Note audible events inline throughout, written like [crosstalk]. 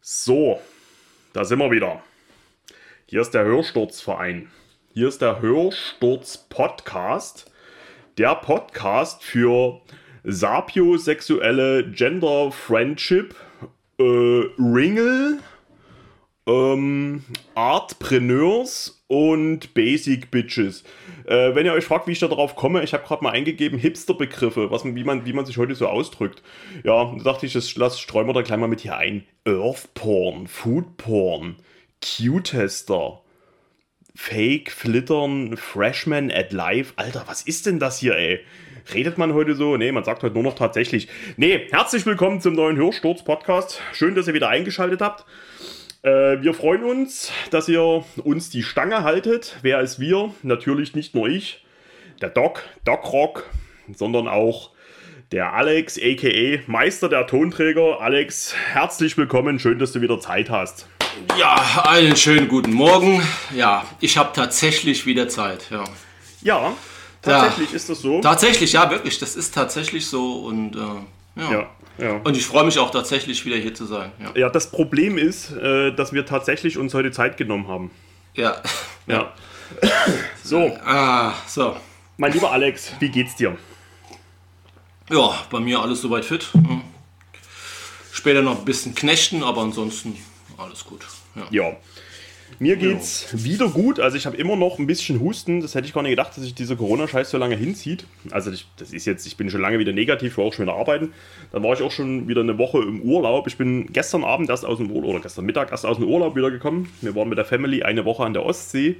So, da sind wir wieder. Hier ist der Hörsturzverein. Hier ist der Hörsturz Podcast. Der Podcast für sapiosexuelle Gender Friendship, äh, Ringel, ähm, Artpreneurs und Basic Bitches. Äh, wenn ihr euch fragt, wie ich da drauf komme, ich habe gerade mal eingegeben Hipster-Begriffe, was, wie, man, wie man sich heute so ausdrückt. Ja, da dachte ich, das streuen wir da gleich mal mit hier ein. Earth Porn, Food Porn, Q-Tester, Fake, Flittern, Freshman at Life. Alter, was ist denn das hier, ey? Redet man heute so? Nee, man sagt heute nur noch tatsächlich. Nee, herzlich willkommen zum neuen Hörsturz-Podcast. Schön, dass ihr wieder eingeschaltet habt. Äh, wir freuen uns, dass ihr uns die Stange haltet. Wer ist wir? Natürlich nicht nur ich, der Doc, Doc Rock, sondern auch der Alex, aka Meister der Tonträger. Alex, herzlich willkommen. Schön, dass du wieder Zeit hast. Ja, einen schönen guten Morgen. Ja, ich habe tatsächlich wieder Zeit. Ja, ja tatsächlich ja, ist das so. Tatsächlich, ja, wirklich. Das ist tatsächlich so und äh, ja. ja. Ja. Und ich freue mich auch tatsächlich wieder hier zu sein. Ja, ja das Problem ist, äh, dass wir tatsächlich uns heute Zeit genommen haben. Ja. Ja. so. Ah, so. Mein lieber Alex, wie geht's dir? Ja, bei mir alles soweit fit. Hm. Später noch ein bisschen knechten, aber ansonsten alles gut. Ja. ja. Mir geht's ja. wieder gut. Also ich habe immer noch ein bisschen Husten. Das hätte ich gar nicht gedacht, dass sich dieser Corona-Scheiß so lange hinzieht. Also ich, das ist jetzt, ich bin schon lange wieder negativ, war auch schon wieder arbeiten. Dann war ich auch schon wieder eine Woche im Urlaub. Ich bin gestern Abend erst aus dem Urlaub oder gestern Mittag erst aus dem Urlaub wiedergekommen. Wir waren mit der Family eine Woche an der Ostsee.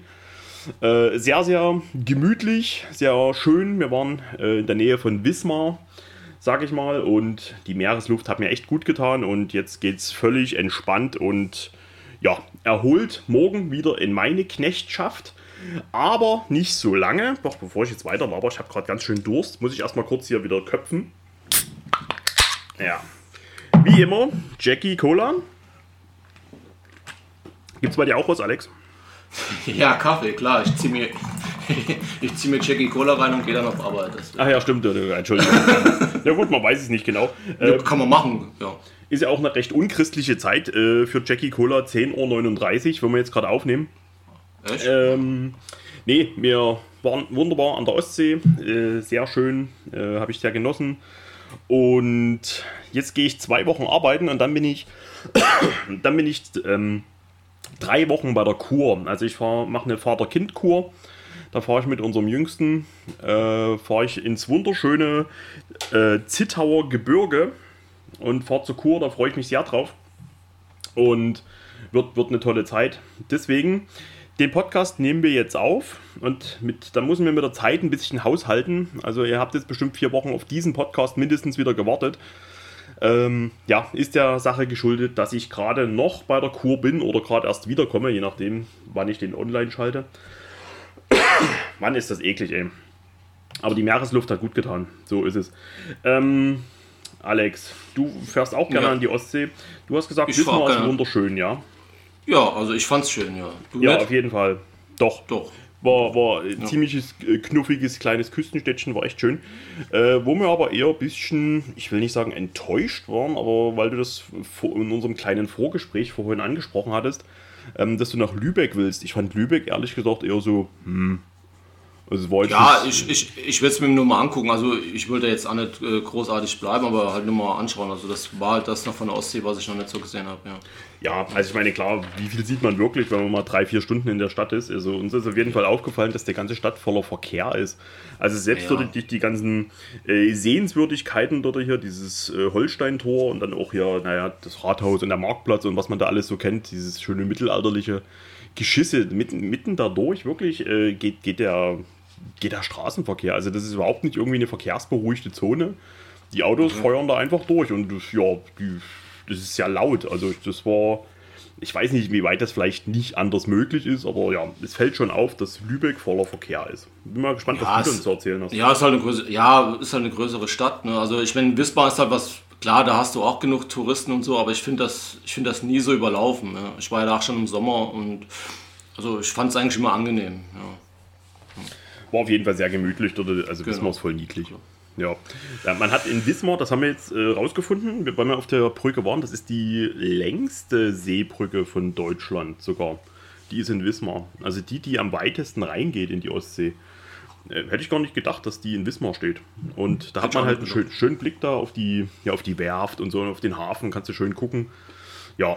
Äh, sehr, sehr gemütlich, sehr schön. Wir waren äh, in der Nähe von Wismar, sag ich mal. Und die Meeresluft hat mir echt gut getan. Und jetzt geht's völlig entspannt und ja, erholt morgen wieder in meine Knechtschaft. Aber nicht so lange. Doch, bevor ich jetzt weiter aber ich habe gerade ganz schön Durst, muss ich erstmal kurz hier wieder köpfen. Ja. Wie immer, Jackie Cola. Gibt es bei dir auch was, Alex? [laughs] Ja, Kaffee, klar. Ich ziehe mir, [laughs] zieh mir Jackie Cola rein und gehe dann auf Arbeit. Ach ja, stimmt. Entschuldigung. [laughs] ja gut, man weiß es nicht genau. Ja, kann man machen, ja. Ist ja auch eine recht unchristliche Zeit äh, für Jackie Cola, 10.39 Uhr, wenn wir jetzt gerade aufnehmen. Echt? Ähm, nee, wir waren wunderbar an der Ostsee, äh, sehr schön, äh, habe ich sehr genossen. Und jetzt gehe ich zwei Wochen arbeiten und dann bin ich, [coughs] dann bin ich ähm, drei Wochen bei der Kur. Also ich mache eine Vater-Kind-Kur. Da fahre ich mit unserem Jüngsten, äh, fahre ich ins wunderschöne äh, Zittauer Gebirge und fahre zur Kur, da freue ich mich sehr drauf. Und wird, wird eine tolle Zeit. Deswegen, den Podcast nehmen wir jetzt auf und mit, da müssen wir mit der Zeit ein bisschen haushalten. Also ihr habt jetzt bestimmt vier Wochen auf diesen Podcast mindestens wieder gewartet. Ähm, ja, ist der Sache geschuldet, dass ich gerade noch bei der Kur bin oder gerade erst wiederkomme, je nachdem, wann ich den online schalte. [coughs] Mann, ist das eklig, ey. Aber die Meeresluft hat gut getan. So ist es. Ähm, Alex, du fährst auch gerne ja. an die Ostsee. Du hast gesagt, Wismar ist wunderschön, ja? Ja, also ich fand's schön, ja. Du ja, nicht? auf jeden Fall. Doch. Doch. War, war ein ja. ziemliches äh, knuffiges kleines Küstenstädtchen, war echt schön. Äh, wo wir aber eher ein bisschen, ich will nicht sagen enttäuscht waren, aber weil du das in unserem kleinen Vorgespräch vorhin angesprochen hattest, ähm, dass du nach Lübeck willst. Ich fand Lübeck ehrlich gesagt eher so, hm, also ja, ich, ich, ich will es mir nur mal angucken. Also ich würde jetzt auch nicht äh, großartig bleiben, aber halt nur mal anschauen. Also das war halt das noch von der Ostsee, was ich noch nicht so gesehen habe. Ja. ja, also ich meine, klar, wie viel sieht man wirklich, wenn man mal drei, vier Stunden in der Stadt ist? Also uns ist auf jeden Fall aufgefallen, dass die ganze Stadt voller Verkehr ist. Also selbst ja. dort die, die ganzen äh, Sehenswürdigkeiten dort hier, dieses äh, Holsteintor und dann auch hier, naja, das Rathaus und der Marktplatz und was man da alles so kennt, dieses schöne mittelalterliche Geschisse mitten, mitten dadurch wirklich äh, geht, geht der geht der Straßenverkehr. Also das ist überhaupt nicht irgendwie eine verkehrsberuhigte Zone. Die Autos mhm. feuern da einfach durch und das, ja, die, das ist sehr laut. Also das war, ich weiß nicht, wie weit das vielleicht nicht anders möglich ist, aber ja, es fällt schon auf, dass Lübeck voller Verkehr ist. Bin mal gespannt, ja, was du uns zu erzählen hast. Ja, ist halt eine, größere, ja, ist halt eine größere Stadt. Ne? Also ich meine, Wismar ist halt was, klar, da hast du auch genug Touristen und so, aber ich finde das, find das nie so überlaufen. Ne? Ich war ja auch schon im Sommer und also ich fand es eigentlich immer angenehm. Ja war auf jeden Fall sehr gemütlich dort. Also genau. Wismar ist voll niedlich. Ja. ja. man hat in Wismar, das haben wir jetzt äh, rausgefunden, weil wir auf der Brücke waren, das ist die längste Seebrücke von Deutschland sogar. Die ist in Wismar. Also die, die am weitesten reingeht in die Ostsee. Äh, hätte ich gar nicht gedacht, dass die in Wismar steht. Und da hat man halt einen schön, schönen Blick da auf die, ja, auf die Werft und so und auf den Hafen, kannst du schön gucken. Ja,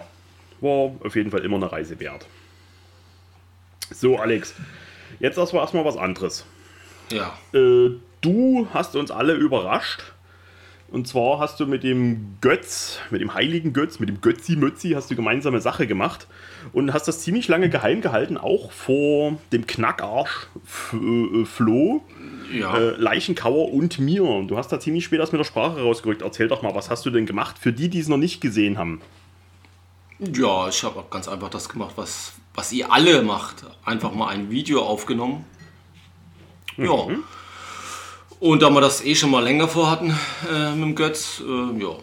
war auf jeden Fall immer eine Reise wert. So, Alex, jetzt erstmal erstmal was anderes. Ja. Äh, du hast uns alle überrascht. Und zwar hast du mit dem Götz, mit dem heiligen Götz, mit dem Götzi-Mötzi, hast du gemeinsame Sache gemacht und hast das ziemlich lange geheim gehalten, auch vor dem Knackarsch äh, Flo, ja. äh, Leichenkauer und mir. Du hast da ziemlich spät aus mit der Sprache rausgerückt. Erzähl doch mal, was hast du denn gemacht für die, die es noch nicht gesehen haben? Ja, ich habe ganz einfach das gemacht, was, was ihr alle macht. Einfach mal ein Video aufgenommen. Ja. Mhm. Und da wir das eh schon mal länger vorhatten äh, mit dem Götz, äh, ja.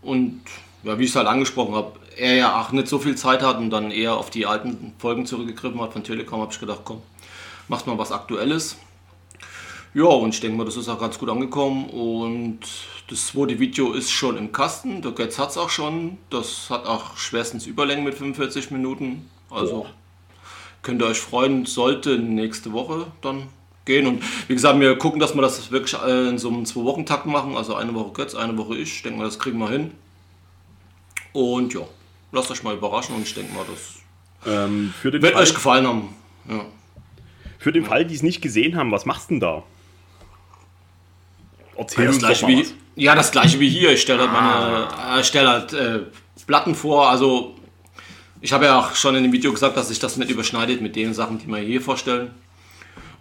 Und ja, wie ich es halt angesprochen habe, er ja auch nicht so viel Zeit hat und dann eher auf die alten Folgen zurückgegriffen hat von Telekom, habe ich gedacht, komm, machst mal was Aktuelles. Ja, und ich denke mal, das ist auch ganz gut angekommen und das zweite Video ist schon im Kasten. Der Götz hat es auch schon. Das hat auch schwerstens Überlängen mit 45 Minuten. Also könnt ihr euch freuen, sollte nächste Woche dann gehen. Und wie gesagt, wir gucken, dass wir das wirklich äh, in so einem Zwei-Wochen-Takt machen. Also eine Woche Götz, eine Woche ich. Ich denke mal, das kriegen wir hin. Und ja, lasst euch mal überraschen und ich denke mal, das ähm, wird Fall, euch gefallen haben. Ja. Für den. Fall, die es nicht gesehen haben, was machst du denn da? Erzähl ja, das gleiche wie, ja, das gleiche wie hier. Ich stelle halt, meine, äh, stell halt äh, Platten vor. Also, ich habe ja auch schon in dem Video gesagt, dass sich das nicht überschneidet mit den Sachen, die wir hier vorstellen.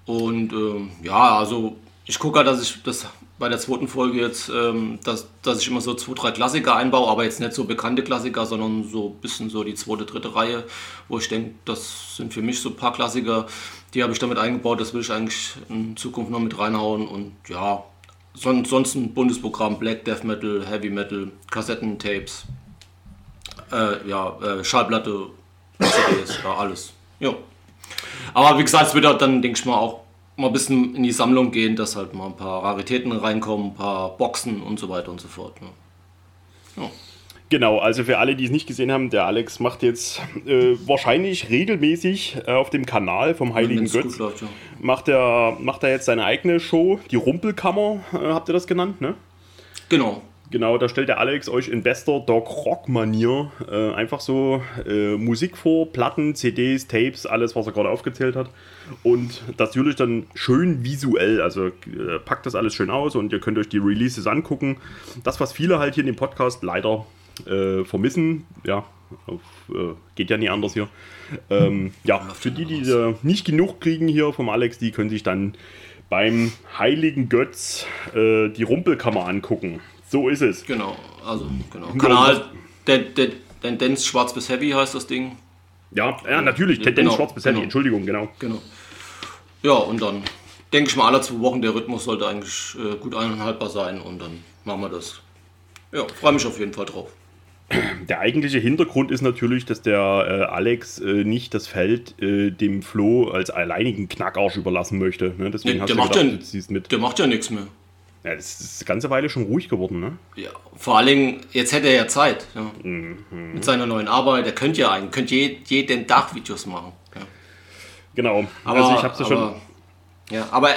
Und ähm, ja, also ich gucke halt, dass ich das bei der zweiten Folge jetzt, ähm, dass, dass ich immer so zwei, drei Klassiker einbaue, aber jetzt nicht so bekannte Klassiker, sondern so ein bisschen so die zweite, dritte Reihe, wo ich denke, das sind für mich so ein paar Klassiker, die habe ich damit eingebaut, das will ich eigentlich in Zukunft noch mit reinhauen und ja, Son sonst ein Bundesprogramm, Black Death Metal, Heavy Metal, Kassettentapes, äh, ja, äh, Schallplatte, CDs, ja, alles. Ja. Aber wie gesagt, es wird dann, denke ich mal, auch mal ein bisschen in die Sammlung gehen, dass halt mal ein paar Raritäten reinkommen, ein paar Boxen und so weiter und so fort. Ne? Ja. Genau, also für alle, die es nicht gesehen haben, der Alex macht jetzt äh, wahrscheinlich regelmäßig äh, auf dem Kanal vom Heiligen ja, Götz, läuft, ja. macht, er, macht er jetzt seine eigene Show, die Rumpelkammer, äh, habt ihr das genannt, ne? Genau. Genau, da stellt der Alex euch in bester Dog Rock Manier äh, einfach so äh, Musik vor, Platten, CDs, Tapes, alles, was er gerade aufgezählt hat. Und das natürlich dann schön visuell. Also äh, packt das alles schön aus und ihr könnt euch die Releases angucken. Das, was viele halt hier in dem Podcast leider äh, vermissen. Ja, auf, äh, geht ja nie anders hier. Ähm, ja, für die, die äh, nicht genug kriegen hier vom Alex, die können sich dann beim Heiligen Götz äh, die Rumpelkammer angucken. So ist es. Genau, also genau. Kanal Tendenz Schwarz bis Heavy heißt das Ding. Ja, ja natürlich, Tendenz genau, Schwarz bis Heavy, genau. Entschuldigung, genau. Genau. Ja, und dann denke ich mal, alle zwei Wochen der Rhythmus sollte eigentlich äh, gut einhaltbar sein und dann machen wir das. Ja, freue mich auf jeden Fall drauf. Der eigentliche Hintergrund ist natürlich, dass der äh, Alex äh, nicht das Feld äh, dem Flo als alleinigen Knackarsch überlassen möchte. Ne? Deswegen der, der, macht gedacht, ja, der macht ja nichts mehr. Ja, das ist eine ganze Weile schon ruhig geworden, ne? Ja, vor allem, jetzt hätte er ja Zeit. Ja. Mhm. Mit seiner neuen Arbeit. Er könnte ja eigentlich, könnte je, jeden Tag Videos machen. Ja. Genau. Aber, also ich habe schon. Ja, aber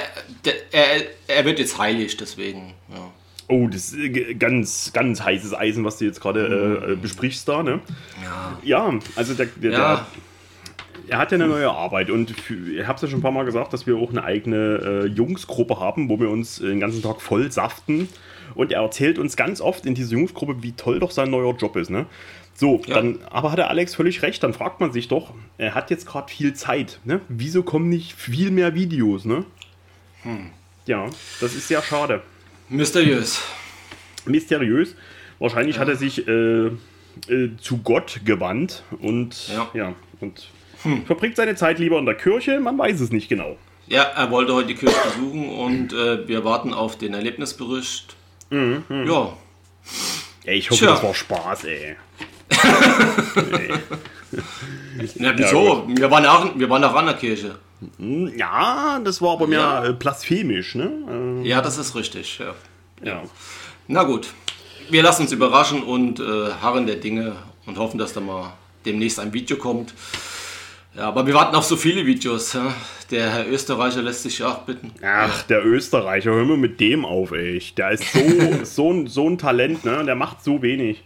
er, er wird jetzt heilig, deswegen. Ja. Oh, das ist ganz, ganz heißes Eisen, was du jetzt gerade äh, äh besprichst da, ne? Ja. Ja, also der, der, ja. der er hat ja eine neue Arbeit und ich habe es ja schon ein paar Mal gesagt, dass wir auch eine eigene äh, Jungsgruppe haben, wo wir uns den ganzen Tag voll saften. Und er erzählt uns ganz oft in dieser Jungsgruppe, wie toll doch sein neuer Job ist. Ne? So, ja. dann, aber hat der Alex völlig recht, dann fragt man sich doch, er hat jetzt gerade viel Zeit. Ne? Wieso kommen nicht viel mehr Videos? Ne? Hm. Ja, das ist sehr schade. Mysteriös. Mysteriös. Wahrscheinlich ja. hat er sich äh, äh, zu Gott gewandt und ja, ja und hm. verbringt seine Zeit lieber in der Kirche, man weiß es nicht genau. Ja, er wollte heute die Kirche besuchen und äh, wir warten auf den Erlebnisbericht. Mhm, mh. Ja. Ey, ich hoffe, Tja. das war Spaß, ey. [laughs] Na, wieso? Ja, wir, waren auch, wir waren auch an der Kirche. Hm, ja, das war aber mehr ja. Äh, blasphemisch, ne? Äh, ja, das ist richtig, ja. Ja. Na gut, wir lassen uns überraschen und äh, harren der Dinge und hoffen, dass da mal demnächst ein Video kommt. Ja, aber wir warten auf so viele Videos. Der Herr Österreicher lässt sich ja auch bitten. Ach, der Österreicher, hör mir mit dem auf, ey. Der ist so, [laughs] so, ein, so ein Talent, ne? Der macht so wenig.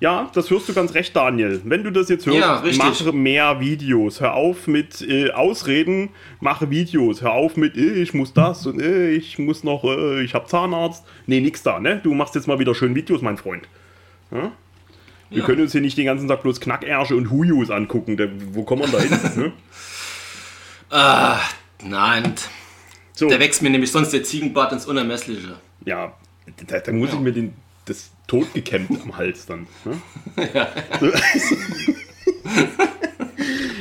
Ja, das hörst du ganz recht, Daniel. Wenn du das jetzt hörst, Ja, mache mehr Videos. Hör auf mit äh, Ausreden, mache Videos. Hör auf mit, äh, ich muss das und äh, ich muss noch, äh, ich hab Zahnarzt. Nee, nix da, ne? Du machst jetzt mal wieder schön Videos, mein Freund. Ja? Wir Ja. können uns hier nicht den ganzen Tag bloß Knackärsche und Huyus angucken. Da, wo kommen wir da hin? ne? [laughs] Ah, nein, So, der wächst mir nämlich sonst der Ziegenbart ins Unermessliche. ja, da, da muss ich mir den, das Tod gekämmt am Hals dann. Ne? [laughs]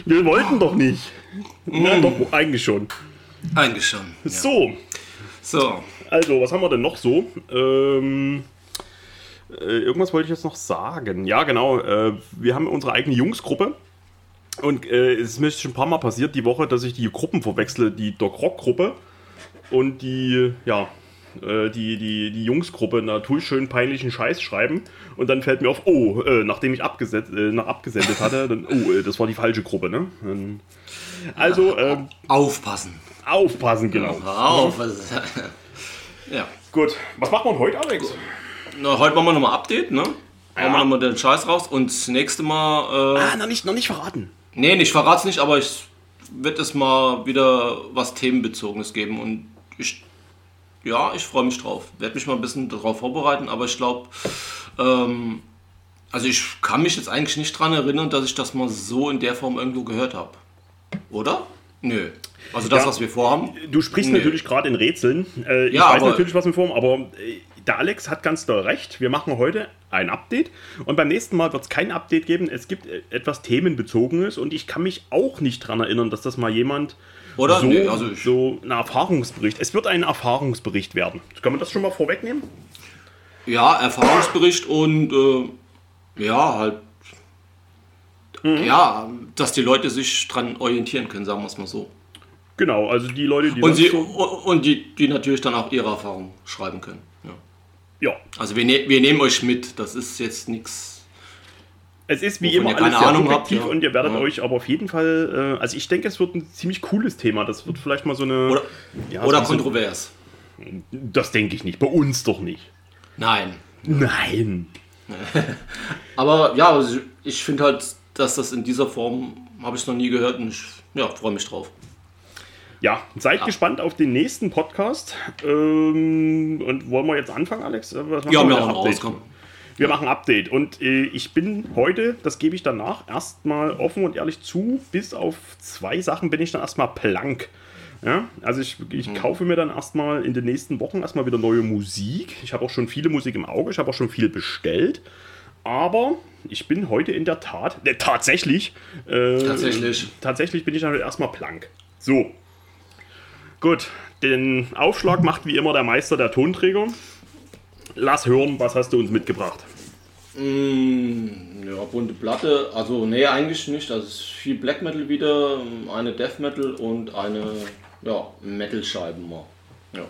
Wir wollten doch nicht. Na doch, eigentlich schon. Eigentlich schon. Ja. So, So, also, was haben wir denn noch so? Ähm, äh, irgendwas wollte ich jetzt noch sagen. Ja, genau. Äh, wir haben unsere eigene Jungsgruppe. Und äh, es ist mir schon ein paar Mal passiert die Woche, dass ich die Gruppen verwechsle. Die Doc Rock Gruppe und die, ja, äh, die, die, die Jungsgruppe natürlich schön peinlichen Scheiß schreiben. Und dann fällt mir auf, oh, äh, nachdem ich abgeset, äh, nach abgesendet hatte, [laughs] dann, oh, äh, das war die falsche Gruppe, ne? Also, ähm, aufpassen. aufpassen, genau. Hör auf. was ist- [laughs] ja. Gut, was macht man heute, Alex? Na, heute machen wir nochmal Update, ne? Hauen wir nochmal den Scheiß raus und das nächste Mal. Äh, Ah, noch nicht, noch nicht verraten. nee, ich verrat's nicht, aber ich wird es mal wieder was Themenbezogenes geben und ich. Ja, ich freue mich drauf. Werde mich mal ein bisschen darauf vorbereiten, aber ich glaube, ähm, also ich kann mich jetzt eigentlich nicht dran erinnern, dass ich das mal so in der Form irgendwo gehört habe. Oder? Nö. Also das, Ja. was wir vorhaben. Du sprichst Nee. natürlich gerade in Rätseln. Äh, ich Ja, weiß natürlich, was wir vorhaben, aber äh, der Alex hat ganz doll recht. Wir machen heute ein Update und beim nächsten Mal wird es kein Update geben. Es gibt äh, etwas Themenbezogenes und ich kann mich auch nicht dran erinnern, dass das mal jemand Oder? so, Nee, also so ein Erfahrungsbericht. Es wird ein Erfahrungsbericht werden. Kann man das schon mal vorwegnehmen? Ja, Erfahrungsbericht und äh, ja, halt. Ja, dass die Leute sich dran orientieren können, sagen wir es mal so. Genau, also die Leute, die Und, sie, und die, die natürlich dann auch ihre Erfahrungen schreiben können. Ja. Also wir, ne wir nehmen euch mit, das ist jetzt nichts. Es ist wie immer alles keine sehr Ahnung habt, subjektiv ja. und ihr werdet Ja. euch aber auf jeden Fall, äh, also ich denke, es wird ein ziemlich cooles Thema. Das wird vielleicht mal so eine. Oder, ja, oder so ein kontrovers. Das denke ich nicht. Bei uns doch nicht. Nein. Nein. [laughs] Aber ja, also ich, ich finde halt, dass das in dieser Form habe ich noch nie gehört und ich ja, freue mich drauf. Ja, seid gespannt auf den nächsten Podcast. Ähm, und wollen wir jetzt anfangen, Alex? Was machen Ja, wir hauen Update? raus. Wir machen Update. Und äh, ich bin heute, das gebe ich danach, erstmal offen und ehrlich zu, bis auf zwei Sachen bin ich dann erstmal blank. Ja, also ich, ich Mhm. kaufe mir dann erstmal in den nächsten Wochen erstmal wieder neue Musik. Ich habe auch schon viele Musik im Auge, ich habe auch schon viel bestellt. Aber ich bin heute in der Tat, äh, tatsächlich, äh, Tatsächlich. tatsächlich bin ich dann erstmal blank. So. Gut, den Aufschlag macht wie immer der Meister der Tonträger. Lass hören, was hast du uns mitgebracht? Mm, ja, bunte Platte. Also, nee, eigentlich nicht. Das ist viel Black Metal wieder, eine Death Metal und eine ja, Metal-Scheibe mal. Ja.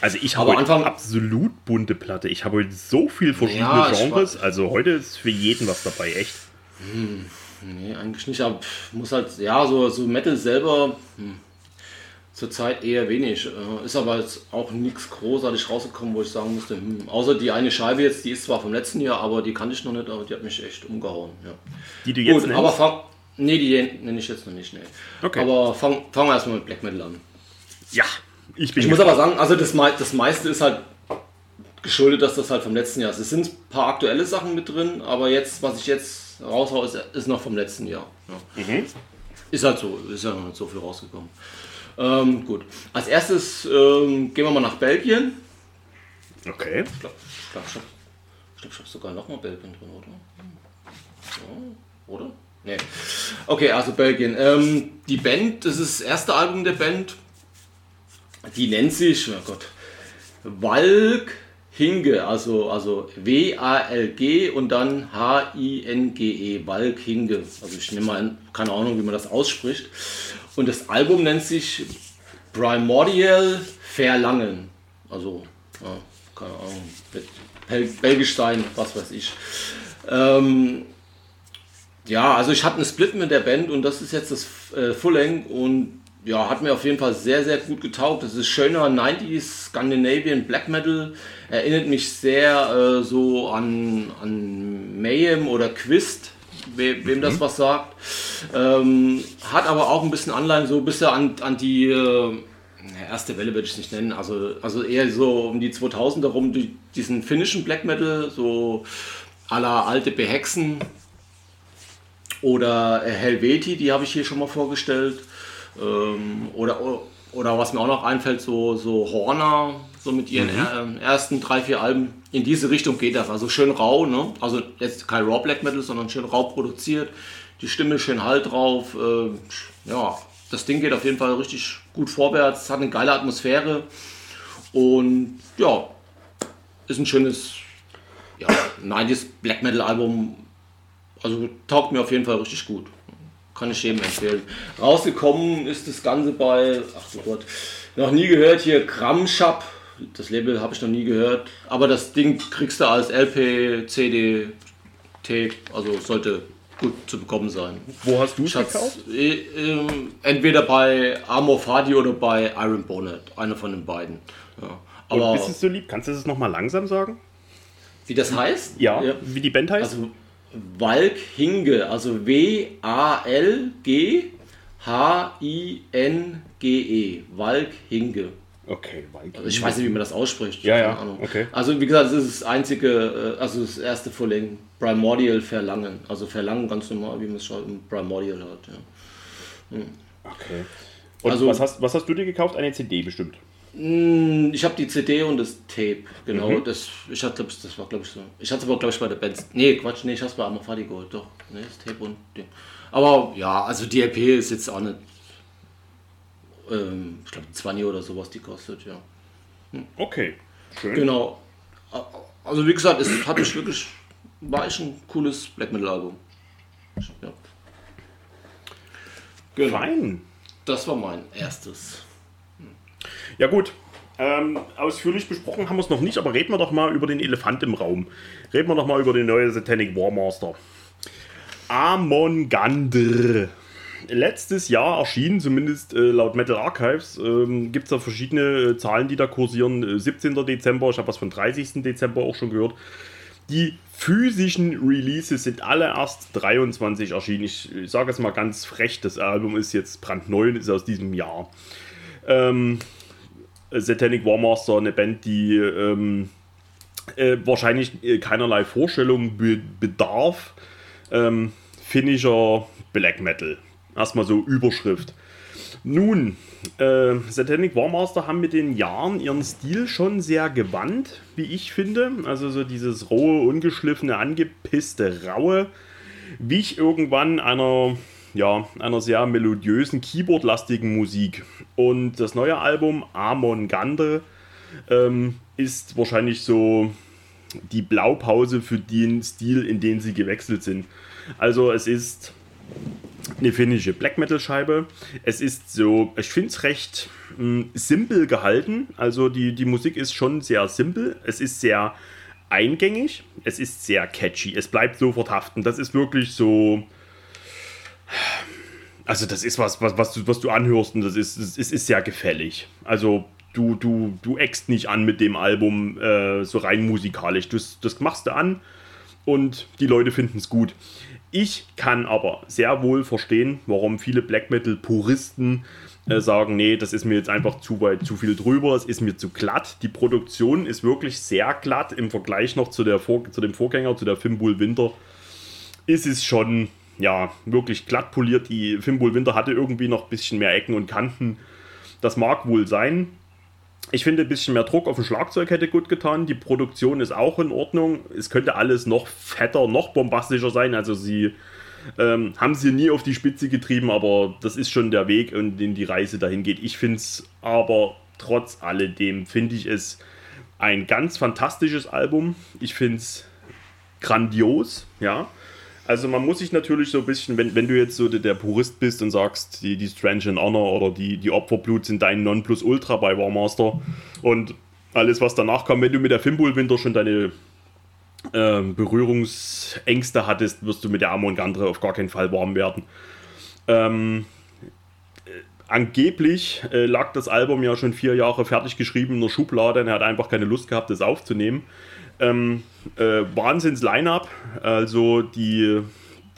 Also ich habe Anfang- absolut bunte Platte. Ich habe heute so viel verschiedene Ja, Genres. Also heute ist für jeden was dabei, echt. Nee, eigentlich nicht. Aber muss halt, ja, so, so Metal selber hm, zurzeit eher wenig. Äh, Ist aber jetzt auch nichts großartig rausgekommen, wo ich sagen musste, hm, außer die eine Scheibe jetzt, die ist zwar vom letzten Jahr, aber die kannte ich noch nicht, aber die hat mich echt umgehauen. Ja. Die du jetzt Gut, nennst. aber fang. Nee, die nenne ich jetzt noch nicht, nee. Okay. Aber fangen fang wir erstmal mit Black Metal an. ja, ich bin Ich muss aber sagen, also das, das meiste ist halt geschuldet, dass das halt vom letzten Jahr ist. Es sind ein paar aktuelle Sachen mit drin, aber jetzt, was ich jetzt raushaue, ist, ist noch vom letzten Jahr. Ja. Mhm. Ist halt so, ist ja noch nicht so viel rausgekommen. Ähm, gut. Als erstes ähm, gehen wir mal nach Belgien. Okay. Ich glaube, ich, ich habe ich glaub, ich hab sogar noch mal Belgien drin, oder? Ja, oder? Nee. Okay, also Belgien. Ähm, die Band, das ist das erste Album der Band. Die nennt sich, oh Gott, Walk Hinge, also, also W-A-L-G und dann H-I-N-G-E, Walk Hinge. Also ich nehme mal, keine Ahnung, wie man das ausspricht. Und das Album nennt sich Primordial Verlangen. Also ja, keine Ahnung, Bel Belgisch sein, was weiß ich. Ähm, ja, also ich hatte einen Split mit der Band und das ist jetzt das äh, Full und ja, hat mir auf jeden Fall sehr, sehr gut getaugt. Das ist schöner 90s Scandinavian Black Metal. Erinnert mich sehr äh, so an, an Mayhem oder Quist, we, wem mhm. das was sagt. Ähm, hat aber auch ein bisschen Anleihen, so ein bisschen an, an die äh, erste Welle, würde ich es nicht nennen. Also, also eher so um die 2000er rum, die, diesen finnischen Black Metal, so aller alte Behexen oder Helveti, die habe ich hier schon mal vorgestellt. Ähm, oder, oder was mir auch noch einfällt, so, so Horner, so mit ihren mhm. ersten drei, vier Alben. In diese Richtung geht das. Also schön rau, ne? Also jetzt kein Raw Black Metal, sondern schön rau produziert. Die Stimme schön halt drauf. Äh, ja, das Ding geht auf jeden Fall richtig gut vorwärts, hat eine geile Atmosphäre und ja, ist ein schönes ja, 90s Black Metal Album. Also taugt mir auf jeden Fall richtig gut. Kann ich jedem empfehlen. Rausgekommen ist das Ganze bei, ach du Gott, noch nie gehört hier, Kramschap. Das Label habe ich noch nie gehört. Aber das Ding kriegst du als LP, CD, Tape. Also sollte gut zu bekommen sein. Wo hast du es gekauft? Äh, äh, entweder bei Amor Fadi oder bei Iron Bonnet. Einer von den beiden. Ja. Aber Und bist du so lieb? Kannst du das nochmal langsam sagen? Wie das heißt? Ja, ja, wie die Band heißt? Also Walk Hinge, also W-A-L-G H-I-N-G-E. Walk Hinge. Okay, Walk also ich weiß nicht, wie man das ausspricht. Ja, ja. Ahnung. Okay. Also wie gesagt, es ist das einzige, äh, also das erste Vorlegen. Primordial Verlangen. Also Verlangen ganz normal, wie man es schreibt. Primordial hat, ja. Hm. Okay. Und also, was, hast, was hast du dir gekauft? Eine CD bestimmt? Hm, ich habe die CD und das Tape, genau. Mhm. Das, ich hatte, das war, glaube ich, so. Ich hatte es aber, glaube ich, bei der Band. Nee, Quatsch, nee, ich habe es bei Amafadi geholt, doch. Nee, das Tape und Ding. Aber ja, also die EP ist jetzt auch nicht. Ähm, ich glaube, 20 oder sowas die kostet, ja. Hm. Okay, schön. Genau. Also, wie gesagt, es hat mich wirklich. War ich ein cooles Black Metal Album. Ja. Genau. Fein. Das war mein erstes. Ja gut, ähm, ausführlich besprochen haben wir es noch nicht, aber reden wir doch mal über den Elefant im Raum. Reden wir doch mal über den neuen Satanic Warmaster. Amon-Gandr. Letztes Jahr erschienen, zumindest äh, laut Metal Archives, ähm, gibt es da verschiedene äh, Zahlen, die da kursieren. 17. Äh, Dezember, ich habe was von 30. Dezember auch schon gehört. Die physischen Releases sind alle erst 23 erschienen. Ich, ich sage es mal ganz frech, das Album ist jetzt brandneu, ist aus diesem Jahr. Ähm, Satanic Warmaster, eine Band, die ähm, äh, wahrscheinlich äh, keinerlei Vorstellung be bedarf. Ähm, finnischer Black Metal. Erstmal so Überschrift. Nun, äh, Satanic Warmaster haben mit den Jahren ihren Stil schon sehr gewandt, wie ich finde. Also so dieses rohe, ungeschliffene, angepisste, raue, wich irgendwann einer ja, einer sehr melodiösen, keyboardlastigen Musik. Und das neue Album Amon Gandre ähm, ist wahrscheinlich so die Blaupause für den Stil, in den sie gewechselt sind. Also es ist eine finnische Black Metal Scheibe. Es ist so, ich finde es recht mh, hm, simpel gehalten. Also die, die Musik ist schon sehr simpel. Es ist sehr eingängig. Es ist sehr catchy. Es bleibt sofort haften. Das ist wirklich so also das ist was, was, was, du, was du anhörst und das ist, ist, ist sehr gefällig. Also du, du, du eckst nicht an mit dem Album äh, so rein musikalisch. Das, das machst du an und die Leute finden es gut. Ich kann aber sehr wohl verstehen, warum viele Black Metal Puristen äh, sagen, nee, das ist mir jetzt einfach zu weit, zu viel drüber, es ist mir zu glatt. Die Produktion ist wirklich sehr glatt im Vergleich noch zu, der Vor zu dem Vorgänger, zu der Fimbul Winter. Ist es schon ja, wirklich glatt poliert. Die Fimbul Winter hatte irgendwie noch ein bisschen mehr Ecken und Kanten. Das mag wohl sein. Ich finde, ein bisschen mehr Druck auf dem Schlagzeug hätte gut getan. Die Produktion ist auch in Ordnung. Es könnte alles noch fetter, noch bombastischer sein. Also sie ähm, haben sie nie auf die Spitze getrieben, aber das ist schon der Weg, in den die Reise dahin geht. Ich finde es aber trotz alledem, finde ich es ein ganz fantastisches Album. Ich finde es grandios, ja. Also man muss sich natürlich so ein bisschen, wenn, wenn du jetzt so der, Purist bist und sagst, die, die Strange and Honor oder die, die Opferblut sind dein Nonplusultra bei Warmaster und alles, was danach kam, wenn du mit der Fimbul Winter schon deine äh, Berührungsängste hattest, wirst du mit der Amon Gandre auf gar keinen Fall warm werden. Ähm, äh, angeblich äh, lag das Album ja schon vier Jahre fertig geschrieben in der Schublade und er hat einfach keine Lust gehabt, das aufzunehmen. Ähm, äh, Wahnsinns-Line-Up, also die,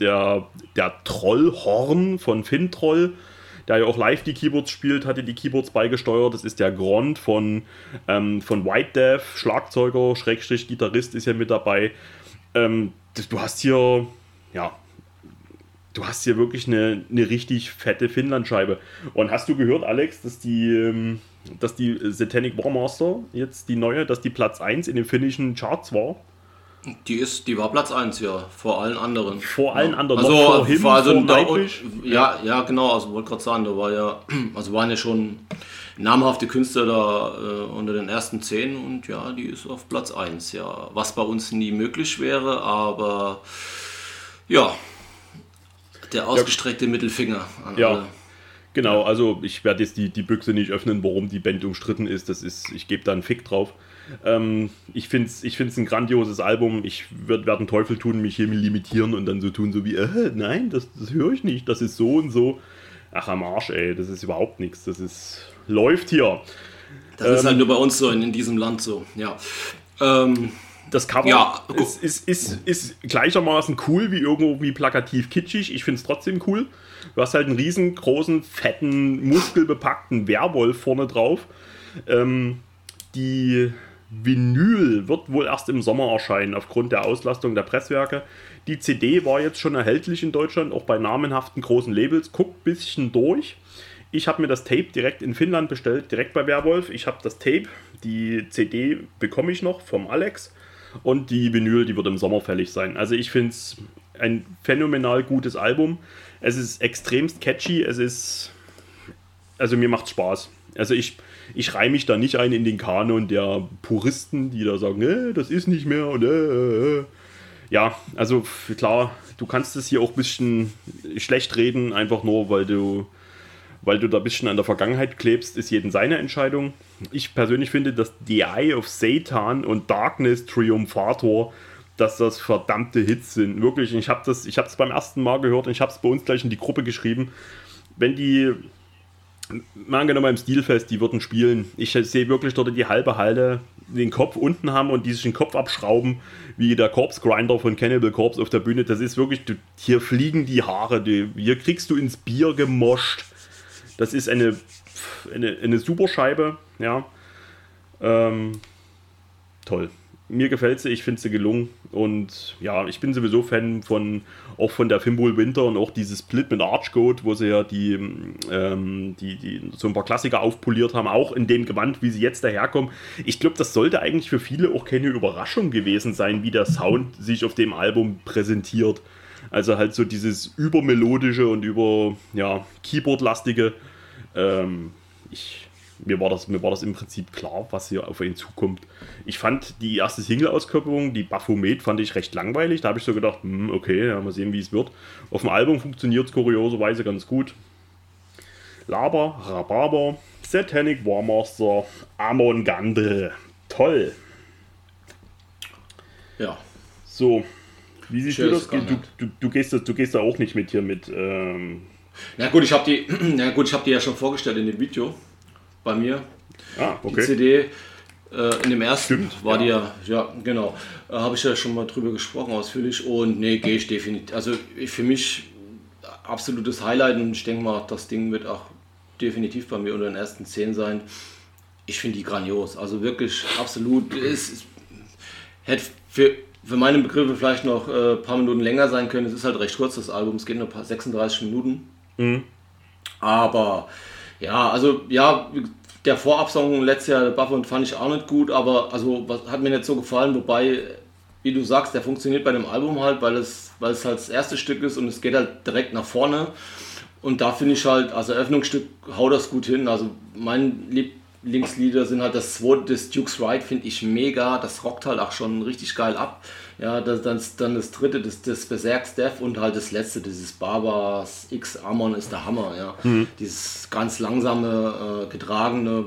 der, der Trollhorn von Fintroll, der ja auch live die Keyboards spielt, hatte die Keyboards beigesteuert. Das ist der Grond von, ähm, von White Death, Schlagzeuger, Schrägstrich, Gitarrist ist ja mit dabei. Ähm, du hast hier, ja, du hast hier wirklich eine, eine richtig fette Finnlandscheibe. Und hast du gehört, Alex, dass die, ähm, dass die Satanic Warmaster jetzt die neue, dass die Platz 1 in den finnischen Charts war? Die ist, die war Platz 1, ja, vor allen anderen. Vor allen ja. anderen. Also, vor him, also vor da, ja, ja, genau, also wollte gerade sagen, da war ja, [clears throat] also waren ja schon namhafte Künstler da äh, unter den ersten 10 und ja, die ist auf Platz 1, ja. Was bei uns nie möglich wäre, aber ja, der ausgestreckte ja. Mittelfinger an ja. alle. Genau, also ich werde jetzt die, die Büchse nicht öffnen, warum die Band umstritten ist. Das ist, ich gebe da einen Fick drauf. Ähm, ich finde es ich find's ein grandioses Album. Ich werde einen Teufel tun, mich hier limitieren und dann so tun, so wie, äh, nein, das, das höre ich nicht, das ist so und so. Ach, am Arsch, ey, das ist überhaupt nichts. Das ist, läuft hier. Das ähm, ist halt ähm, nur bei uns so, in, in diesem Land so, ja. Ähm, das Cover ja, ist, ist, ist, ist, gleichermaßen cool wie irgendwie plakativ kitschig. Ich finde es trotzdem cool. Du hast halt einen riesengroßen, fetten, muskelbepackten Werwolf vorne drauf. Ähm, die Vinyl wird wohl erst im Sommer erscheinen, aufgrund der Auslastung der Presswerke. Die CD war jetzt schon erhältlich in Deutschland, auch bei namenhaften großen Labels. Guckt ein bisschen durch. Ich habe mir das Tape direkt in Finnland bestellt, direkt bei Werwolf. Ich habe das Tape, die CD bekomme ich noch vom Alex und die Vinyl, die wird im Sommer fällig sein. Also ich finde es ein phänomenal gutes Album. Es ist extremst catchy, es ist... Also mir macht Spaß. Also ich, ich reihe mich da nicht ein in den Kanon der Puristen, die da sagen, äh, das ist nicht mehr und äh, äh. Ja, also klar, du kannst es hier auch ein bisschen schlecht reden, einfach nur, weil du, weil du da ein bisschen an der Vergangenheit klebst, ist jeden seine Entscheidung. Ich persönlich finde, dass The Eye of Satan und Darkness Triumphator dass das verdammte Hits sind. Wirklich, ich habe ich habe es beim ersten Mal gehört und ich habe es bei uns gleich in die Gruppe geschrieben. Wenn die mal angenommen beim Stilfest, die würden spielen. Ich sehe wirklich dort die halbe Halle den Kopf unten haben und die sich den Kopf abschrauben, wie der Corpse Grinder von Cannibal Corpse auf der Bühne. Das ist wirklich, du, hier fliegen die Haare, die, hier kriegst du ins Bier gemoscht. Das ist eine, eine, eine super Scheibe, ja. Ähm, toll mir gefällt sie, ich finde sie gelungen. Und ja, ich bin sowieso Fan von auch von der Fimbul Winter und auch dieses Split mit Archgoat, wo sie ja die, ähm, die, die so ein paar Klassiker aufpoliert haben, auch in dem Gewand, wie sie jetzt daherkommen. Ich glaube, das sollte eigentlich für viele auch keine Überraschung gewesen sein, wie der Sound sich auf dem Album präsentiert. Also halt so dieses übermelodische und über ja, Keyboard-lastige. Ähm, ich mir war, das, mir war das im Prinzip klar, was hier auf ihn zukommt. Ich fand die erste Single-Auskörperung, die Baphomet, fand ich recht langweilig. Da habe ich so gedacht, hm, okay, ja, mal sehen, wie es wird. Auf dem Album funktioniert es kurioserweise ganz gut. Laber, Rhabarber, Satanic Warmaster, Amon Gandre. Toll. Ja. So, wie siehst du das? Du, du, du, gehst, du gehst da auch nicht mit hier mit. Ähm na gut, ich habe die, [clears throat] na gut, ich habe die ja schon vorgestellt in dem Video bei mir. Ah, okay. Die CD äh, in dem ersten Stimmt, war ja. die ja, ja, genau. Äh, Habe ich ja schon mal drüber gesprochen, ausführlich. Und nee, gehe ich definitiv. Also für mich absolutes Highlight und ich denke mal, das Ding wird auch definitiv bei mir unter den ersten zehn sein. Ich finde die grandios. Also wirklich absolut. Es, es hätte für, für meine Begriffe vielleicht noch ein äh, paar Minuten länger sein können. Es ist halt recht kurz, das Album. Es geht nur 36 Minuten. Mhm. Aber ja, also ja, der Vorabsong letztes Jahr, Buffon, fand ich auch nicht gut, aber also was, hat mir nicht so gefallen, wobei, wie du sagst, der funktioniert bei dem Album halt, weil es, weil es halt das erste Stück ist und es geht halt direkt nach vorne. Und da finde ich halt, also Eröffnungsstück haut das gut hin. Also mein Lieblingslieder sind halt das zweite, das Duke's Ride, finde ich mega. Das rockt halt auch schon richtig geil ab. Ja, das, das, dann das dritte, das, das Berserk Death und halt das letzte, dieses Barbars X Amon ist der Hammer, ja. Mhm. Dieses ganz langsame, äh, getragene,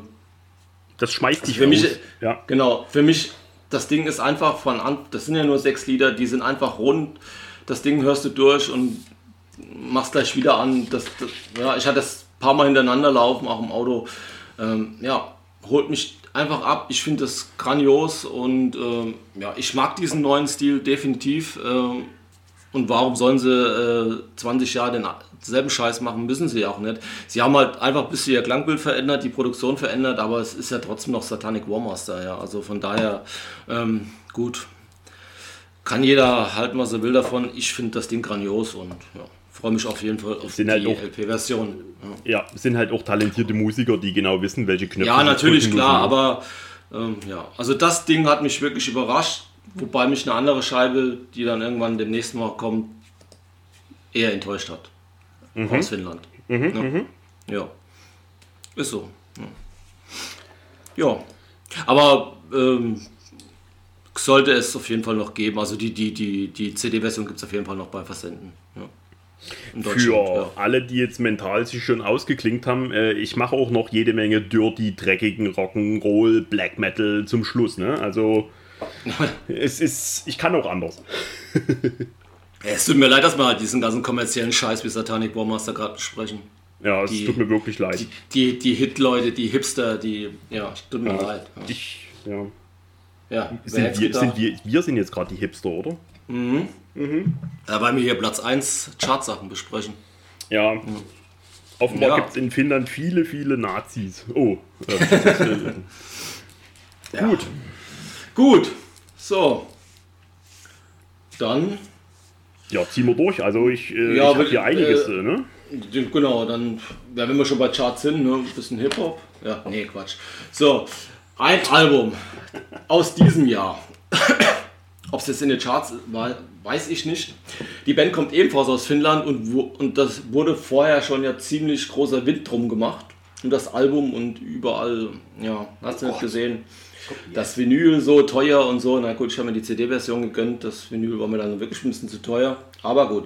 das schmeißt dich also für mich, ja. Genau, für mich, das Ding ist einfach von an, das sind ja nur sechs Lieder, die sind einfach rund. Das Ding hörst du durch und machst gleich wieder an. Das, das ja, ich hatte das ein paar Mal hintereinander laufen, auch im Auto. Ähm, ja, holt mich einfach ab. Ich finde das grandios und ähm, ja, ich mag diesen neuen Stil definitiv. Ähm, und warum sollen sie äh, 20 Jahre denselben Scheiß machen? Müssen sie ja auch nicht. Sie haben halt einfach ein bisschen ihr Klangbild verändert, die Produktion verändert, aber es ist ja trotzdem noch Satanic Warmaster. Ja. Also von daher, ähm, gut. Kann jeder halten, was er will davon. Ich finde das Ding grandios und ja freue mich auf jeden Fall auf sind halt die halt LP-Version. Ja. ja. sind halt auch talentierte Musiker, die genau wissen, welche Knöpfe. Ja, natürlich, klar, müssen. aber ähm, ja, also das Ding hat mich wirklich überrascht, wobei mich eine andere Scheibe, die dann irgendwann demnächst mal kommt, eher enttäuscht hat. Mhm. Aus Finnland. Mhm, ja. Mhm. ja. ist so. Ja, ja. aber ähm, sollte es auf jeden Fall noch geben. Also die, die, die, die CD-Version gibt es auf jeden Fall noch beim Versenden. Ja. Für ja. alle, die jetzt mental sich schon ausgeklingt haben, äh, ich mache auch noch jede Menge dirty, dreckigen Rock'n'Roll, Black Metal zum Schluss. Ne? Also [laughs] es ist, ich kann auch anders. [laughs] es tut mir leid, dass wir halt diesen ganzen kommerziellen Scheiß wie Satanic Warmaster gerade besprechen. Ja, es die, tut mir wirklich leid. Die, die, die Hit-Leute, die Hipster, die, ja, tut mir ja, leid. Ja. Ich, ja. ja sind wir, sind wir, wir sind jetzt gerade die Hipster, oder? Mhm. Mhm. Wollen wir hier Platz 1 Chartsachen besprechen. Ja. Mhm. Offenbar ja. gibt es in Finnland viele, viele Nazis. Oh. [laughs] ja. Gut. Gut. So. Dann. Ja, ziehen wir durch. Also ich, äh, ja, ich habe hier einiges, äh, ne? Genau, dann, ja, wenn wir schon bei Charts sind, ne, ein bisschen Hip-Hop. Ja, nee, Quatsch. So, ein Album aus diesem Jahr. Ob es jetzt in den Charts war, weiß ich nicht. Die Band kommt ebenfalls aus Finnland und, und das wurde vorher schon ja ziemlich großer Wind drum gemacht. Und das Album und überall, ja, hast du nicht gesehen. Das Vinyl so teuer und so. Na gut, ich habe mir die CD-Version gegönnt. Das Vinyl war mir dann wirklich ein bisschen zu teuer. Aber gut.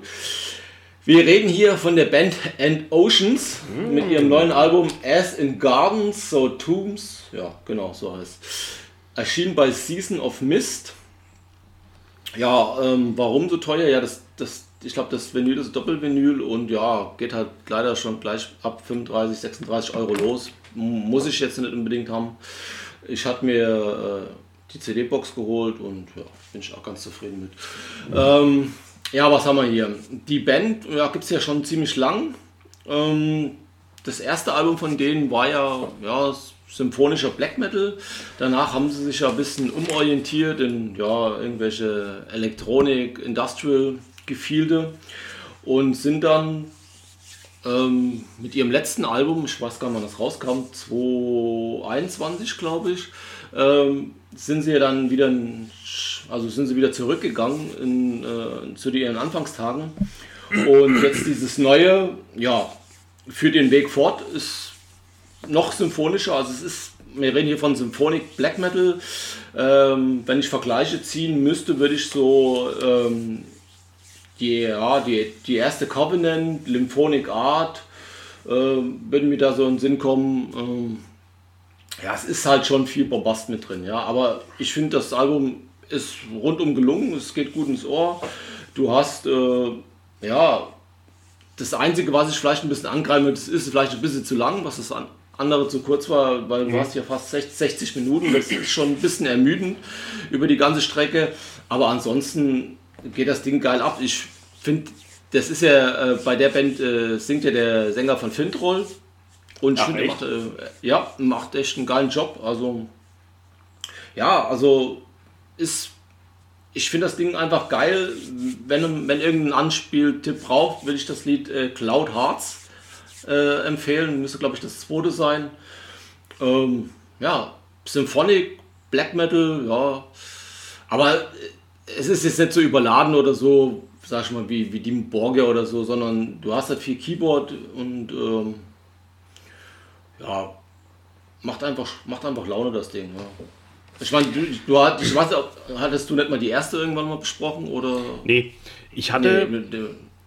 Wir reden hier von der Band End Oceans mm. mit ihrem neuen Album As in Gardens, so Tombs. Ja, genau, so heißt Erschien bei Season of Mist. Ja, ähm, warum so teuer? Ja, das, das, ich glaube, das Vinyl ist Doppelvinyl und ja, geht halt leider schon gleich ab 35, 36 Euro los. Muss ich jetzt nicht unbedingt haben. Ich hatte mir äh, die CD-Box geholt und ja, bin ich auch ganz zufrieden mit. Ähm, ja, was haben wir hier? Die Band ja, gibt es ja schon ziemlich lang. Ähm, das erste Album von denen war ja, ja symphonischer Black Metal. Danach haben sie sich ja ein bisschen umorientiert in ja, irgendwelche Elektronik, Industrial Gefilde und sind dann ähm, mit ihrem letzten Album, ich weiß gar nicht, wann das rauskam, 2021 glaube ich, ähm, sind sie ja dann wieder, also sind sie wieder zurückgegangen in, äh, zu ihren Anfangstagen. Und jetzt dieses neue, ja, für den Weg fort ist noch symphonischer. Also es ist, wir reden hier von Symphonic Black Metal. Ähm, wenn ich Vergleiche ziehen müsste, würde ich so ähm, die, ja, die, die erste Covenant, Lymphonic Art, äh, würden mir da so in den Sinn kommen. Ähm, ja, es ist halt schon viel Bombast mit drin, ja. Aber ich finde, das Album ist rundum gelungen, es geht gut ins Ohr. Du hast, äh, ja, das Einzige, was ich vielleicht ein bisschen angreife, das ist vielleicht ein bisschen zu lang, was das an, andere zu kurz war, weil du mhm. hast ja fast 60 Minuten. Das ist schon ein bisschen ermüdend über die ganze Strecke. Aber ansonsten geht das Ding geil ab. Ich finde, das ist ja äh, bei der Band äh, singt ja der Sänger von Fintroll. Und finde, macht, äh, ja, macht echt einen geilen Job. Also, ja, also ist. Ich finde das Ding einfach geil. Wenn, wenn irgendein Anspieltipp braucht, will ich das Lied äh, Cloud Hearts äh, empfehlen. Müsste, glaube ich, das zweite sein. Ähm, ja, Symphonic, Black Metal, ja. Aber es ist jetzt nicht so überladen oder so, sag ich mal, wie, wie Dim Borgia oder so, sondern du hast halt viel Keyboard und ähm, ja, macht einfach, macht einfach Laune das Ding. Ja. Ich meine, du, du hat, ich weiß, hattest du nicht mal die erste irgendwann mal besprochen oder? Nee, ich hatte. Nee,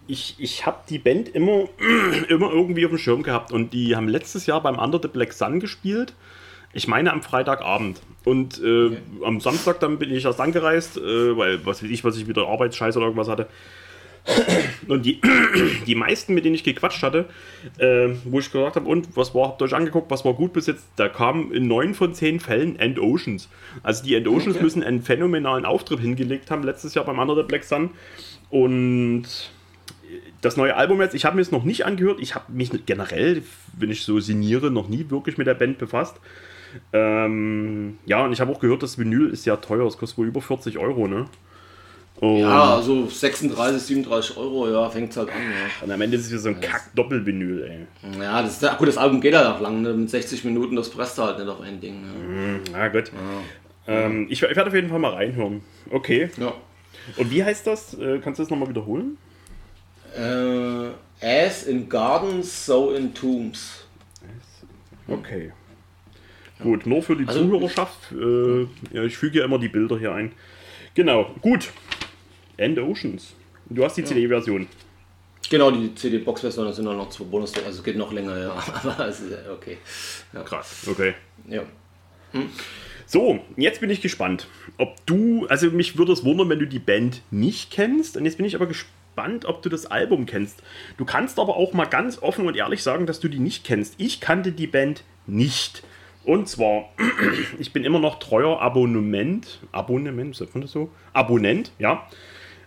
ich, ich habe die Band immer, [clears throat] immer irgendwie auf dem Schirm gehabt und die haben letztes Jahr beim Under the Black Sun gespielt. Ich meine am Freitagabend. Und äh, okay. am Samstag dann bin ich erst angereist, äh, weil was weiß ich, was ich wieder Arbeitsscheiß oder irgendwas hatte. [clears throat] Und die, [clears throat] die meisten, mit denen ich gequatscht hatte, äh, wo ich gesagt habe, und was war, habt ihr euch angeguckt, was war gut bis jetzt, da kamen in neun von zehn Fällen End Oceans. Also die End Oceans okay. müssen einen phänomenalen Auftritt hingelegt haben, letztes Jahr beim Under the Black Sun. Und das neue Album jetzt, ich habe mir es noch nicht angehört, ich habe mich generell, wenn ich so sinniere, noch nie wirklich mit der Band befasst. Ähm, ja, und ich habe auch gehört, das Vinyl ist ja teuer, es kostet wohl über 40 Euro, ne? Und ja, also 36, 37 Euro, ja, fängt es halt an. Ja. Und am Ende ist es wieder so ein Kack-Doppelvinyl, ey. Ja, das, gut, das Album geht halt auch lang, ne? mit 60 Minuten, das presst halt nicht auf ein Ding. Ne? Na mhm, gut. Ja. Ähm, ich, ich werde auf jeden Fall mal reinhören. Okay. Ja. Und wie heißt das? Äh, kannst du das nochmal wiederholen? Äh, as in Gardens, so in Tombs. Okay. Gut, nur für die also, Zuhörerschaft. Äh, ja, ich füge ja immer die Bilder hier ein. Genau, gut. End Oceans. Du hast die ja. CD-Version. Genau, die CD-Box-Version, da sind noch zwei Bonus, also es geht noch länger, ja. [laughs] Aber es ist okay. Ja. Krass, okay. Ja. Hm. So, jetzt bin ich gespannt, ob du, also mich würde es wundern, wenn du die Band nicht kennst. Und jetzt bin ich aber gespannt, ob du das Album kennst. Du kannst aber auch mal ganz offen und ehrlich sagen, dass du die nicht kennst. Ich kannte die Band nicht. Und zwar, [clears throat] ich bin immer noch treuer Abonnement, Abonnement, sagt man das so? Abonnent, ja.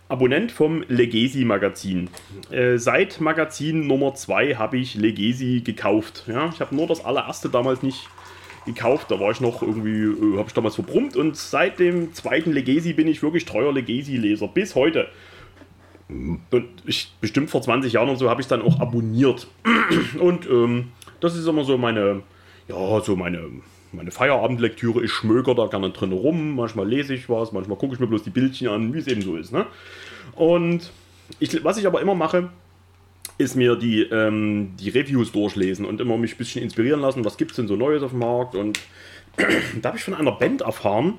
Abonnent vom Legesi Magazin. Äh, seit Magazin Nummer 2 habe ich Legesi gekauft. Ja, ich habe nur das allererste damals nicht gekauft. Da war ich noch irgendwie, äh, habe ich damals verbrummt und seit dem zweiten Legesi bin ich wirklich treuer Legesi-Leser. Bis heute. Ich, bestimmt vor 20 Jahren und so habe ich dann auch abonniert. [clears throat] Und ähm, das ist immer so meine, ja, so meine, meine Feierabendlektüre. Ich schmöker da gerne drin rum. Manchmal lese ich was, manchmal gucke ich mir bloß die Bildchen an, wie es eben so ist. Ne? Und ich, was ich aber immer mache, ist mir die, ähm, die Reviews durchlesen und immer mich ein bisschen inspirieren lassen, was gibt es denn so Neues auf dem Markt. Und [clears throat] da habe ich von einer Band erfahren,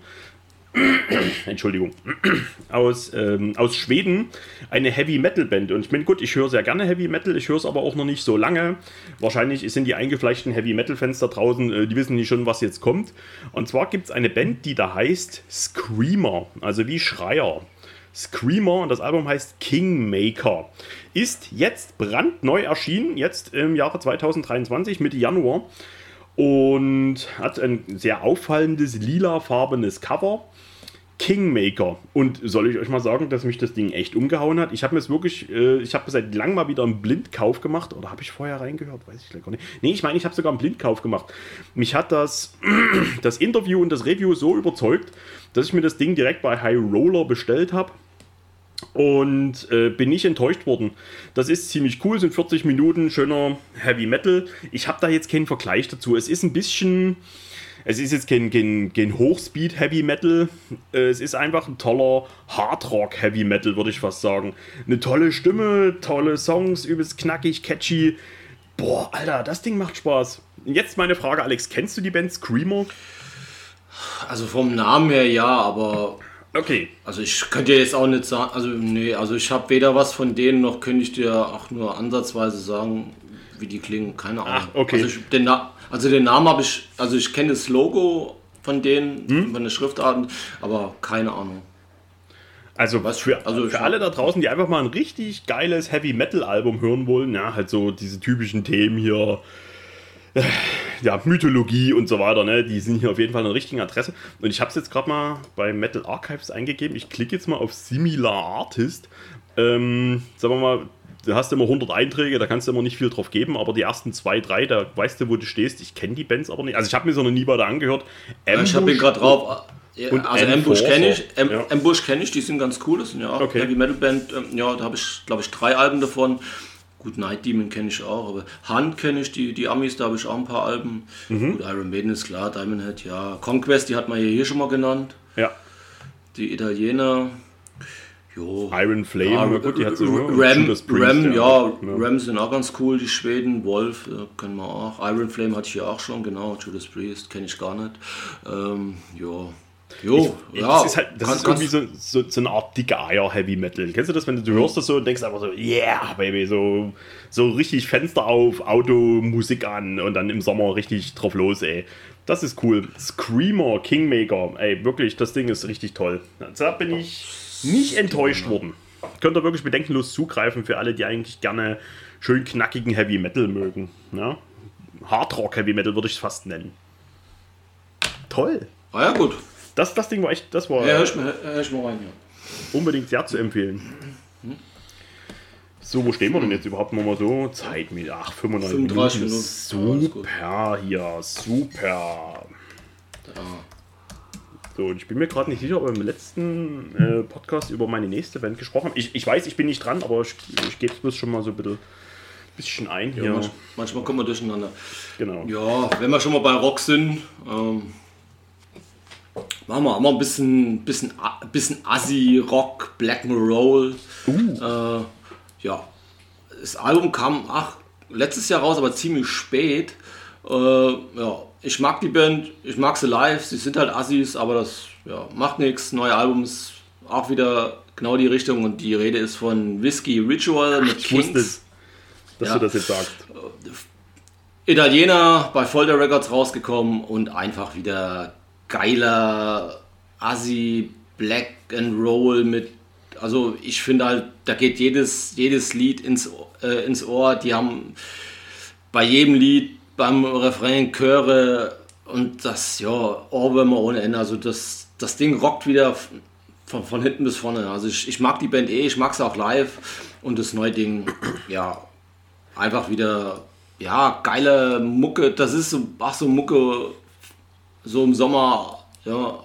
[clears throat] Entschuldigung, [clears throat] aus, ähm, aus Schweden, eine Heavy Metal Band. Und ich meine, gut, ich höre sehr gerne Heavy Metal, ich höre es aber auch noch nicht so lange. Wahrscheinlich sind die eingefleischten Heavy Metal Fans da draußen, äh, die wissen nicht schon, was jetzt kommt. Und zwar gibt es eine Band, die da heißt Screamer, also wie Schreier. Screamer und das Album heißt Kingmaker. Ist jetzt brandneu erschienen, jetzt im Jahre 2023, Mitte Januar. Und hat ein sehr auffallendes lilafarbenes Cover Kingmaker. Und soll ich euch mal sagen, dass mich das Ding echt umgehauen hat? Ich habe mir es wirklich, äh, ich habe seit langem mal wieder einen Blindkauf gemacht. Oder habe ich vorher reingehört? Weiß ich gar nicht. Nee, ich meine, ich habe sogar einen Blindkauf gemacht. Mich hat das, [clears throat] das Interview und das Review so überzeugt, dass ich mir das Ding direkt bei High Roller bestellt habe. Und äh, bin nicht enttäuscht worden. Das ist ziemlich cool, sind 40 Minuten schöner Heavy Metal. Ich habe da jetzt keinen Vergleich dazu. Es ist ein bisschen es ist jetzt kein, kein, kein Hochspeed Heavy Metal, äh, es ist einfach ein toller Hardrock Heavy Metal, würde ich fast sagen. Eine tolle Stimme, tolle Songs, übelst knackig, catchy. Boah, Alter, das Ding macht Spaß. Jetzt meine Frage, Alex, kennst du die Band Screamer? Also vom Namen her ja, aber Okay. Also ich könnte dir jetzt auch nicht sagen, also nee, also ich habe weder was von denen noch könnte ich dir auch nur ansatzweise sagen, wie die klingen, keine Ahnung. Ach, okay. Also, ich, den, also den Namen habe ich, also ich kenne das Logo von denen, hm? von den Schriftarten, aber keine Ahnung. Also, Was, für, also für alle da draußen, die einfach mal ein richtig geiles Heavy Metal Album hören wollen, ja, halt so diese typischen Themen hier, äh, ja, Mythologie und so weiter, ne, die sind hier auf jeden Fall eine richtige Adresse. Und ich habe es jetzt gerade mal bei Metal Archives eingegeben. Ich klicke jetzt mal auf Similar Artist. Ähm, sagen wir mal, du hast immer 100 Einträge, da kannst du immer nicht viel drauf geben, aber die ersten zwei, drei, da weißt du, wo du stehst. Ich kenne die Bands aber nicht. Also ich habe mir so noch nie weiter angehört. Ambush ich habe ihn gerade drauf. Ja, und also Ambush kenne ich, Am ja. Ambush kenne ich, die sind ganz cool, das sind ja auch okay. Heavy Metal Band. Ähm, ja, da habe ich, glaube ich, drei Alben davon. Gut, Night Demon kenne ich auch, aber Hand kenne ich, die, die Amis, da habe ich auch ein paar Alben. Mhm. Gut, Iron Maiden ist klar, Diamond Head, ja. Conquest, die hat man hier schon mal genannt. Ja. Die Italiener, Jo. Iron Flame, ah, gut, die hat so Ram, Priest, Ram, ja, ja, Ram sind auch ganz cool, die Schweden. Wolf äh, können wir auch. Iron Flame hatte ich ja auch schon, genau. Judas Priest kenne ich gar nicht. Ähm, ja. Jo, ich, ja. Das ist, halt, das Kann- ist irgendwie so, so, so eine Art dicke Eier Heavy Metal. Kennst du das, wenn du, du hörst das so und denkst einfach so, yeah, Baby, so, so richtig Fenster auf, Auto, Musik an und dann im Sommer richtig drauf los, ey. Das ist cool. Screamer, Kingmaker, ey, wirklich, das Ding ist richtig toll. Da bin ich nicht enttäuscht worden. Könnt ihr wirklich bedenkenlos zugreifen für alle, die eigentlich gerne schön knackigen Heavy Metal mögen. Ja? Hardrock Heavy Metal würde ich es fast nennen. Toll. Ah ja, gut. Das, das Ding war echt, das war Ja, hör ich mal, hör ich mal rein, ja. unbedingt sehr zu empfehlen. So, wo stehen wir denn jetzt überhaupt nochmal so? Zeit mit, ach, 35 35 Minuten. Minuten. Super hier, super. So, und ich bin mir gerade nicht sicher, ob wir im letzten äh, Podcast über meine nächste Band gesprochen haben. Ich, ich weiß, ich bin nicht dran, aber ich, ich gebe es bloß schon mal so ein bisschen, bisschen ein. Ja, manch, manchmal kommen wir durcheinander. Genau. Ja, wenn wir schon mal bei Rock sind, ähm, machen wir mal ein bisschen, bisschen, bisschen Assi, Rock, Black Roll. Äh, ja, das Album kam ach, letztes Jahr raus, aber ziemlich spät. Äh, ja, ich mag die Band, ich mag sie live, sie sind halt Assis, aber das ja, macht nichts. Neue Album ist auch wieder genau die Richtung und die Rede ist von Whiskey Ritual mit Ich wusste Kings. es, dass Ja. du das jetzt sagst. Italiener bei Folder Records rausgekommen und einfach wieder geiler Assi Black and Roll mit also ich finde halt da geht jedes jedes Lied ins äh, ins Ohr die haben bei jedem Lied beim Refrain Chöre und das ja Ohrwürmer ohne Ende also das das Ding rockt wieder von, von hinten bis vorne also ich, ich mag die Band eh ich mag sie auch live und das neue Ding ja einfach wieder, ja, geile Mucke. Das ist so, ach so Mucke, so im Sommer, ja,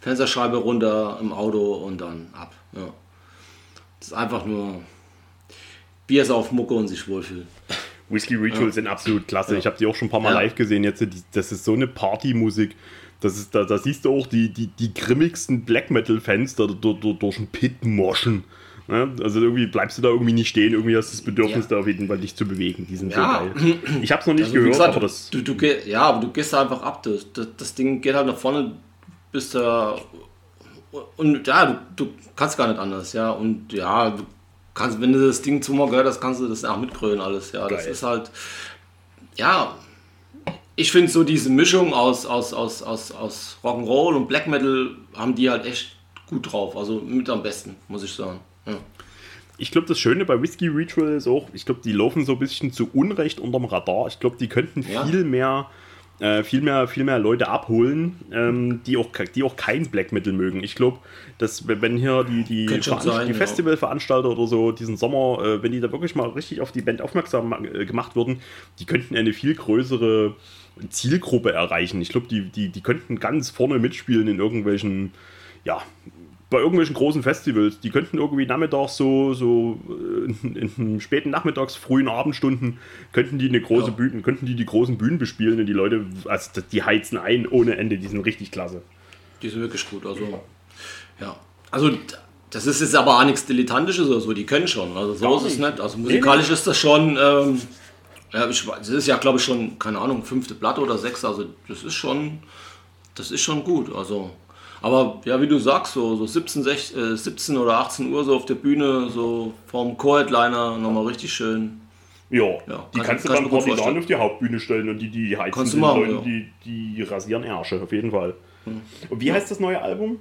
Fensterscheibe runter im Auto und dann ab. Ja. Das ist einfach nur Bier ist auf Mucke und sich wohlfühlt. Whiskey Rituals sind absolut klasse. Ich habe die auch schon ein paar Mal Ja. live gesehen. Jetzt, die, das ist so eine Partymusik. Das ist, da, da siehst du auch die, die, die grimmigsten Black Metal-Fans da, da, da, durch den Pit moschen. Ne? Also irgendwie bleibst du da irgendwie nicht stehen. Irgendwie hast du das Bedürfnis, Ja. da auf jeden Fall dich zu bewegen. Die sind Ja. so geil. Ich habe es noch nicht Also, gehört, gesagt, aber das. du, du, geh- ja, aber du gehst da einfach ab. Das, das, das Ding geht halt nach vorne, bist da. Und ja, du, du kannst gar nicht anders, ja. Und ja, du kannst, wenn du das Ding zweimal gehört hast, kannst du das auch mitgrölen alles, ja. Das Geil. ist halt. Ja. Ich finde so diese Mischung aus, aus, aus, aus, aus Rock'n'Roll und Black Metal haben die halt echt gut drauf. Also mit am besten, muss ich sagen. Ja. Ich glaube, das Schöne bei Whiskey Ritual ist auch, ich glaube, die laufen so ein bisschen zu Unrecht unterm Radar. Ich glaube, die könnten Ja. viel mehr. Äh, viel, mehr, viel mehr Leute abholen, ähm, die, auch, die auch kein Black Metal mögen. Ich glaube, dass wenn hier die, die, sein, die ja. Festivalveranstalter oder so diesen Sommer, äh, wenn die da wirklich mal richtig auf die Band aufmerksam äh, gemacht würden, die könnten eine viel größere Zielgruppe erreichen. Ich glaube, die, die, die könnten ganz vorne mitspielen in irgendwelchen, ja, bei irgendwelchen großen Festivals. Die könnten irgendwie nachmittags so, so äh, in, in späten Nachmittags, frühen Abendstunden, könnten die eine große Ja. Bühne, könnten die die großen Bühnen bespielen und die Leute, also die heizen ein ohne Ende, die sind richtig klasse. Die sind wirklich gut. Also, ja. Also, das ist jetzt aber auch nichts Dilettantisches oder so. Die können schon. Also, so Gar ist es nicht. Also, musikalisch ist das schon. Ähm, ja, ich, weiß- das ist ja, glaube ich, schon, keine Ahnung, fünfte Platte oder sechs. Also, das ist schon. Das ist schon gut. Also. Aber ja, wie du sagst, so, so 17, 16, äh, 17 oder 18 Uhr so auf der Bühne, so vorm Co-Headliner, nochmal richtig schön. Ja, Ja, die kann- kannst du ich dann vorstellen. auf die Hauptbühne stellen und die, die heizen Kannst sind machen, Leute, ja. Hm. die, die rasieren Ärsche, auf jeden Fall. Und wie heißt das neue Album?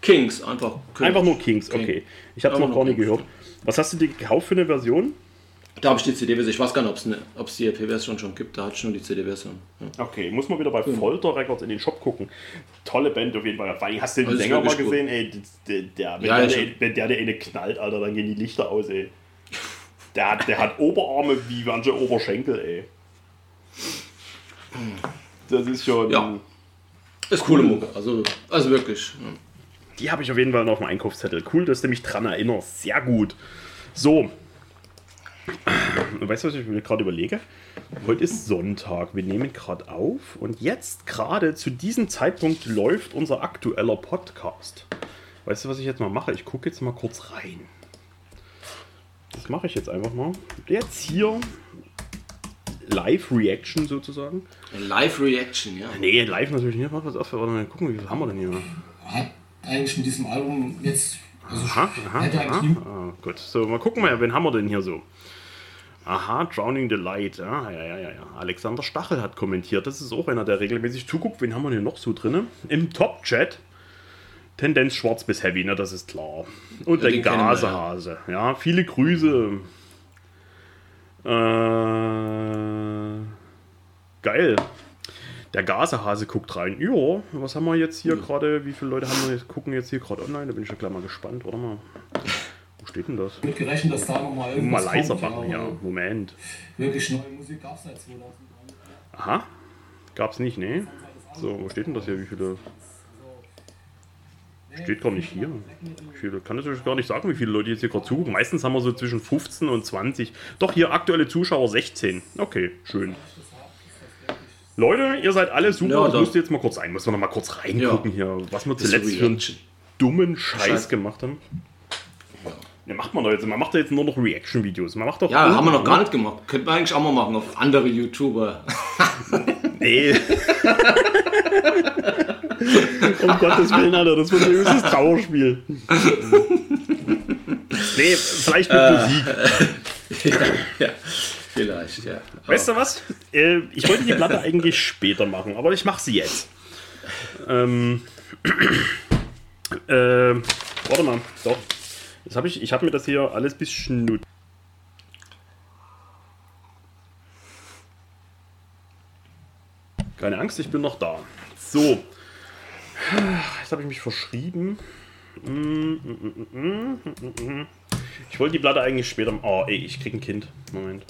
Kings, einfach. Kings. Einfach nur Kings, okay. Ich habe es Einfach noch gar nicht gehört. Was hast du dir gekauft für eine Version? Da habe ich die CD-Version. Ich weiß gar nicht, ob es die EP-Version schon gibt. Da hatte ich nur die CD-Version. Ja. Okay, muss man wieder bei Folter Records in den Shop gucken. Tolle Band auf jeden Fall. Vor allem hast du den Das ist Sänger mal gesehen, ey, der, der, wenn, Ja, der, wenn der, der eine knallt, Alter, dann gehen die Lichter aus, ey. Der hat, der hat Oberarme wie manche Oberschenkel, ey. Das ist schon. Ja. Ist coole Mucke. Also, also wirklich. ja. Die habe ich auf jeden Fall noch auf dem Einkaufszettel. Cool, dass du mich dran erinnerst. Sehr gut. So. Und Weißt du, was ich mir gerade überlege? Heute ist Sonntag. Wir nehmen gerade auf. Und jetzt, gerade zu diesem Zeitpunkt, läuft unser aktueller Podcast. Weißt du, was ich jetzt mal mache? Ich gucke jetzt mal kurz rein. Das mache ich jetzt einfach mal. Jetzt hier Live-Reaction sozusagen. Live-Reaction, ja. Nee, live natürlich nicht. Pass auf, warte mal, gucken, wie viel haben wir denn hier? eigentlich mit diesem Album jetzt. Also aha, aha, aha. Ah, gut, so mal gucken wir, wen haben wir denn hier so? Aha, Drowning the Light. Ah, ja, ja, ja, ja. Alexander Stachel hat kommentiert. Das ist auch einer, der regelmäßig zuguckt. Wen haben wir hier noch so drin? Im Top-Chat. Tendenz schwarz bis heavy, ne, das ist klar. Und ja, der Gasehase. Ja. ja, viele Grüße. Äh, geil. Der Gasehase guckt rein. Ja, was haben wir jetzt hier ja. gerade? Wie viele Leute haben wir jetzt, gucken jetzt hier gerade online? Da bin ich ja gleich mal gespannt. Warte mal. Wo steht denn das? Mit gerechnet, dass da nochmal irgendwas Mal leiser machen, ja. Moment. Wirklich neue Musik gab es seit 2000. Aha. Gab's nicht, ne? So, wo steht denn das hier? Wie viele Steht gar nicht hier. Ich kann natürlich gar nicht sagen, wie viele Leute jetzt hier gerade zugucken. Meistens haben wir so zwischen 15 und 20. Doch, hier aktuelle Zuschauer 16. Okay, schön. Leute, ihr seid alle super. Ja, ich musste jetzt mal kurz ein. Müssen wir noch mal kurz reingucken ja. hier, was wir zuletzt für einen dummen Scheiß gemacht haben. Ne, macht man doch jetzt. Man macht ja jetzt nur noch Reaction-Videos. Man macht doch. Ja, haben wir noch gar nicht gemacht. Könnte man eigentlich auch mal machen auf andere YouTuber. [laughs] nee. [laughs] um Gottes Willen, Alter, das wird ein höchstes Trauerspiel. [laughs] nee, vielleicht mit äh, Musik. ja, ja, vielleicht, ja. Weißt du was? Äh, ich wollte die Platte eigentlich später machen, aber ich mache sie jetzt. Ähm, [clears throat] äh, warte mal, doch. Das hab ich ich habe mir das hier alles bis Schnut. Keine Angst, ich bin noch da. So, Jetzt habe ich mich verschrieben. Ich wollte die Platte eigentlich später. Oh, ey, ich krieg ein Kind. Moment.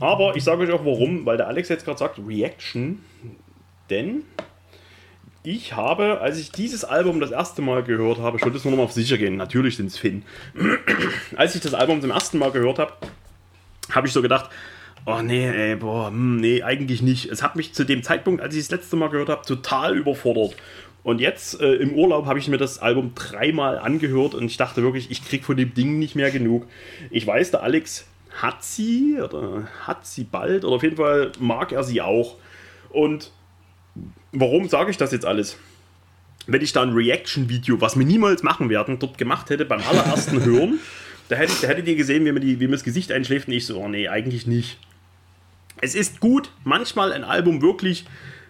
Aber ich sage euch auch warum, weil der Alex jetzt gerade sagt, Reaction. Denn ich habe, als ich dieses Album das erste Mal gehört habe, ich wollte es nur noch mal auf sicher gehen, natürlich sind es Finn. [clears throat] als ich das Album zum ersten Mal gehört habe, habe ich so gedacht, oh nee, ey, boah, hm, nee, eigentlich nicht. Es hat mich zu dem Zeitpunkt, als ich das letzte Mal gehört habe, total überfordert. Und jetzt äh, im Urlaub habe ich mir das Album dreimal angehört und ich dachte wirklich, ich krieg von dem Ding nicht mehr genug. Ich weiß, der Alex hat sie oder hat sie bald oder auf jeden Fall mag er sie auch. Und warum sage ich das jetzt alles? Wenn ich da ein Reaction-Video, was wir niemals machen werden, dort gemacht hätte beim allerersten [laughs] Hören, da, hätte, da hättet ihr gesehen, wie mir, die, wie mir das Gesicht einschläft und ich so, oh nee, eigentlich nicht. Es ist gut, manchmal ein Album wirklich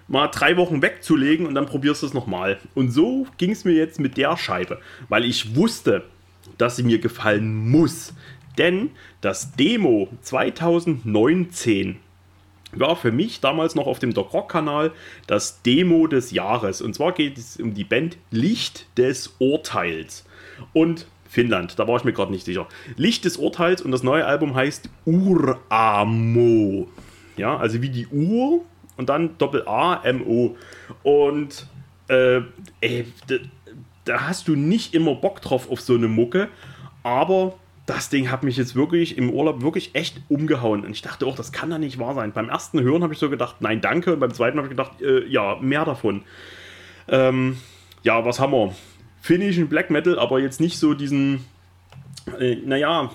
mal drei Wochen wegzulegen und dann probierst du es nochmal. Und so ging es mir jetzt mit der Scheibe, weil ich wusste, dass sie mir gefallen muss. Denn das Demo 2019 war für mich damals noch auf dem Doc Rock Kanal das Demo des Jahres. Und zwar geht es um die Band Licht des Urteils. Und Finnland, da war ich mir gerade nicht sicher. Licht des Urteils und das neue Album heißt Uramo. Ja, also wie die Uhr und dann Doppel A, M, O. Und äh, ey, da, da hast du nicht immer Bock drauf auf so eine Mucke, aber das Ding hat mich jetzt wirklich im Urlaub wirklich echt umgehauen. Und ich dachte auch, das kann da nicht wahr sein. Beim ersten Hören habe ich so gedacht, nein, danke. Und beim zweiten habe ich gedacht, äh, ja, mehr davon. Ähm, ja, was haben wir? Finnischen Black Metal, aber jetzt nicht so diesen, äh, naja,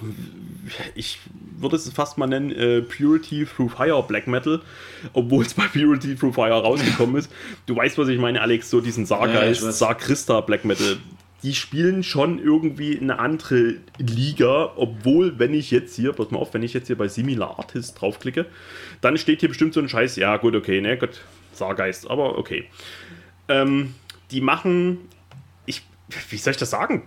ich würde es fast mal nennen, äh, Purity Through Fire Black Metal, obwohl es bei Purity Through Fire rausgekommen ist. Du weißt, was ich meine, Alex, so diesen Sargeist, ja, Sarkrista Black Metal. Die spielen schon irgendwie eine andere Liga, obwohl, wenn ich jetzt hier, pass mal auf, wenn ich jetzt hier bei Similar Artist draufklicke, dann steht hier bestimmt so ein Scheiß, ja gut, okay, ne, Gott, Sargeist, aber okay. Ähm, die machen, ich, wie soll ich das sagen?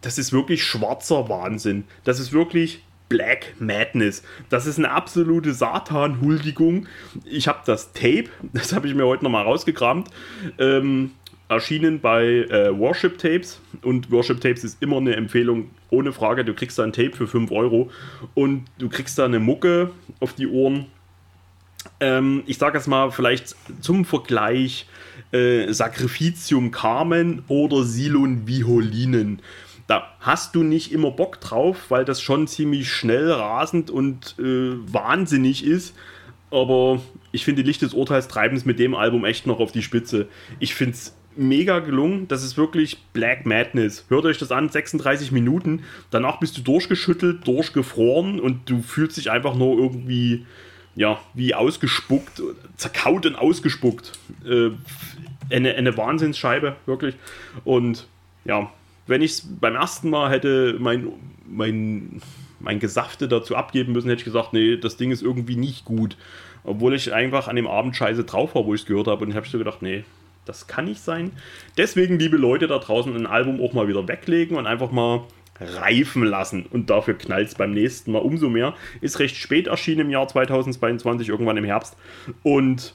Das ist wirklich schwarzer Wahnsinn. Das ist wirklich Black Madness. Das ist eine absolute Satan-Huldigung. Ich habe das Tape, [laughs] das habe ich mir heute nochmal rausgekramt, ähm, erschienen bei äh, Worship Tapes. Und Worship Tapes ist immer eine Empfehlung, ohne Frage. Du kriegst da ein Tape für 5 Euro und du kriegst da eine Mucke auf die Ohren. Ähm, ich sage jetzt mal vielleicht zum Vergleich äh, Sacrificium Carmen oder Silon Violinen da hast du nicht immer Bock drauf, weil das schon ziemlich schnell, rasend und äh, wahnsinnig ist. Aber ich finde, Licht des Urteils treiben es mit dem Album echt noch auf die Spitze. Ich finde es mega gelungen. Das ist wirklich Black Madness. Hört euch das an, 36 Minuten. Danach bist du durchgeschüttelt, durchgefroren und du fühlst dich einfach nur irgendwie, ja, wie ausgespuckt, zerkaut und ausgespuckt. Äh, eine, eine Wahnsinnsscheibe, wirklich. Und ja, wenn ich es beim ersten Mal hätte mein, mein, mein Gesafte dazu abgeben müssen, hätte ich gesagt, nee, das Ding ist irgendwie nicht gut. Obwohl ich einfach an dem Abend scheiße drauf war, wo ich es gehört habe. Und ich habe so gedacht, nee, das kann nicht sein. Deswegen, liebe Leute da draußen, ein Album auch mal wieder weglegen und einfach mal reifen lassen. Und dafür knallt es beim nächsten Mal umso mehr. Ist recht spät erschienen im Jahr 2022, irgendwann im Herbst. Und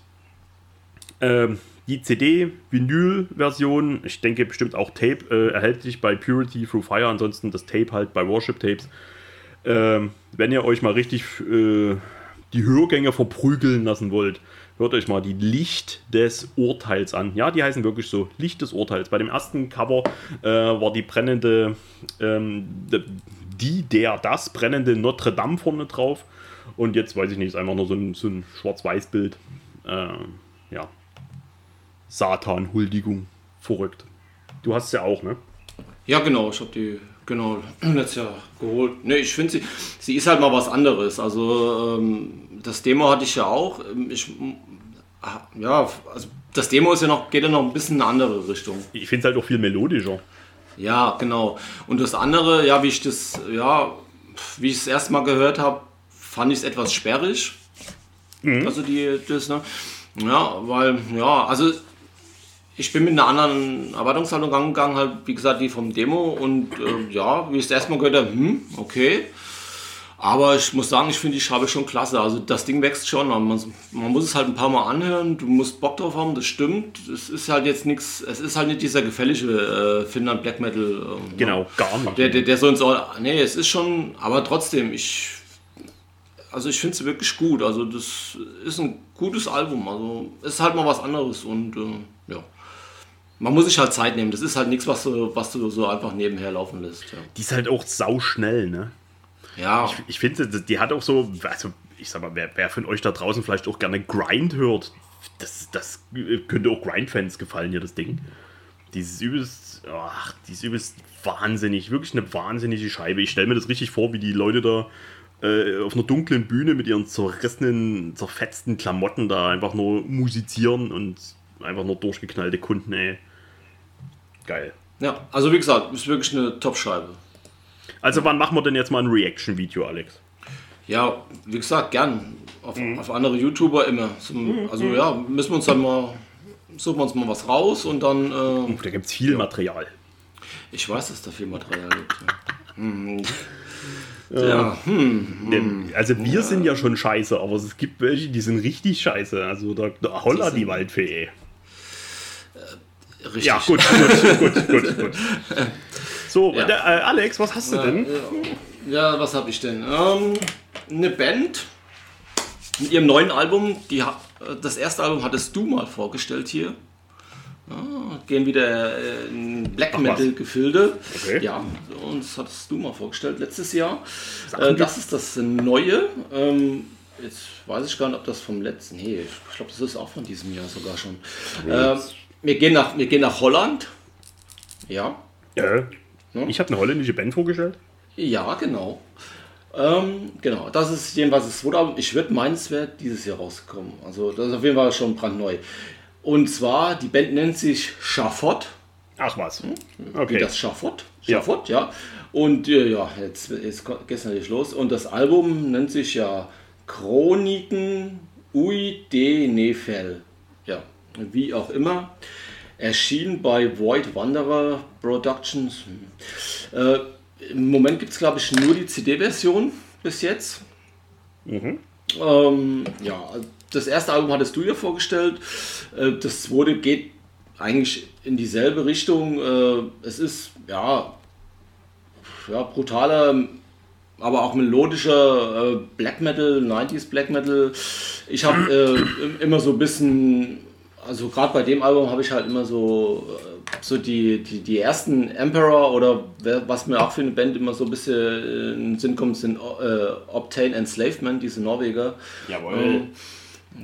ähm, die CD, Vinyl-Version, ich denke bestimmt auch Tape, äh, erhältlich bei Purity Through Fire, ansonsten das Tape halt bei Worship Tapes. Ähm, wenn ihr euch mal richtig äh, die Hörgänge verprügeln lassen wollt, hört euch mal die Licht des Urteils an. Ja, die heißen wirklich so, Licht des Urteils. Bei dem ersten Cover äh, war die brennende, ähm, die, der, das brennende Notre Dame vorne drauf. Und jetzt weiß ich nicht, ist einfach nur so ein, so ein Schwarz-Weiß-Bild. Äh, ja. Satan-Huldigung. Verrückt. Du hast es ja auch, ne? Ja, genau. Ich habe die genau [clears throat] letztes Jahr geholt. Ne, ich finde sie, sie ist halt mal was anderes. Also ähm, das Demo hatte ich ja auch. Ich, ja, also das Demo ist ja noch, geht ja noch ein bisschen in eine andere Richtung. Ich finde es halt auch viel melodischer. Ja, genau. Und das andere, ja, wie ich das, ja, wie ich es erstmal gehört habe, fand ich es etwas sperrig. Mhm. Also die, das, ne? Ja, weil, ja, also ich bin mit einer anderen Erwartungshaltung gegangen, halt, wie gesagt, die vom Demo. Und äh, ja, wie ich es erstmal gehört habe, hm, okay. Aber ich muss sagen, ich finde die Scheibe schon klasse. Also das Ding wächst schon. Man, man, muss es halt ein paar Mal anhören. Du musst Bock drauf haben, das stimmt. Es ist halt jetzt nichts, es ist halt nicht dieser gefällige äh, Finnland Black Metal. Äh, genau, gar nicht. Der, der, der so ins Ohr, Nee, es ist schon, aber trotzdem, ich. Also ich finde es wirklich gut. Also das ist ein gutes Album. Also es ist halt mal was anderes und äh, ja man muss sich halt Zeit nehmen. Das ist halt nichts, was du, was du so einfach nebenher laufen lässt. Ja. Die ist halt auch sauschnell, ne? Ja. Ich, ich finde, die hat auch so, also ich sag mal, wer, wer von euch da draußen vielleicht auch gerne Grind hört, das, das könnte auch Grind-Fans gefallen, hier das Ding. Die ist übelst, ach, die ist übelst wahnsinnig, wirklich eine wahnsinnige Scheibe. Ich stelle mir das richtig vor, wie die Leute da äh, auf einer dunklen Bühne mit ihren zerrissenen, zerfetzten Klamotten da einfach nur musizieren und einfach nur durchgeknallte Kunden, ey. Geil. Ja, also wie gesagt, ist wirklich eine Top-Scheibe. Also wann machen wir denn jetzt mal ein Reaction-Video, Alex? Ja, wie gesagt, gern. Auf, mhm. auf andere YouTuber immer. Zum, mhm. Also ja, müssen wir uns dann mal, suchen wir uns mal was raus und dann... Äh, da gibt es viel ja. Material. Ich weiß, dass da viel Material gibt. Ja. [laughs] Hm. Ja. Hm, hm. Also wir ja. sind ja schon scheiße, aber es gibt welche, die sind richtig scheiße. Also der, der Holler, die, die Waldfee. Richtig. Ja, gut, gut, gut, gut, gut. [laughs] So, ja. der, äh, Alex, was hast du denn? Ja, was habe ich denn? Ähm, eine Band mit ihrem neuen Album, die, das erste Album hattest du mal vorgestellt hier. Ja, gehen wieder in Black Metal-Gefilde. Okay. Ja, und das hattest du mal vorgestellt letztes Jahr. Äh, das ist das Neue. Ähm, jetzt weiß ich gar nicht, ob das vom letzten. Nee, ich glaube, das ist auch von diesem Jahr sogar schon. Ähm, wir, gehen nach, wir gehen nach Holland. Ja. ja. Ich habe eine holländische Band vorgestellt. Ja, genau. Ähm, genau, das ist jedenfalls das zweite Album. Ich würde meins wäre dieses Jahr rausgekommen. Also das ist auf jeden Fall schon brandneu. Und zwar, die Band nennt sich Schafott. Ach was. Hm? Okay. Wie das Schafott. Schafott, ja. ja. Und äh, ja, jetzt, jetzt geht es natürlich los. Und das Album nennt sich ja Chroniken Ui de Nefel. Ja, wie auch immer. Erschien bei Void Wanderer Productions. Äh, Im Moment gibt es, glaube ich, nur die CD-Version bis jetzt. Mhm. Ähm, ja, das erste Album hattest du ja vorgestellt. Äh, das zweite geht eigentlich in dieselbe Richtung. Äh, es ist ja, ja brutaler, aber auch melodischer äh, Black Metal, 90s Black Metal. Ich habe immer so ein bisschen, also gerade bei dem Album habe ich halt immer so so die, die, die ersten Emperor oder was mir auch für eine Band immer so ein bisschen in den Sinn kommt, sind äh, Obtain Enslavement, diese Norweger. Jawohl. Ähm,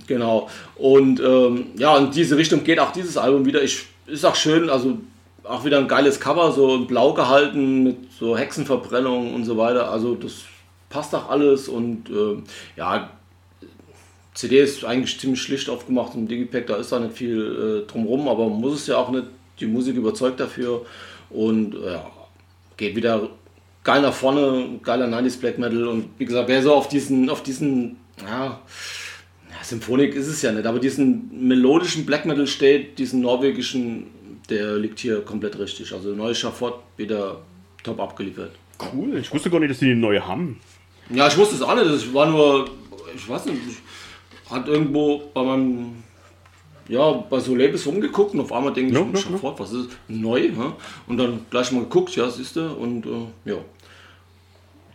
Genau. Und ähm, ja, in diese Richtung geht auch dieses Album wieder. Ich, ist auch schön, also auch wieder ein geiles Cover, so in blau gehalten mit so Hexenverbrennung und so weiter. Also das passt auch alles und äh, ja, CD ist eigentlich ziemlich schlicht aufgemacht im Digipack, da ist da nicht viel äh, drumrum, aber man muss es ja auch nicht, die Musik überzeugt dafür und äh, ja, geht wieder geil nach vorne, geiler 90s Black Metal und wie gesagt, wer so auf diesen, auf diesen, ja, ja, Symphonik ist es ja nicht, aber diesen melodischen Black Metal steht, diesen norwegischen, der liegt hier komplett richtig. Also neue Schafott wieder top abgeliefert. Cool, ich wusste gar nicht, dass die eine neue haben. Ja, ich wusste es auch nicht, das war nur, ich weiß nicht, ich hat irgendwo bei meinem ja, bei so Labels rumgeguckt und auf einmal denke ich, Ja, no, ja, ja. was ist neu? Hä? Und dann gleich mal geguckt, ja, siehst du, und äh, ja,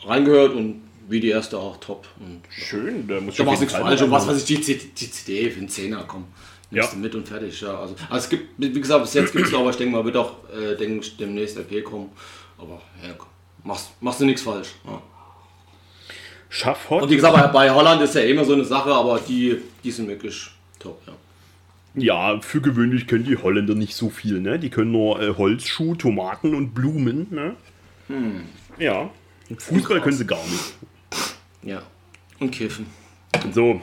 reingehört und wie die erste auch top. Und Schön, da muss ich da auf war jeden nichts falsch. Und was weiß ich, die, C- die CD für einen Zehner, komm. Nimmst Ja. du mit und fertig. Ja, also, also es gibt, wie gesagt, bis jetzt gibt es aber ich denke mal, wird auch äh, denk, demnächst LP kommen. Aber ja, komm, machst, machst du nichts falsch. Ja. Schafott. Und wie gesagt, bei, Holland ist ja immer so eine Sache, aber die, die sind wirklich top. Ja. Ja, für gewöhnlich können die Holländer nicht so viel, ne? Die können nur äh, Holzschuh, Tomaten und Blumen, ne? Hm. Ja. Fußball können sie gar nicht. ja. Und Kiffen. So,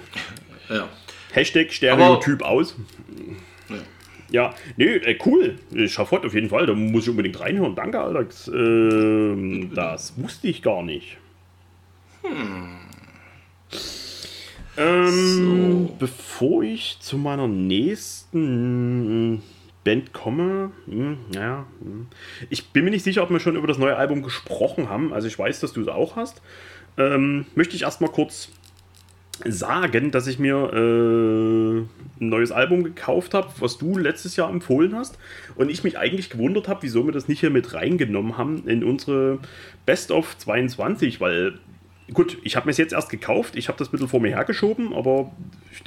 Ja. Hashtag Stereotyp aus. Ja. Ja, nee, äh, cool. Äh, Schafott auf jeden Fall. Da muss ich unbedingt reinhören. Danke, Alex. Ähm, das wusste ich gar nicht. Ähm, Bevor ich zu meiner nächsten Band komme, hm, ja, hm. ich bin mir nicht sicher, ob wir schon über das neue Album gesprochen haben. Also ich weiß, dass du es auch hast. Ähm, möchte ich erstmal kurz sagen, dass ich mir äh, ein neues Album gekauft habe, was du letztes Jahr empfohlen hast. Und ich mich eigentlich gewundert habe, wieso wir das nicht hier mit reingenommen haben in unsere Best of 22, weil gut, ich habe mir es jetzt erst gekauft, ich habe das ein bisschen vor mir hergeschoben, aber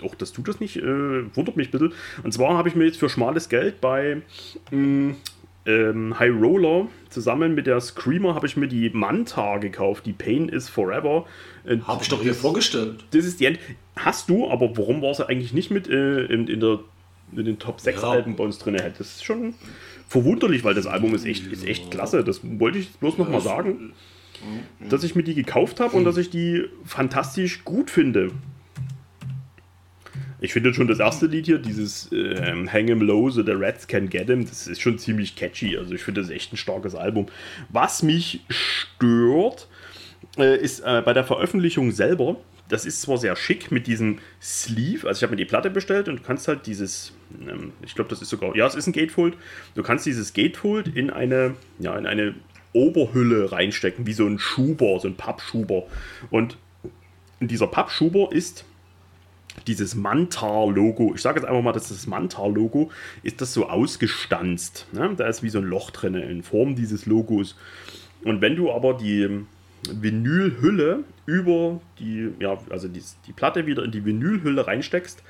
auch, dass du das nicht, äh, wundert mich ein bisschen. Und zwar habe ich mir jetzt für schmales Geld bei mh, ähm, High Roller zusammen mit der Screamer habe ich mir die Manta gekauft, die Pain is Forever. Äh, Habe ich doch hier vorgestellt. das ist die End. Hast du, aber warum war sie eigentlich nicht mit äh, in, in, der, in den Top 6 Ja. Alben bei uns drin? Das ist schon verwunderlich, weil das Album ist echt, ist echt klasse. Das wollte ich bloß noch mal sagen, dass ich mir die gekauft habe und dass ich die fantastisch gut finde. Ich finde schon das erste Lied hier, dieses ähm, Hang 'em Low, so The Rats Can Get 'em, das ist schon ziemlich catchy. Also ich finde das echt ein starkes Album. Was mich stört, äh, ist äh, bei der Veröffentlichung selber, das ist zwar sehr schick mit diesem Sleeve, also ich habe mir die Platte bestellt und du kannst halt dieses, ähm, ich glaube, das ist sogar, ja, es ist ein Gatefold, du kannst dieses Gatefold in eine, ja, in eine Oberhülle reinstecken, wie so ein Schuber, so ein Pappschuber. Und dieser Pappschuber ist dieses Mantar-Logo, ich sage jetzt einfach mal, dass das Mantar-Logo ist das so ausgestanzt. Ne? Da ist wie so ein Loch drin in Form dieses Logos. Und wenn du aber die Vinylhülle über die, ja, also die, die Platte wieder in die Vinylhülle reinsteckst,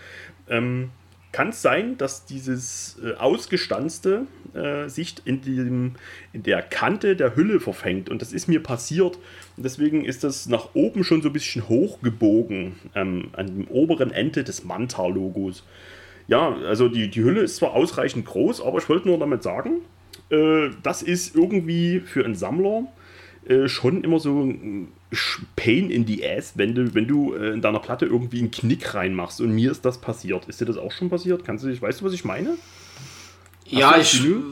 ähm, kann es sein, dass dieses äh, ausgestanzte äh, sich in, dem, in der Kante der Hülle verfängt. Und das ist mir passiert. Und deswegen ist das nach oben schon so ein bisschen hochgebogen ähm, an dem oberen Ende des Manta-Logos. Ja, also die, die Hülle ist zwar ausreichend groß, aber ich wollte nur damit sagen, äh, das ist irgendwie für einen Sammler äh, schon immer so ein Pain in the Ass, wenn du, wenn du äh, in deiner Platte irgendwie einen Knick reinmachst. Und mir ist das passiert. Ist dir das auch schon passiert? Kannst du dich, weißt du, was ich meine? Ja, du das ich. Vinyl?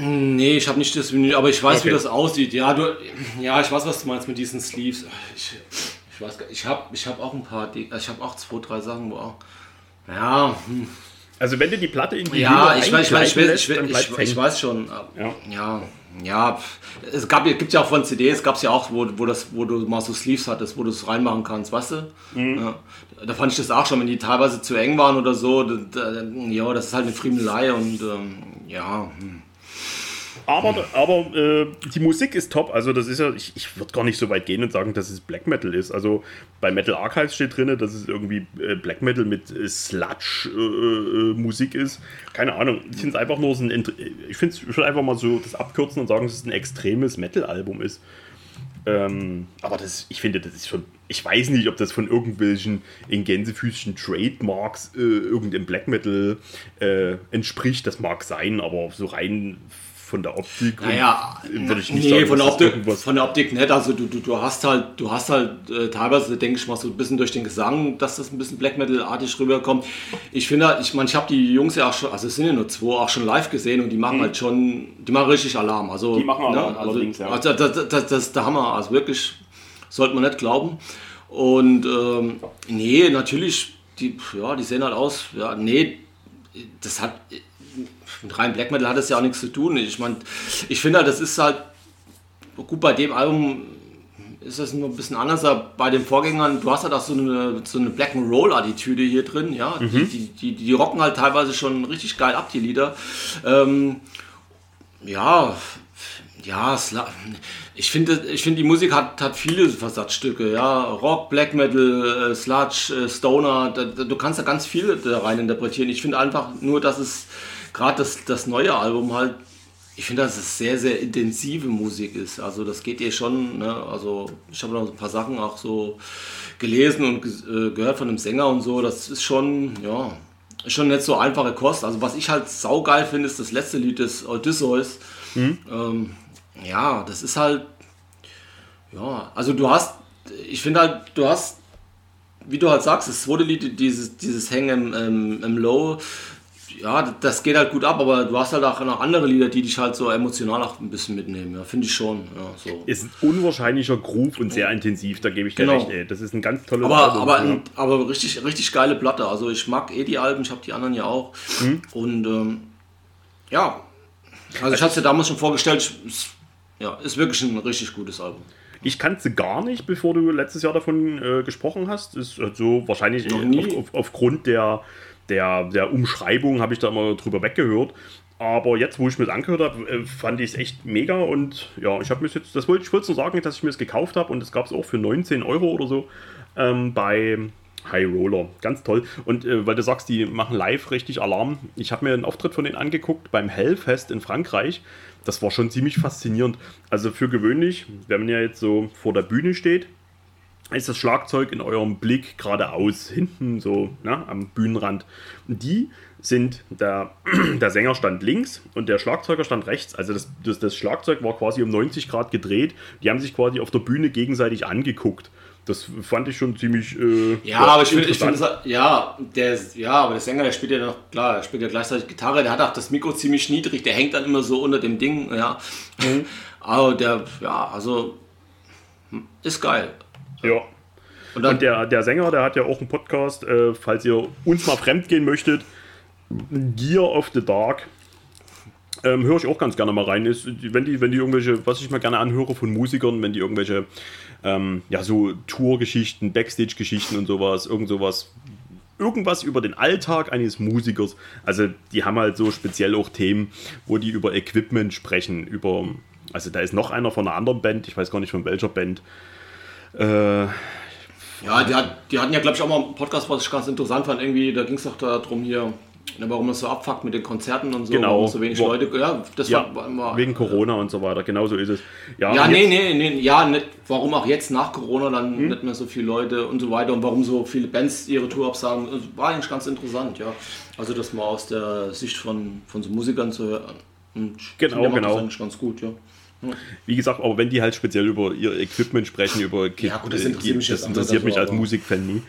Nee, ich habe nicht das Menü, aber ich weiß, Okay. wie das aussieht. Ja, du, ja, ich weiß, was du meinst mit diesen Sleeves. Ich, ich weiß, gar- ich habe ich hab auch ein paar, ich habe auch zwei, drei Sachen, wo auch. Ja, hm. Also wenn du die Platte in die ja, Hülle ich weiß, ich weiß, ich ich, lässt, weiß, bleibt's ich, ich weiß schon. Ja. Ja, ja. pf, Es gab, gibt ja auch von CDs, gab es ja auch, wo, wo, das, wo du mal so Sleeves hattest, wo du es reinmachen kannst, weißt du? Mhm. Ja. Da fand ich das auch schon, wenn die teilweise zu eng waren oder so. Da, da, ja, das ist halt eine Friemelei und ähm, ja. hm. Aber, aber äh, die Musik ist top. Also das ist ja, ich, ich würde gar nicht so weit gehen und sagen, dass es Black Metal ist. Also bei Metal Archives steht drin, dass es irgendwie äh, Black Metal mit äh, Sludge-Musik ist. Keine Ahnung. Ich finde es einfach nur so ein, Int- ich finde es, würde einfach mal so das abkürzen und sagen, dass es ein extremes Metal-Album ist. Ähm, aber das, ich finde, das ist schon. Ich weiß nicht, ob das von irgendwelchen in Gänsefüßchen Trademarks äh, irgendeinem Black Metal äh, entspricht. Das mag sein, aber so rein von der Optik naja, würde ich nicht nee, sagen, von der, Optik, von der Optik nicht. Also du, du, du hast halt, du hast halt äh, teilweise, denke ich mal, so ein bisschen durch den Gesang, dass das ein bisschen Black Metal-artig rüberkommt. Ich finde, halt, ich meine, ich habe die Jungs ja auch schon, also es sind ja nur zwei, auch schon live gesehen und die machen halt schon, die machen richtig Alarm. Also, Mhm. Die machen Alarm, also, allerdings, ja. Also das, das, das, das ist der Hammer, also wirklich, sollte man nicht glauben. Und ähm, nee, natürlich, die, ja, die sehen halt aus, ja, nee, das hat mit rein Black Metal hat das ja auch nichts zu tun. Ich meine, ich finde halt, das ist halt gut bei dem Album ist das nur ein bisschen anders bei den Vorgängern. Du hast halt auch so eine, so eine Black and Roll Attitüde hier drin, ja. Die, die, die, die rocken halt teilweise schon richtig geil ab, die Lieder. Ähm, ja, ja, ich finde, ich finde, die Musik hat, hat viele Versatzstücke, ja, Rock, Black Metal, äh, Sludge, äh, Stoner, da, da, du kannst da ganz viele da rein interpretieren. Ich finde einfach nur, dass es gerade das, das neue Album halt, ich finde, dass es sehr, sehr intensive Musik ist. Also das geht ihr schon, ne? also ich habe noch ein paar Sachen auch so gelesen und äh, gehört von dem Sänger und so, das ist schon, ja, schon nicht so einfache Kost. Also was ich halt saugeil finde, ist das letzte Lied des Odysseus. Ähm, ja, das ist halt, ja, also du hast, ich finde halt, du hast, wie du halt sagst, das zweite Lied, dieses, dieses Hängen im, im, im Low, ja, das geht halt gut ab, aber du hast halt auch noch andere Lieder, die dich halt so emotional auch ein bisschen mitnehmen, ja, finde ich schon, ja, so. Ist ein unwahrscheinlicher Groove und sehr intensiv, da gebe ich dir Genau. recht. Ey. Das ist ein ganz tolles Aber, Album, aber, ja. aber richtig, richtig geile Platte. Also ich mag eh die Alben, ich habe die anderen ja auch. Mhm. Und ähm, ja, also ich hatte es dir damals schon vorgestellt, ich- es, ja, ist wirklich ein richtig gutes Album. Ich kannte gar nicht, bevor du letztes Jahr davon äh, gesprochen hast. Ist halt so wahrscheinlich auf, auf, aufgrund der, der, der Umschreibung habe ich da immer drüber weggehört. Aber jetzt, wo ich mir das angehört habe, äh, fand ich es echt mega und ja, ich habe mir jetzt, das wollte ich wollte nur sagen, dass ich mir es gekauft habe und es gab es auch für 19 Euro oder so ähm, bei High Roller. Ganz toll. Und äh, weil du sagst, die machen live richtig Alarm. Ich habe mir einen Auftritt von denen angeguckt beim Hellfest in Frankreich. Das war schon ziemlich faszinierend. Also für gewöhnlich, wenn man ja jetzt so vor der Bühne steht, ist das Schlagzeug in eurem Blick geradeaus, hinten so ne, am Bühnenrand. Die sind, der, [clears throat] der Sänger stand links und der Schlagzeuger stand rechts. Also das, das, das Schlagzeug war quasi um 90 Grad gedreht. Die haben sich quasi auf der Bühne gegenseitig angeguckt. Das fand ich schon ziemlich. Äh, Ja, aber ich finde, es- ja, der, ja, aber der Sänger, der spielt ja noch, klar, der spielt ja gleichzeitig Gitarre, der hat auch das Mikro ziemlich niedrig, der hängt dann immer so unter dem Ding, ja. Mhm. [laughs] Aber der, ja, also, hm, ist geil. Ja. Und Und der, der Sänger, der hat ja auch einen Podcast, äh, falls ihr uns mal fremdgehen möchtet, Gear of the Dark. Ähm, höre ich auch ganz gerne mal rein. Ist, wenn, die, wenn die irgendwelche, was ich mal gerne anhöre von Musikern, wenn die irgendwelche, ähm, ja, so Tourgeschichten, Backstage-Geschichten und sowas, irgend sowas, irgendwas über den Alltag eines Musikers. Also, die haben halt so speziell auch Themen, wo die über Equipment sprechen, über, also da ist noch einer von einer anderen Band, ich weiß gar nicht von welcher Band. Äh, Ja, die, hat, die hatten ja, glaube ich, auch mal einen Podcast, was ich ganz interessant fand. Irgendwie, da ging es doch darum hier, ne, warum das so abfuckt mit den Konzerten und so, Genau. warum so wenig Wo- Leute. Ja, das Ja, war, war wegen Corona und so weiter, genau so ist es. Ja, Ja, nee, nee, nee, ja, nicht, warum auch jetzt nach Corona dann Hm? nicht mehr so viele Leute und so weiter und warum so viele Bands ihre Tour absagen, das war eigentlich ganz interessant, ja. Also das mal aus der Sicht von, von so Musikern zu hören. Und Genau, genau. Das eigentlich ganz gut, ja. Wie gesagt, aber wenn die halt speziell über ihr Equipment sprechen, über Kit, Ja, gut, das äh, interessiert mich das interessiert mich nicht, als Musikfan nie.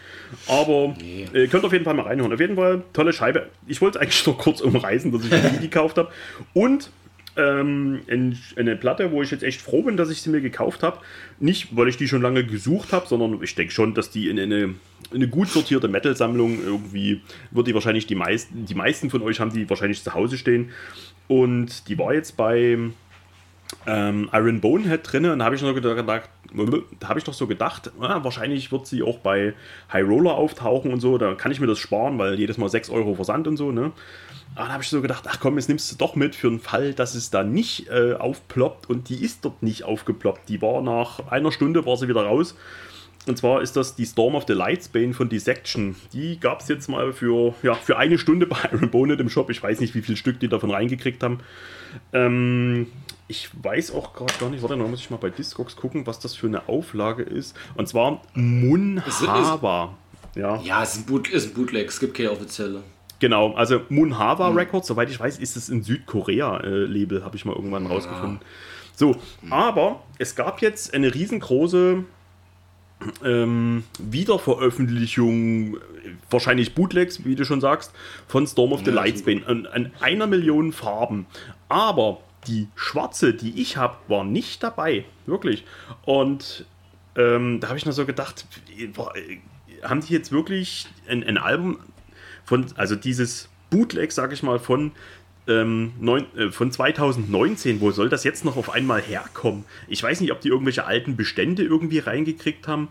Aber äh, könnt auf jeden Fall mal reinhören. Auf jeden Fall tolle Scheibe. Ich wollte eigentlich nur kurz umreißen, dass ich die [laughs] gekauft habe. Und ähm, ein- eine Platte, wo ich jetzt echt froh bin, dass ich sie mir gekauft habe. Nicht, weil ich die schon lange gesucht habe, sondern ich denke schon, dass die in eine, eine gut sortierte Metal-Sammlung irgendwie, wird die wahrscheinlich die meisten, die meisten von euch haben die wahrscheinlich zu Hause stehen. Und die war jetzt bei ähm, Iron Bonehead drin und habe ich noch gedacht, da habe ich doch so gedacht, ah, wahrscheinlich wird sie auch bei High Roller auftauchen und so, da kann ich mir das sparen, weil jedes Mal 6 Euro Versand und so, ne? Aber da habe ich so gedacht, ach komm, jetzt nimmst du doch mit für den Fall, dass es da nicht äh, aufploppt und die ist dort nicht aufgeploppt. Die war nach einer Stunde war sie wieder raus. Und zwar ist das die Storm of the Lightsbane von Dissection. Die gab es jetzt mal für, ja, für eine Stunde bei Iron Bonet im Shop. Ich weiß nicht, wie viel Stück die davon reingekriegt haben. Ähm, ich weiß auch gerade gar nicht, warte, da muss ich mal bei Discogs gucken, was das für eine Auflage ist. Und zwar Munhaba. Ja. Ja, es ist ein, Boot, ist ein Bootleg, es gibt keine offizielle. Genau, also Munhava mhm. Records, soweit ich weiß, ist es ein Südkorea-Label, habe ich mal irgendwann ja. rausgefunden. So, aber es gab jetzt eine riesengroße ähm, Wiederveröffentlichung, wahrscheinlich Bootlegs, wie du schon sagst, von Storm of the Lightsbane an, an einer Million Farben. Aber die schwarze, die ich habe, war nicht dabei. Wirklich. Und ähm, da habe ich noch so gedacht, haben die jetzt wirklich ein, ein Album von, also dieses Bootleg, sage ich mal, von ähm, neun, äh, von 2019, wo soll das jetzt noch auf einmal herkommen? Ich weiß nicht, ob die irgendwelche alten Bestände irgendwie reingekriegt haben.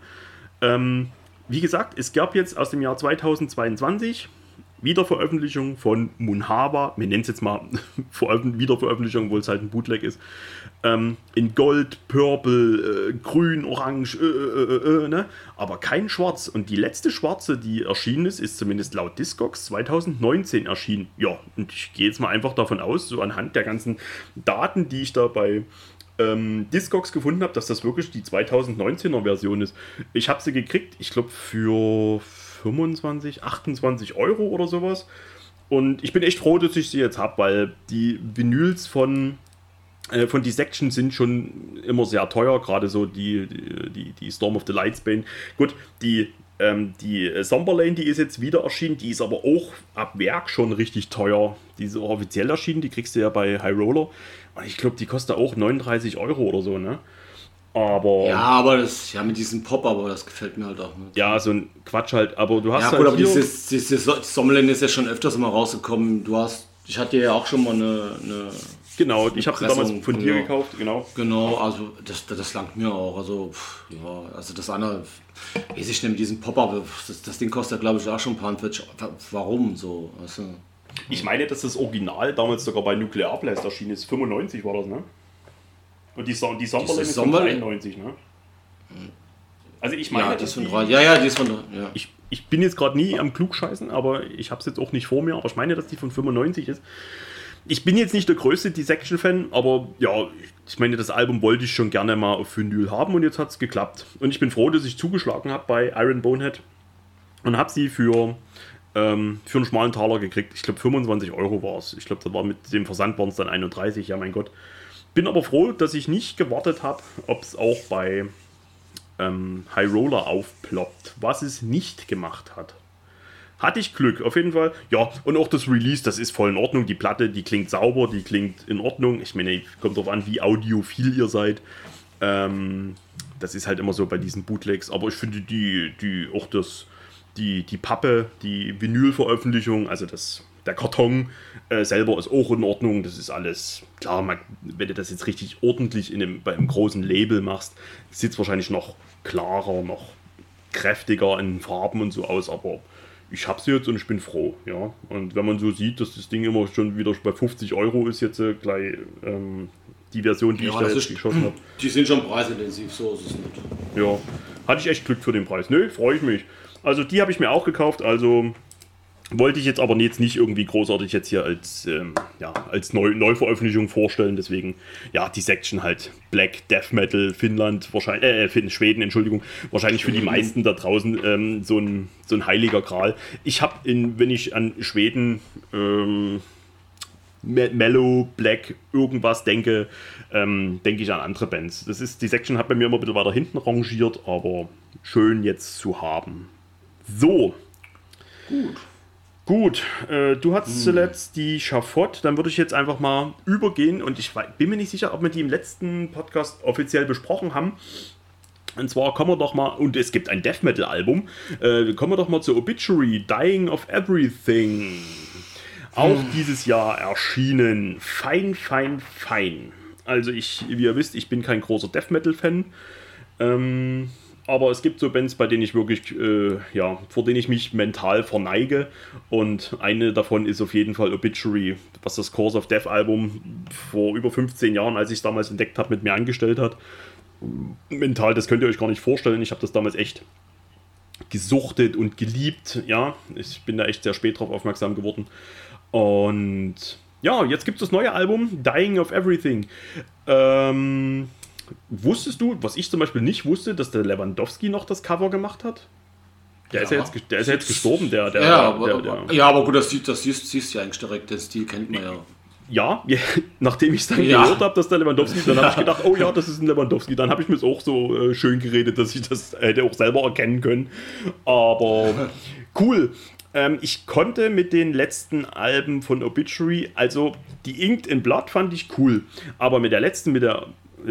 Ähm, wie gesagt, es gab jetzt aus dem Jahr 2022 Wiederveröffentlichung von Munhaba, wir nennen es jetzt mal [laughs] Wiederveröffentlichung, obwohl es halt ein Bootleg ist, ähm, in Gold, Purple, äh, Grün, Orange, äh, äh, äh, äh, ne? aber kein Schwarz. Und die letzte Schwarze, die erschienen ist, ist zumindest laut Discogs 2019 erschienen. Ja, und ich gehe jetzt mal einfach davon aus, so anhand der ganzen Daten, die ich da bei ähm, Discogs gefunden habe, dass das wirklich die 2019er Version ist. Ich habe sie gekriegt, ich glaube für 25, 28 Euro oder sowas. Und ich bin echt froh, dass ich sie jetzt habe, weil die Vinyls von, äh, von Dissection sind schon immer sehr teuer, gerade so die, die, die Storm of the Lightsbane. Gut, die, ähm, die Somberlane, die ist jetzt wieder erschienen, die ist aber auch ab Werk schon richtig teuer. Die ist auch offiziell erschienen, die kriegst du ja bei High Roller. Und ich glaube, die kostet auch 39 Euro oder so, ne? Aber. Ja, aber das, ja, mit diesem Pop, aber das gefällt mir halt auch nicht. Ja, so ein Quatsch halt, aber du hast ja, halt. Gut, aber dieses, dieses Sommerland ist ja schon öfters mal rausgekommen. Du hast, ich hatte ja auch schon mal eine. eine genau, ich habe sie damals von dir ja. gekauft, genau. Genau, also das, das langt mir auch. Also, ja, also das andere, weiß ich nicht, mit diesem Pop-Up, das, das, Ding kostet glaube ich auch schon ein paar 40. Warum so? Du? Ich meine, dass das Original damals sogar bei Nuclear Blast erschienen ist. 95 war das, ne? Und die, so die Sommerling ist von 93, ne? Also ich meine, ja, die ist von drei. Ja, ja, die ist von ja. Ich, ich bin jetzt gerade nie am Klugscheißen, aber ich habe es jetzt auch nicht vor mir. Aber ich meine, dass die von 95 ist. Ich bin jetzt nicht der größte Dissection-Fan, aber ja, ich meine, das Album wollte ich schon gerne mal auf Vinyl haben und jetzt hat es geklappt. Und ich bin froh, dass ich zugeschlagen habe bei Iron Bonehead und habe sie für, ähm, für einen schmalen Taler gekriegt. Ich glaube, 25 Euro war es. Ich glaube, da war mit dem Versand waren es dann 31. Ja, mein Gott. Bin aber froh, dass ich nicht gewartet habe, ob es auch bei ähm, High Roller aufploppt, was es nicht gemacht hat. Hatte ich Glück, auf jeden Fall. Ja, und auch das Release, das ist voll in Ordnung. Die Platte, die klingt sauber, die klingt in Ordnung. Ich meine, kommt darauf an, wie audiophil ihr seid. Ähm, das ist halt immer so bei diesen Bootlegs. Aber ich finde die, die auch das, die, die Pappe, die Vinylveröffentlichung, also das der Karton äh, selber ist auch in Ordnung. Das ist alles klar. Man, wenn du das jetzt richtig ordentlich in einem, bei einem großen Label machst, sieht es wahrscheinlich noch klarer, noch kräftiger in Farben und so aus. Aber ich habe sie jetzt und ich bin froh. Ja. Und wenn man so sieht, dass das Ding immer schon wieder bei 50 Euro ist, jetzt äh, gleich ähm, die Version, die ja, ich da jetzt ist, geschossen habe. [clears throat] Die sind schon preisintensiv, so ist es nicht. Ja, hatte ich echt Glück für den Preis. Nö, freue ich mich. Also die habe ich mir auch gekauft. Also wollte ich jetzt aber jetzt nicht irgendwie großartig jetzt hier als, ähm, ja, als Neu Neuveröffentlichung vorstellen. Deswegen, ja, die Section halt Black Death Metal Finnland, wahrscheinlich, äh, Schweden, Entschuldigung, wahrscheinlich für die meisten da draußen ähm, so, ein, so ein heiliger Gral. Ich habe, wenn ich an Schweden ähm, Mellow, Black, irgendwas denke, ähm, denke ich an andere Bands. Das ist, die Section hat bei mir immer ein bisschen weiter hinten rangiert, aber schön jetzt zu haben. So. Gut. Gut, äh, du hattest hm. zuletzt die Schafott, dann würde ich jetzt einfach mal übergehen und ich bin mir nicht sicher, ob wir die im letzten Podcast offiziell besprochen haben. Und zwar kommen wir doch mal, und es gibt ein Death Metal Album, äh, kommen wir doch mal zu Obituary, Dying of Everything. Auch hm. dieses Jahr erschienen. Fein, fein, fein. Also ich, wie ihr wisst, ich bin kein großer Death Metal Fan. Ähm, aber es gibt so Bands, bei denen ich wirklich, äh, ja, vor denen ich mich mental verneige. Und eine davon ist auf jeden Fall Obituary, was das Course of Death Album vor über 15 Jahren, als ich es damals entdeckt habe, mit mir angestellt hat. Mental, das könnt ihr euch gar nicht vorstellen. Ich habe das damals echt gesuchtet und geliebt. Ja, ich bin da echt sehr spät drauf aufmerksam geworden. Und ja, jetzt gibt es das neue Album, Dying of Everything. Ähm Wusstest du, was ich zum Beispiel nicht wusste, dass der Lewandowski noch das Cover gemacht hat? Der, ist ja jetzt, der ist ja jetzt gestorben, der. der, Ja, der, aber, der, aber, ja, aber gut, das, sieht- das siehst, siehst du ja eigentlich direkt, den Stil kennt man ja. Ja, ja, [laughs] nachdem ich es dann Ja. gehört habe, dass der Lewandowski, dann habe ich gedacht, oh ja, das ist ein Lewandowski. Dann habe ich mir es auch so äh, schön geredet, dass ich das hätte auch selber erkennen können. Aber [laughs] cool. Ähm, ich konnte mit den letzten Alben von Obituary, also die Inked in Blood fand ich cool, aber mit der letzten, mit der äh,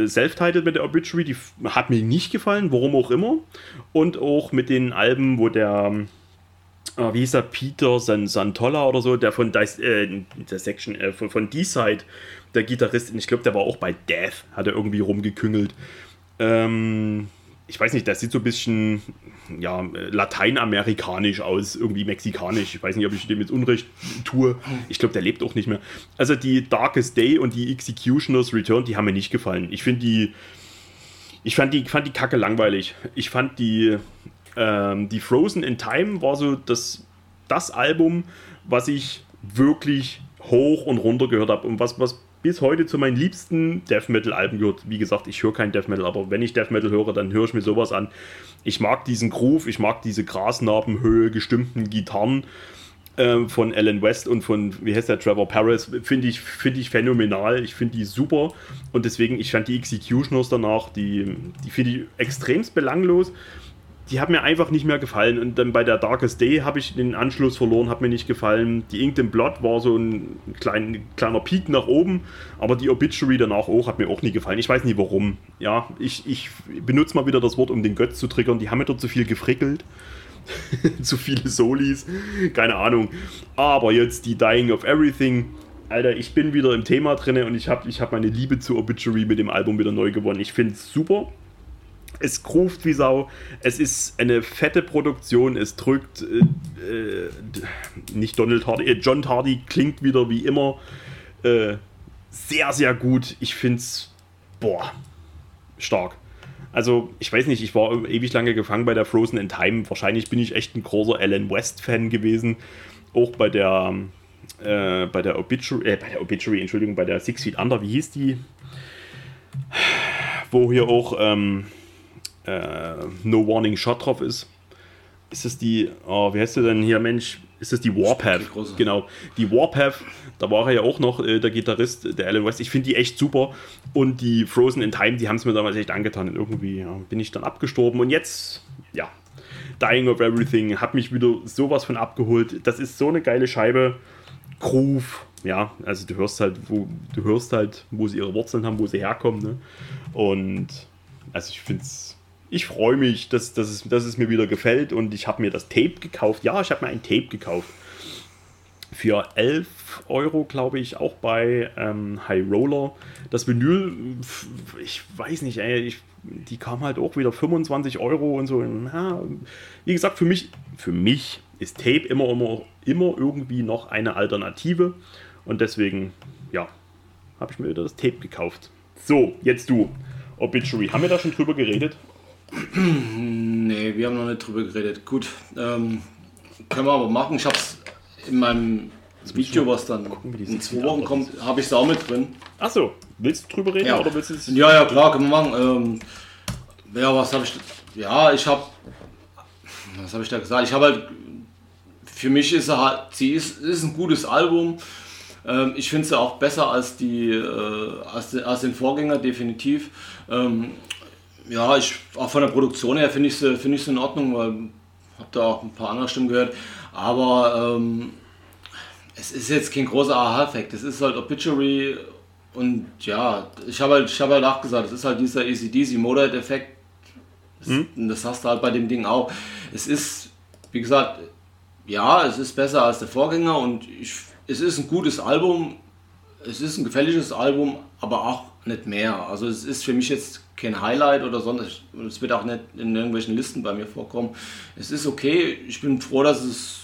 Self-Titled mit der Obituary, die hat mir nicht gefallen, warum auch immer. Und auch mit den Alben, wo der äh, wie hieß er, Peter San Santolla oder so, der von Dice, äh, der Section, äh, von, von D-Side, der Gitarrist, ich glaube, der war auch bei Death, hat er irgendwie rumgeküngelt. Ähm, ich weiß nicht, der sieht so ein bisschen ja, lateinamerikanisch aus, irgendwie mexikanisch. Ich weiß nicht, ob ich dem jetzt Unrecht tue. Ich glaube, der lebt auch nicht mehr. Also die Darkest Day und die Executioners Return, die haben mir nicht gefallen. Ich finde die, ich fand die, fand die Kacke langweilig. Ich fand die, ähm, die Frozen in Time war so das, das Album, was ich wirklich hoch und runter gehört habe und was, was bis heute zu meinen liebsten Death Metal Alben gehört. Wie gesagt, ich höre kein Death Metal, aber wenn ich Death Metal höre, dann höre ich mir sowas an. Ich mag diesen Groove, ich mag diese Grasnarbenhöhe gestimmten Gitarren äh, von Alan West und von, wie heißt der, Trevor Paris, finde ich, finde ich phänomenal. Ich finde die super und deswegen, ich fand die Executioners danach, die, die finde ich extremst belanglos. Die haben mir einfach nicht mehr gefallen und dann bei der Darkest Day habe ich den Anschluss verloren, hat mir nicht gefallen. Die Inked in Blood war so ein klein, kleiner Peak nach oben, aber die Obituary danach auch hat mir auch nie gefallen. Ich weiß nicht warum. Ja, ich, ich benutze mal wieder das Wort, um den Götz zu triggern. Die haben mir dort zu viel gefrickelt. [laughs] zu viele Solis, keine Ahnung. Aber jetzt die Dying of Everything. Alter, ich bin wieder im Thema drin und ich habe ich hab meine Liebe zu Obituary mit dem Album wieder neu gewonnen. Ich finde es super. Es groovt wie Sau. Es ist eine fette Produktion. Es drückt äh, äh, nicht Donald Hardy, äh, John Hardy klingt wieder wie immer äh, sehr, sehr gut. Ich finde es, boah, stark. Also, ich weiß nicht, ich war ewig lange gefangen bei der Frozen in Time. Wahrscheinlich bin ich echt ein großer Alan West-Fan gewesen. Auch bei der, äh, bei der Obituary, äh, bei der Obituary, Entschuldigung, bei der Six Feet Under, wie hieß die? Wo hier auch ähm, äh, No Warning Shot drauf ist. Ist das die, oh, wie heißt du denn hier, Mensch? Ist das die Warpath? Die. Genau, die Warpath, da war er ja auch noch äh, der Gitarrist, der Alan West. Ich finde die echt super. Und die Frozen in Time, die haben es mir damals echt angetan. Und irgendwie ja, bin ich dann abgestorben. Und jetzt, ja, Dying of Everything hat mich wieder sowas von abgeholt. Das ist so eine geile Scheibe. Groove, ja, also du hörst halt, wo du hörst halt, wo sie ihre Wurzeln haben, wo sie herkommen. Ne? Und also ich finde es, ich freue mich, dass, dass, es, dass es mir wieder gefällt und ich habe mir das Tape gekauft. Ja, ich habe mir ein Tape gekauft. Für 11 Euro, glaube ich, auch bei ähm, High Roller. Das Vinyl, ich weiß nicht, ey, ich, die kam halt auch wieder 25 Euro und so. Ja, wie gesagt, für mich, für mich ist Tape immer, immer, immer irgendwie noch eine Alternative. Und deswegen, ja, habe ich mir wieder das Tape gekauft. So, jetzt du. Obituary. Haben wir da schon drüber geredet? Nee, wir haben noch nicht drüber geredet. Gut, ähm, können wir aber machen. Ich habe es in meinem Video, was dann die in zwei Wochen kommt, habe ich es auch mit drin. Achso, willst du drüber reden Ja. oder willst du es? Ja, ja, klar, können wir machen. Ähm, ja, was habe ich. Ja, ich habe. Was habe ich da gesagt? Ich habe halt. Für mich ist er halt. Sie ist, ist ein gutes Album. Ähm, ich finde sie auch besser als, die, äh, als, den, als den Vorgänger, definitiv. Ähm, ja, ich, auch von der Produktion her finde ich, sie, find in Ordnung, weil ich habe da auch ein paar andere Stimmen gehört. Aber ähm, es ist jetzt kein großer Aha-Effekt. Es ist halt Obituary und ja, ich habe halt, ich hab halt auch gesagt, es ist halt dieser ACDC Motorhead-Effekt. Das, das hast du halt bei dem Ding auch. Es ist, wie gesagt, ja, es ist besser als der Vorgänger und ich, es ist ein gutes Album. Es ist ein gefälliges Album, aber auch nicht mehr. Also es ist für mich jetzt kein Highlight oder sonst. Es wird auch nicht in irgendwelchen Listen bei mir vorkommen. Es ist okay. Ich bin froh, dass es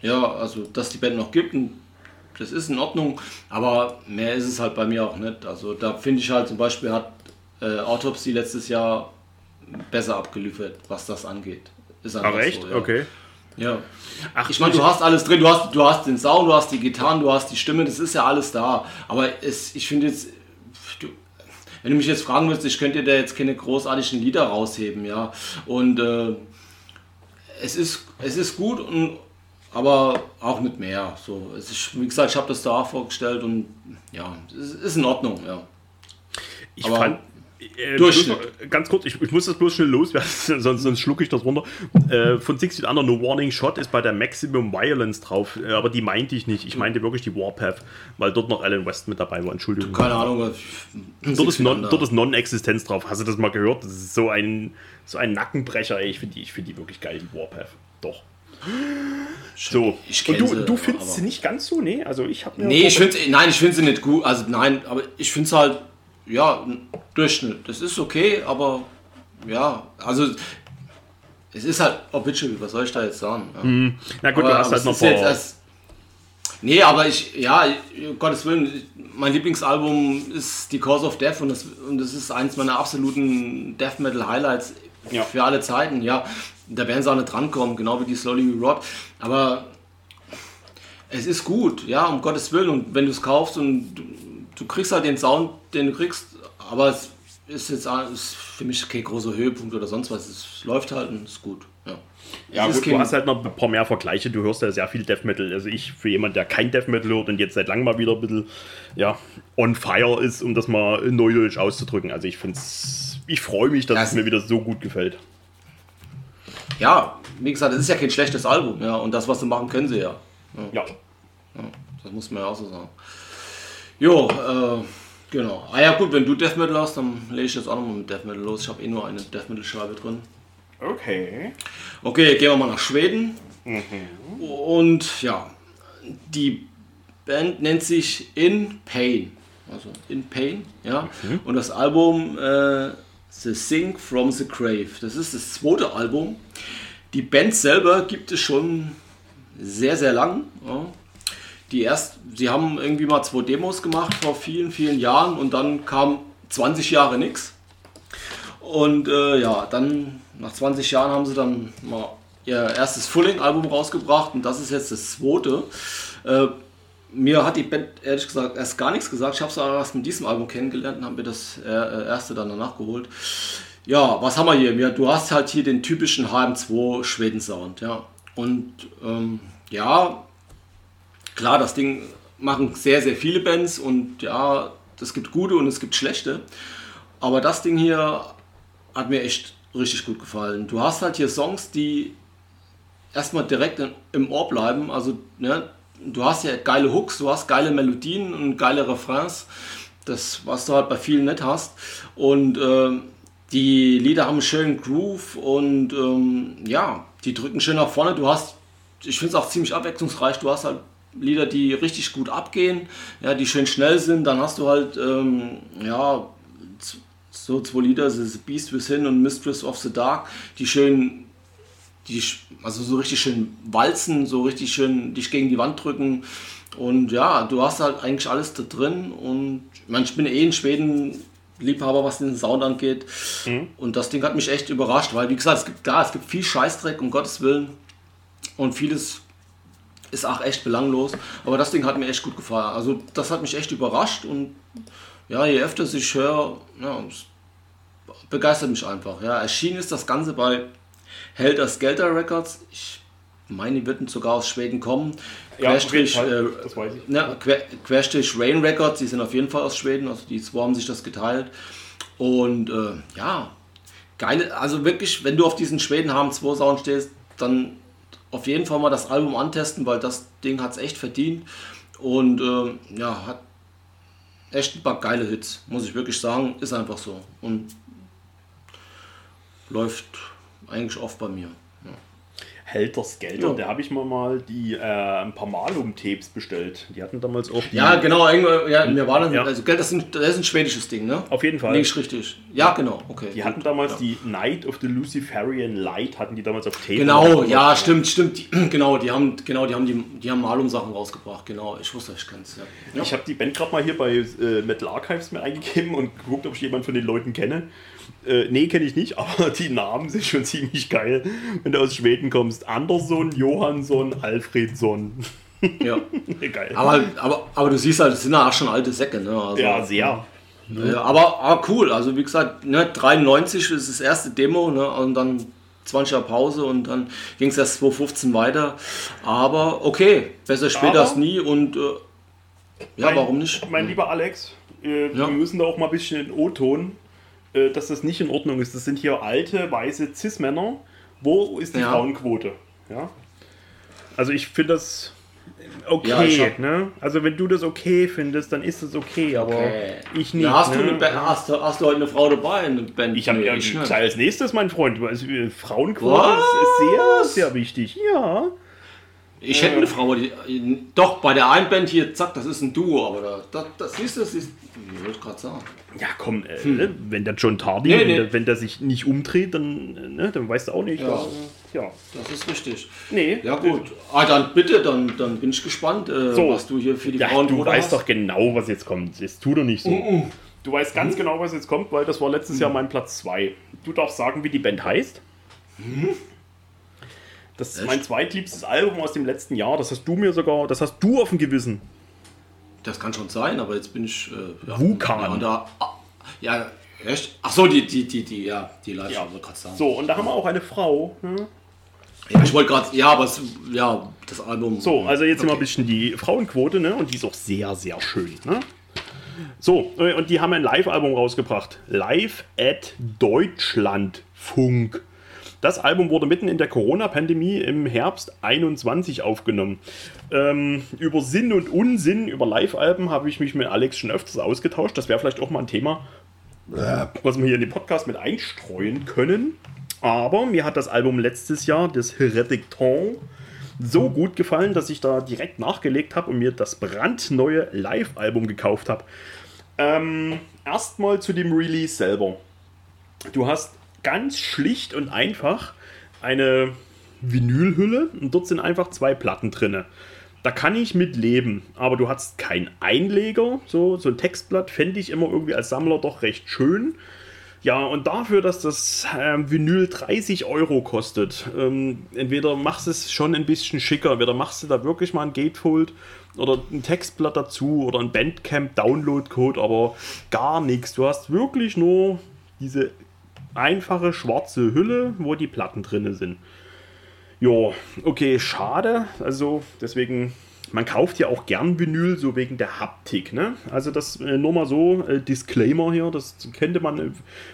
ja, also dass die Band noch gibt. Und das ist in Ordnung, aber mehr ist es halt bei mir auch nicht. Also da finde ich halt zum Beispiel hat äh, Autopsy letztes Jahr besser abgeliefert, was das angeht. Ist Ach echt? so, ja. Okay. Ja. Ach, Ich meine, du hast alles drin, du hast, du hast den Sound, du hast die Gitarren, du hast die Stimme, das ist ja alles da. Aber es, ich finde jetzt, wenn du mich jetzt fragen würdest, ich könnte dir da jetzt keine großartigen Lieder rausheben, ja. Und äh, es ist, es ist gut, und, aber auch nicht mehr. So, es ist, wie gesagt, ich habe das da vorgestellt und ja, es ist in Ordnung, ja. Ich aber fand, äh, Durchschnitt. Bloß, ganz kurz, ich, ich, muss das bloß schnell loswerden, [laughs] sonst, sonst schlucke ich das runter. Äh, von Six Feet Under No Warning Shot ist bei der Maximum Violence drauf, äh, aber die meinte ich nicht. Ich meinte wirklich die Warpath, weil dort noch Alan West mit dabei war. Entschuldigung. Keine Ahnung. Dort ist, non, dort ist Non-Existenz drauf. Hast du das mal gehört? Das ist so ein, so ein Nackenbrecher. Ey. Ich finde die, find die wirklich geil, die Warpath. Doch. So. Und du, du findest sie nicht ganz so? Nee, also ich habe Nee, ich finde nein, ich finde sie nicht gut. Also nein, aber ich finde es halt ja, Durchschnitt. Das ist okay, aber ja, also es ist halt Obituary, was soll ich da jetzt sagen? Ja. Mhm. Na gut, aber, du hast halt noch ein paar... Nee, aber ich, ja, um Gottes Willen, mein Lieblingsalbum ist The Cause of Death und das, und das ist eins meiner absoluten Death Metal Highlights ja. für alle Zeiten, ja. Da werden sie auch nicht drankommen, genau wie die Slowly We Rot. Aber es ist gut, ja, um Gottes Willen. Und wenn du es kaufst und du kriegst halt den Sound, den du kriegst, aber es ist jetzt ist für mich kein großer Höhepunkt oder sonst was. Es läuft halt und ist gut. Ja, ja gut, du hast halt noch ein paar mehr Vergleiche. Du hörst ja sehr viel Death Metal. Also ich, für jemanden, der kein Death Metal hört und jetzt seit langem mal wieder ein bisschen ja, on fire ist, um das mal neudeutsch auszudrücken. Also ich finde es, ich freue mich, dass das es mir wieder so gut gefällt. Ja, wie gesagt, es ist ja kein schlechtes Album. Ja, und das, was sie machen, können sie ja. Ja. ja. ja das muss man ja auch so sagen. Jo, äh, genau. Ah ja gut, wenn du Death Metal hast, dann lege ich jetzt auch nochmal mit Death Metal los. Ich habe eh nur eine Death Metal Scheibe drin. Okay. Okay, gehen wir mal nach Schweden. Mhm. Und ja, die Band nennt sich In Pain. Also In Pain, ja. Mhm. Und das Album äh, The Sing from the Grave. Das ist das zweite Album. Die Band selber gibt es schon sehr, sehr lang. Ja die erst, sie haben irgendwie mal zwei Demos gemacht vor vielen, vielen Jahren und dann kam 20 Jahre nichts. Und äh, ja, dann nach 20 Jahren haben sie dann mal ihr erstes Fulling-Album rausgebracht und das ist jetzt das zweite. Äh, mir hat die Band ehrlich gesagt erst gar nichts gesagt. Ich habe aber erst mit diesem Album kennengelernt und habe mir das äh, erste dann danach geholt. Ja, was haben wir hier? Du hast halt hier den typischen HM2 Schweden-Sound, ja. Und ähm, ja, Klar, das Ding machen sehr, sehr viele Bands und ja, es gibt gute und es gibt schlechte. Aber das Ding hier hat mir echt richtig gut gefallen. Du hast halt hier Songs, die erstmal direkt im Ohr bleiben. Also, ne, du hast ja geile Hooks, du hast geile Melodien und geile Refrains. Das, was du halt bei vielen nicht hast. Und äh, die Lieder haben einen schönen Groove und ähm, ja, die drücken schön nach vorne. Du hast, ich finde es auch ziemlich abwechslungsreich. Du hast halt Lieder, die richtig gut abgehen, ja, die schön schnell sind. Dann hast du halt, ähm, ja, so zwei Lieder, The Beast Within und Mistress of the Dark, die schön, die, also so richtig schön walzen, so richtig schön dich gegen die Wand drücken. Und ja, du hast halt eigentlich alles da drin. Und ich, meine, ich bin eh in Schweden Liebhaber, was den Sound angeht. Mhm. Und das Ding hat mich echt überrascht, weil wie gesagt, es gibt, klar, es gibt viel Scheißdreck, um Gottes Willen. Und vieles ist auch echt belanglos. Aber das Ding hat mir echt gut gefallen. Also das hat mich echt überrascht und ja, je öfter ich höre, ja, begeistert mich einfach. Ja, erschienen ist das Ganze bei Helter Skelter Records. Ich meine, die würden sogar aus Schweden kommen. Ja, Querstrich, äh, ich. Ne, Quer, Querstrich Rain Records, die sind auf jeden Fall aus Schweden, also die zwei haben sich das geteilt. Und äh, ja, geile, also wirklich, wenn du auf diesen Schweden haben 2 Sound stehst, dann auf jeden Fall mal das Album antesten, weil das Ding hat es echt verdient. Und äh, ja, hat echt ein paar geile Hits, muss ich wirklich sagen. Ist einfach so. Und läuft eigentlich oft bei mir. Helter Skelter, ja. der habe ich mal mal die äh, ein paar Malum-Tapes bestellt. Die hatten damals auch die. Ja, genau, ja, mir war dann, ja. also das ist, ein, das ist ein schwedisches Ding, ne? Auf jeden Fall. Nicht richtig. Ja, genau, okay. Die gut. hatten damals ja. die Night of the Luciferian Light, hatten die damals auf Tape. Genau, ja, stimmt, stimmt. Die, [clears throat] genau, die haben, genau, die haben die, die haben Malum-Sachen rausgebracht, genau. Ich wusste, ich kenn's, ja. Ich habe die Band gerade mal hier bei äh, Metal Archives mir eingegeben und geguckt, ob ich jemanden von den Leuten kenne. Äh, nee, kenne ich nicht, [laughs] aber die Namen sind schon ziemlich geil, wenn du aus Schweden kommst. Andersson, Johansson, Alfredsson. Ja. [laughs] geil. Aber, aber, aber du siehst halt, das sind ja auch schon alte Säcke. Ne? Also, ja, sehr. Ja, aber, aber cool, also wie gesagt, ne, 93 ist das erste Demo ne, und dann 20er Pause und dann ging es erst 2015 weiter. Aber okay, besser später als nie und äh, ja, Mein- warum nicht? Mein lieber Alex, äh, Ja. wir müssen da auch mal ein bisschen in O-Ton, äh, dass das nicht in Ordnung ist. Das sind hier alte, weiße Cis-Männer. Wo ist die Ja. Frauenquote? Ja? Also ich finde das okay. Ja, hab- ne? Also wenn du das okay findest, dann ist das okay, aber Okay. ich nicht. Ja, hast, ne? du eine hast, du- hast du heute eine Frau dabei in der Band? Ich habe ja ich als nächstes, mein Freund. Also, Frauenquote ist, ist sehr, sehr wichtig. Ja. Ich hätte eine Frau, die. Doch, bei der einen Band hier, zack, das ist ein Duo, aber da, das, das siehst du, das ist. Ich wollte gerade sagen. Ja, komm, äh, wenn der John Tardy, Hm. Nee, wenn, nee. Der, wenn der sich nicht umdreht, dann, äh, ne, dann weißt du auch nicht. Ja. was, ja. Das ist richtig. Nee. Ja, gut. Ah, dann bitte, dann, dann bin ich gespannt, äh, So. was du hier für die Ja, Frauen du weißt doch genau, was jetzt kommt. Es tut doch nicht so. Du weißt ganz genau, was jetzt kommt, weil das war letztes Jahr mein Platz 2. Du darfst sagen, wie die Band heißt. Das ist mein zweitliebstes Album aus dem letzten Jahr. Das hast du mir sogar, das hast du auf dem Gewissen. Das kann schon sein, aber jetzt bin ich. Äh, ja, Vulkan. Ja, ah, ja, echt? Ach so, die, die, die, die, ja, die live Ja. gerade sagen. So, und da haben wir auch eine Frau. Ne? Ja, ich wollte gerade, ja, aber es, ja, das Album. So, also jetzt mal ein Okay. bisschen die Frauenquote, ne? Und die ist auch sehr, sehr schön, ne? So, äh, und die haben ein Live-Album rausgebracht. Live at Deutschlandfunk. Das Album wurde mitten in der Corona-Pandemie im Herbst 21 aufgenommen. Ähm, über Sinn und Unsinn, über Live-Alben habe ich mich mit Alex schon öfters ausgetauscht. Das wäre vielleicht auch mal ein Thema, was wir hier in den Podcast mit einstreuen können. Aber mir hat das Album letztes Jahr, das Temps, so gut gefallen, dass ich da direkt nachgelegt habe und mir das brandneue Live-Album gekauft habe. Ähm, Erstmal zu dem Release selber. Du hast ganz schlicht und einfach eine Vinylhülle und dort sind einfach zwei Platten drinne. Da kann ich mit leben, aber du hast keinen Einleger, so, so ein Textblatt fände ich immer irgendwie als Sammler doch recht schön. Ja, und dafür, dass das ähm, Vinyl 30 Euro kostet, ähm, entweder machst du es schon ein bisschen schicker, entweder machst du da wirklich mal ein Gatefold oder ein Textblatt dazu oder ein Bandcamp Download-Code, aber gar nichts. Du hast wirklich nur diese einfache schwarze Hülle, wo die Platten drin sind. Ja, okay, schade. Also deswegen, man kauft ja auch gern Vinyl, so wegen der Haptik. Ne? Also das äh, nur mal so, äh, Disclaimer hier, das könnte man äh,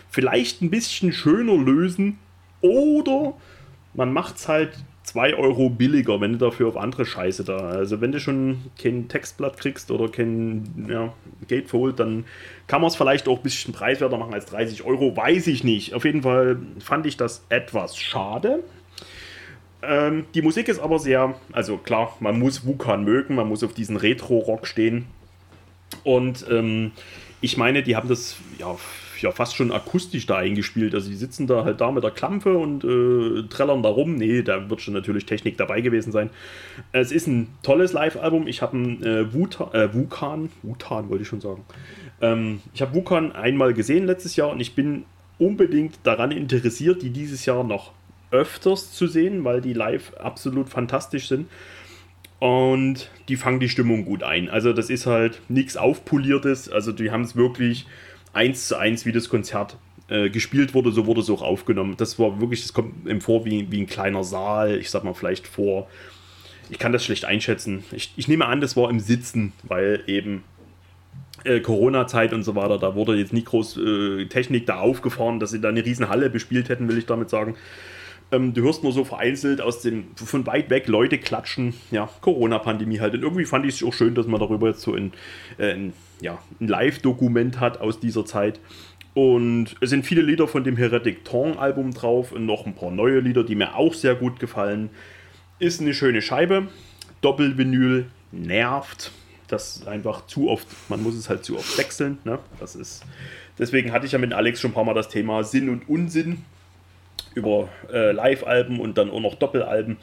vielleicht ein bisschen schöner lösen. Oder man macht es halt 2 Euro billiger, wenn du dafür auf andere Scheiße da. Also wenn du schon kein Textblatt kriegst oder kein ja, Gatefold, dann kann man es vielleicht auch ein bisschen preiswerter machen als 30 Euro. Weiß ich nicht. Auf jeden Fall fand ich das etwas schade. Ähm, die Musik ist aber sehr, also klar, man muss Wukan mögen, man muss auf diesen Retro-Rock stehen. Und ähm, ich meine, die haben das ja, ja fast schon akustisch da eingespielt. Also die sitzen da halt da mit der Klampe und äh, trällern da rum. Nee, da wird schon natürlich Technik dabei gewesen sein. Es ist ein tolles Live-Album. Ich habe einen äh, Wuta, äh, Wukan, Wutan wollte ich schon sagen. Ähm, ich habe Wukan einmal gesehen letztes Jahr und ich bin unbedingt daran interessiert, die dieses Jahr noch öfters zu sehen, weil die live absolut fantastisch sind. Und die fangen die Stimmung gut ein. Also das ist halt nichts Aufpoliertes. Also die haben es wirklich eins zu eins, wie das Konzert äh, gespielt wurde, so wurde es auch aufgenommen. Das war wirklich, das kommt ihm vor wie, wie ein kleiner Saal. Ich sag mal vielleicht vor, ich kann das schlecht einschätzen. Ich, ich nehme an, das war im Sitzen, weil eben äh, Corona-Zeit und so weiter, da wurde jetzt nie groß äh, Technik da aufgefahren, dass sie da eine riesen Halle bespielt hätten, will ich damit sagen. Ähm, du hörst nur so vereinzelt aus dem, von weit weg Leute klatschen. Ja, Corona-Pandemie halt. Und irgendwie fand ich es auch schön, dass man darüber jetzt so ein, äh, ein, ja, ein Live-Dokument hat aus dieser Zeit. Und es sind viele Lieder von dem Heretic Tong-Album drauf und noch ein paar neue Lieder, die mir auch sehr gut gefallen. Ist eine schöne Scheibe. Doppelvinyl nervt. Das einfach zu oft, man muss es halt zu oft wechseln. Ne? Das ist, deswegen hatte ich ja mit Alex schon ein paar Mal das Thema Sinn und Unsinn über äh, Live-Alben und dann auch noch Doppelalben.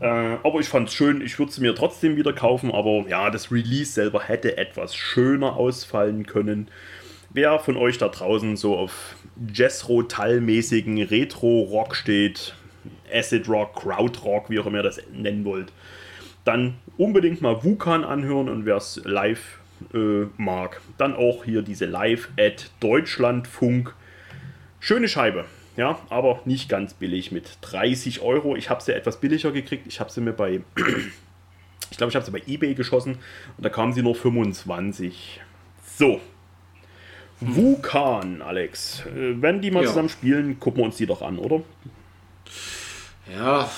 Äh, aber ich fand es schön, ich würde es mir trotzdem wieder kaufen, aber ja, das Release selber hätte etwas schöner ausfallen können. Wer von euch da draußen so auf Jethro-Tull-mäßigen Retro-Rock steht, Acid-Rock, Krautrock, wie auch immer ihr das nennen wollt, dann unbedingt mal Wukan anhören und wer es live äh, mag, dann auch hier diese Live at Deutschlandfunk. Schöne Scheibe. ja, aber nicht ganz billig mit 30 Euro. Ich habe sie etwas billiger gekriegt. Ich habe sie mir bei, [clears throat] ich glaube, ich habe sie bei eBay geschossen und da kamen sie nur 25. So. Vulkan, Alex. Äh, Wenn die mal Ja. zusammen spielen, gucken wir uns die doch an, oder? Ja,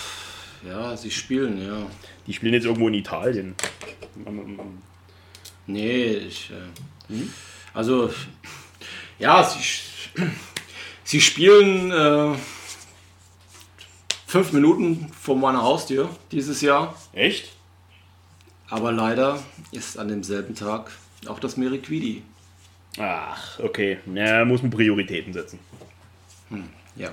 ja, sie spielen, ja. Die spielen jetzt irgendwo in Italien. Nee, ich. Äh, Also, ja, sie, sie spielen äh, fünf Minuten vor meiner Haustür dieses Jahr. Echt? Aber leider ist an demselben Tag auch das Meriquidi. Ach, okay. Ja, muss man Prioritäten setzen. Ja.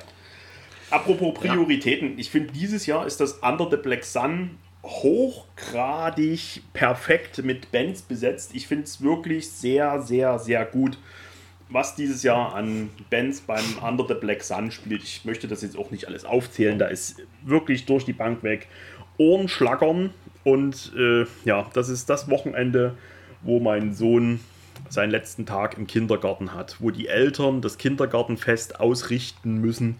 Apropos Prioritäten, ich finde, dieses Jahr ist das Under the Black Sun hochgradig perfekt mit Bands besetzt. Ich finde es wirklich sehr, sehr, sehr gut, was dieses Jahr an Bands beim Under the Black Sun spielt. Ich möchte das jetzt auch nicht alles aufzählen, da ist wirklich durch die Bank weg Ohrenschlackern. Und äh, ja, das ist das Wochenende, wo mein Sohn seinen letzten Tag im Kindergarten hat, wo die Eltern das Kindergartenfest ausrichten müssen.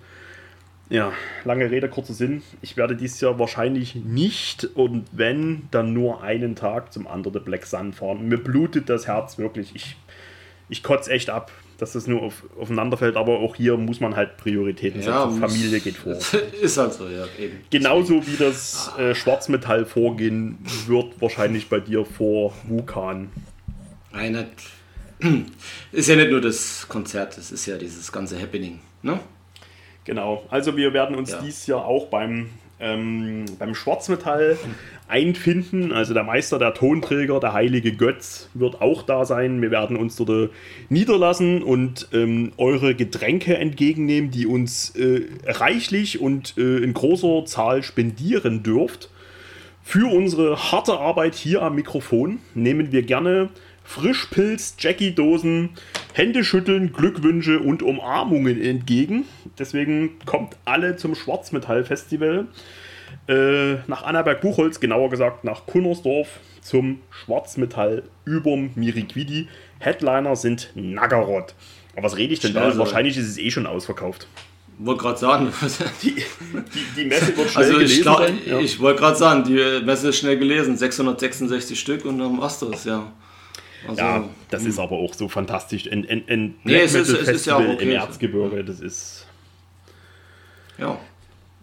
Ja, lange Rede, kurzer Sinn. Ich werde dieses Jahr wahrscheinlich nicht und wenn, dann nur einen Tag zum Under the Black Sun fahren. Mir blutet das Herz wirklich. Ich, ich kotze echt ab, dass das nur auf, aufeinander fällt, aber auch hier muss man halt Prioritäten Ja, setzen. Familie geht vor. [laughs] Ist halt so, ja, eben. Genauso wie das äh, Schwarzmetall vorgehen wird, wahrscheinlich bei dir vor Vulkan. Nein. [clears throat] Ist ja nicht nur das Konzert, es ist ja dieses ganze Happening. Ne? Genau, also wir werden uns Ja. dieses Jahr auch beim, ähm, beim Schwarzmetall [laughs] einfinden. Also der Meister, der Tonträger, der heilige Götz wird auch da sein. Wir werden uns dort äh, niederlassen und ähm, eure Getränke entgegennehmen, die uns äh, reichlich und äh, in großer Zahl spendieren dürft. Für unsere harte Arbeit hier am Mikrofon nehmen wir gerne Frischpilz, Jackie-Dosen, Händeschütteln, Glückwünsche und Umarmungen entgegen. Deswegen kommt alle zum Schwarzmetall-Festival äh, nach Annaberg-Buchholz, genauer gesagt nach Kunnersdorf zum Schwarzmetall überm Miriquidi. Headliner sind Naggerot. Aber was rede ich denn da? Schnell so. Wahrscheinlich ist es eh schon ausverkauft. Wollte gerade sagen, [laughs] Die, die, die Messe wird schnell also ich, gelesen glaub, sein. Ja. ich wollte gerade sagen, die Messe ist schnell gelesen, 666 Stück und dann machst du es, ja. Also, Ja, das ist aber auch so fantastisch. Ein, ein, ein Nee, Black es ist- Metal es ist ja auch okay im. Erzgebirge, das ist. ja.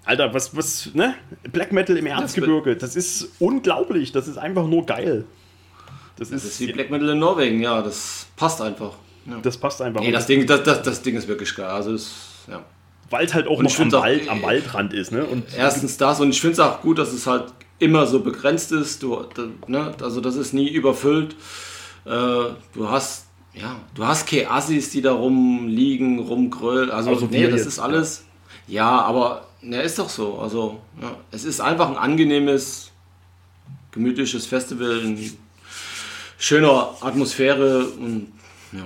Alter, was, was, ne? Black Metal im Erzgebirge, das ist unglaublich, das ist einfach nur geil. Das Das ist ist, wie Black Metal in Norwegen, ja, das passt einfach. Ja. das passt einfach. Nee, das Ding, das, das, das Ding ist wirklich geil. Also es, ja. Weil es halt auch Und noch am, Wald, am Waldrand ist, ne? Und Erstens das und ich finde es auch gut, dass es halt immer so begrenzt ist. Du, ne, also das ist nie überfüllt. Äh, du hast ja, du hast keine Assis, die da rumliegen, rumgrölen. Also Also nee, das ist alles. Ja, aber ne, ist doch so. Also ja, es ist einfach ein angenehmes, gemütliches Festival in schöner Atmosphäre und ja.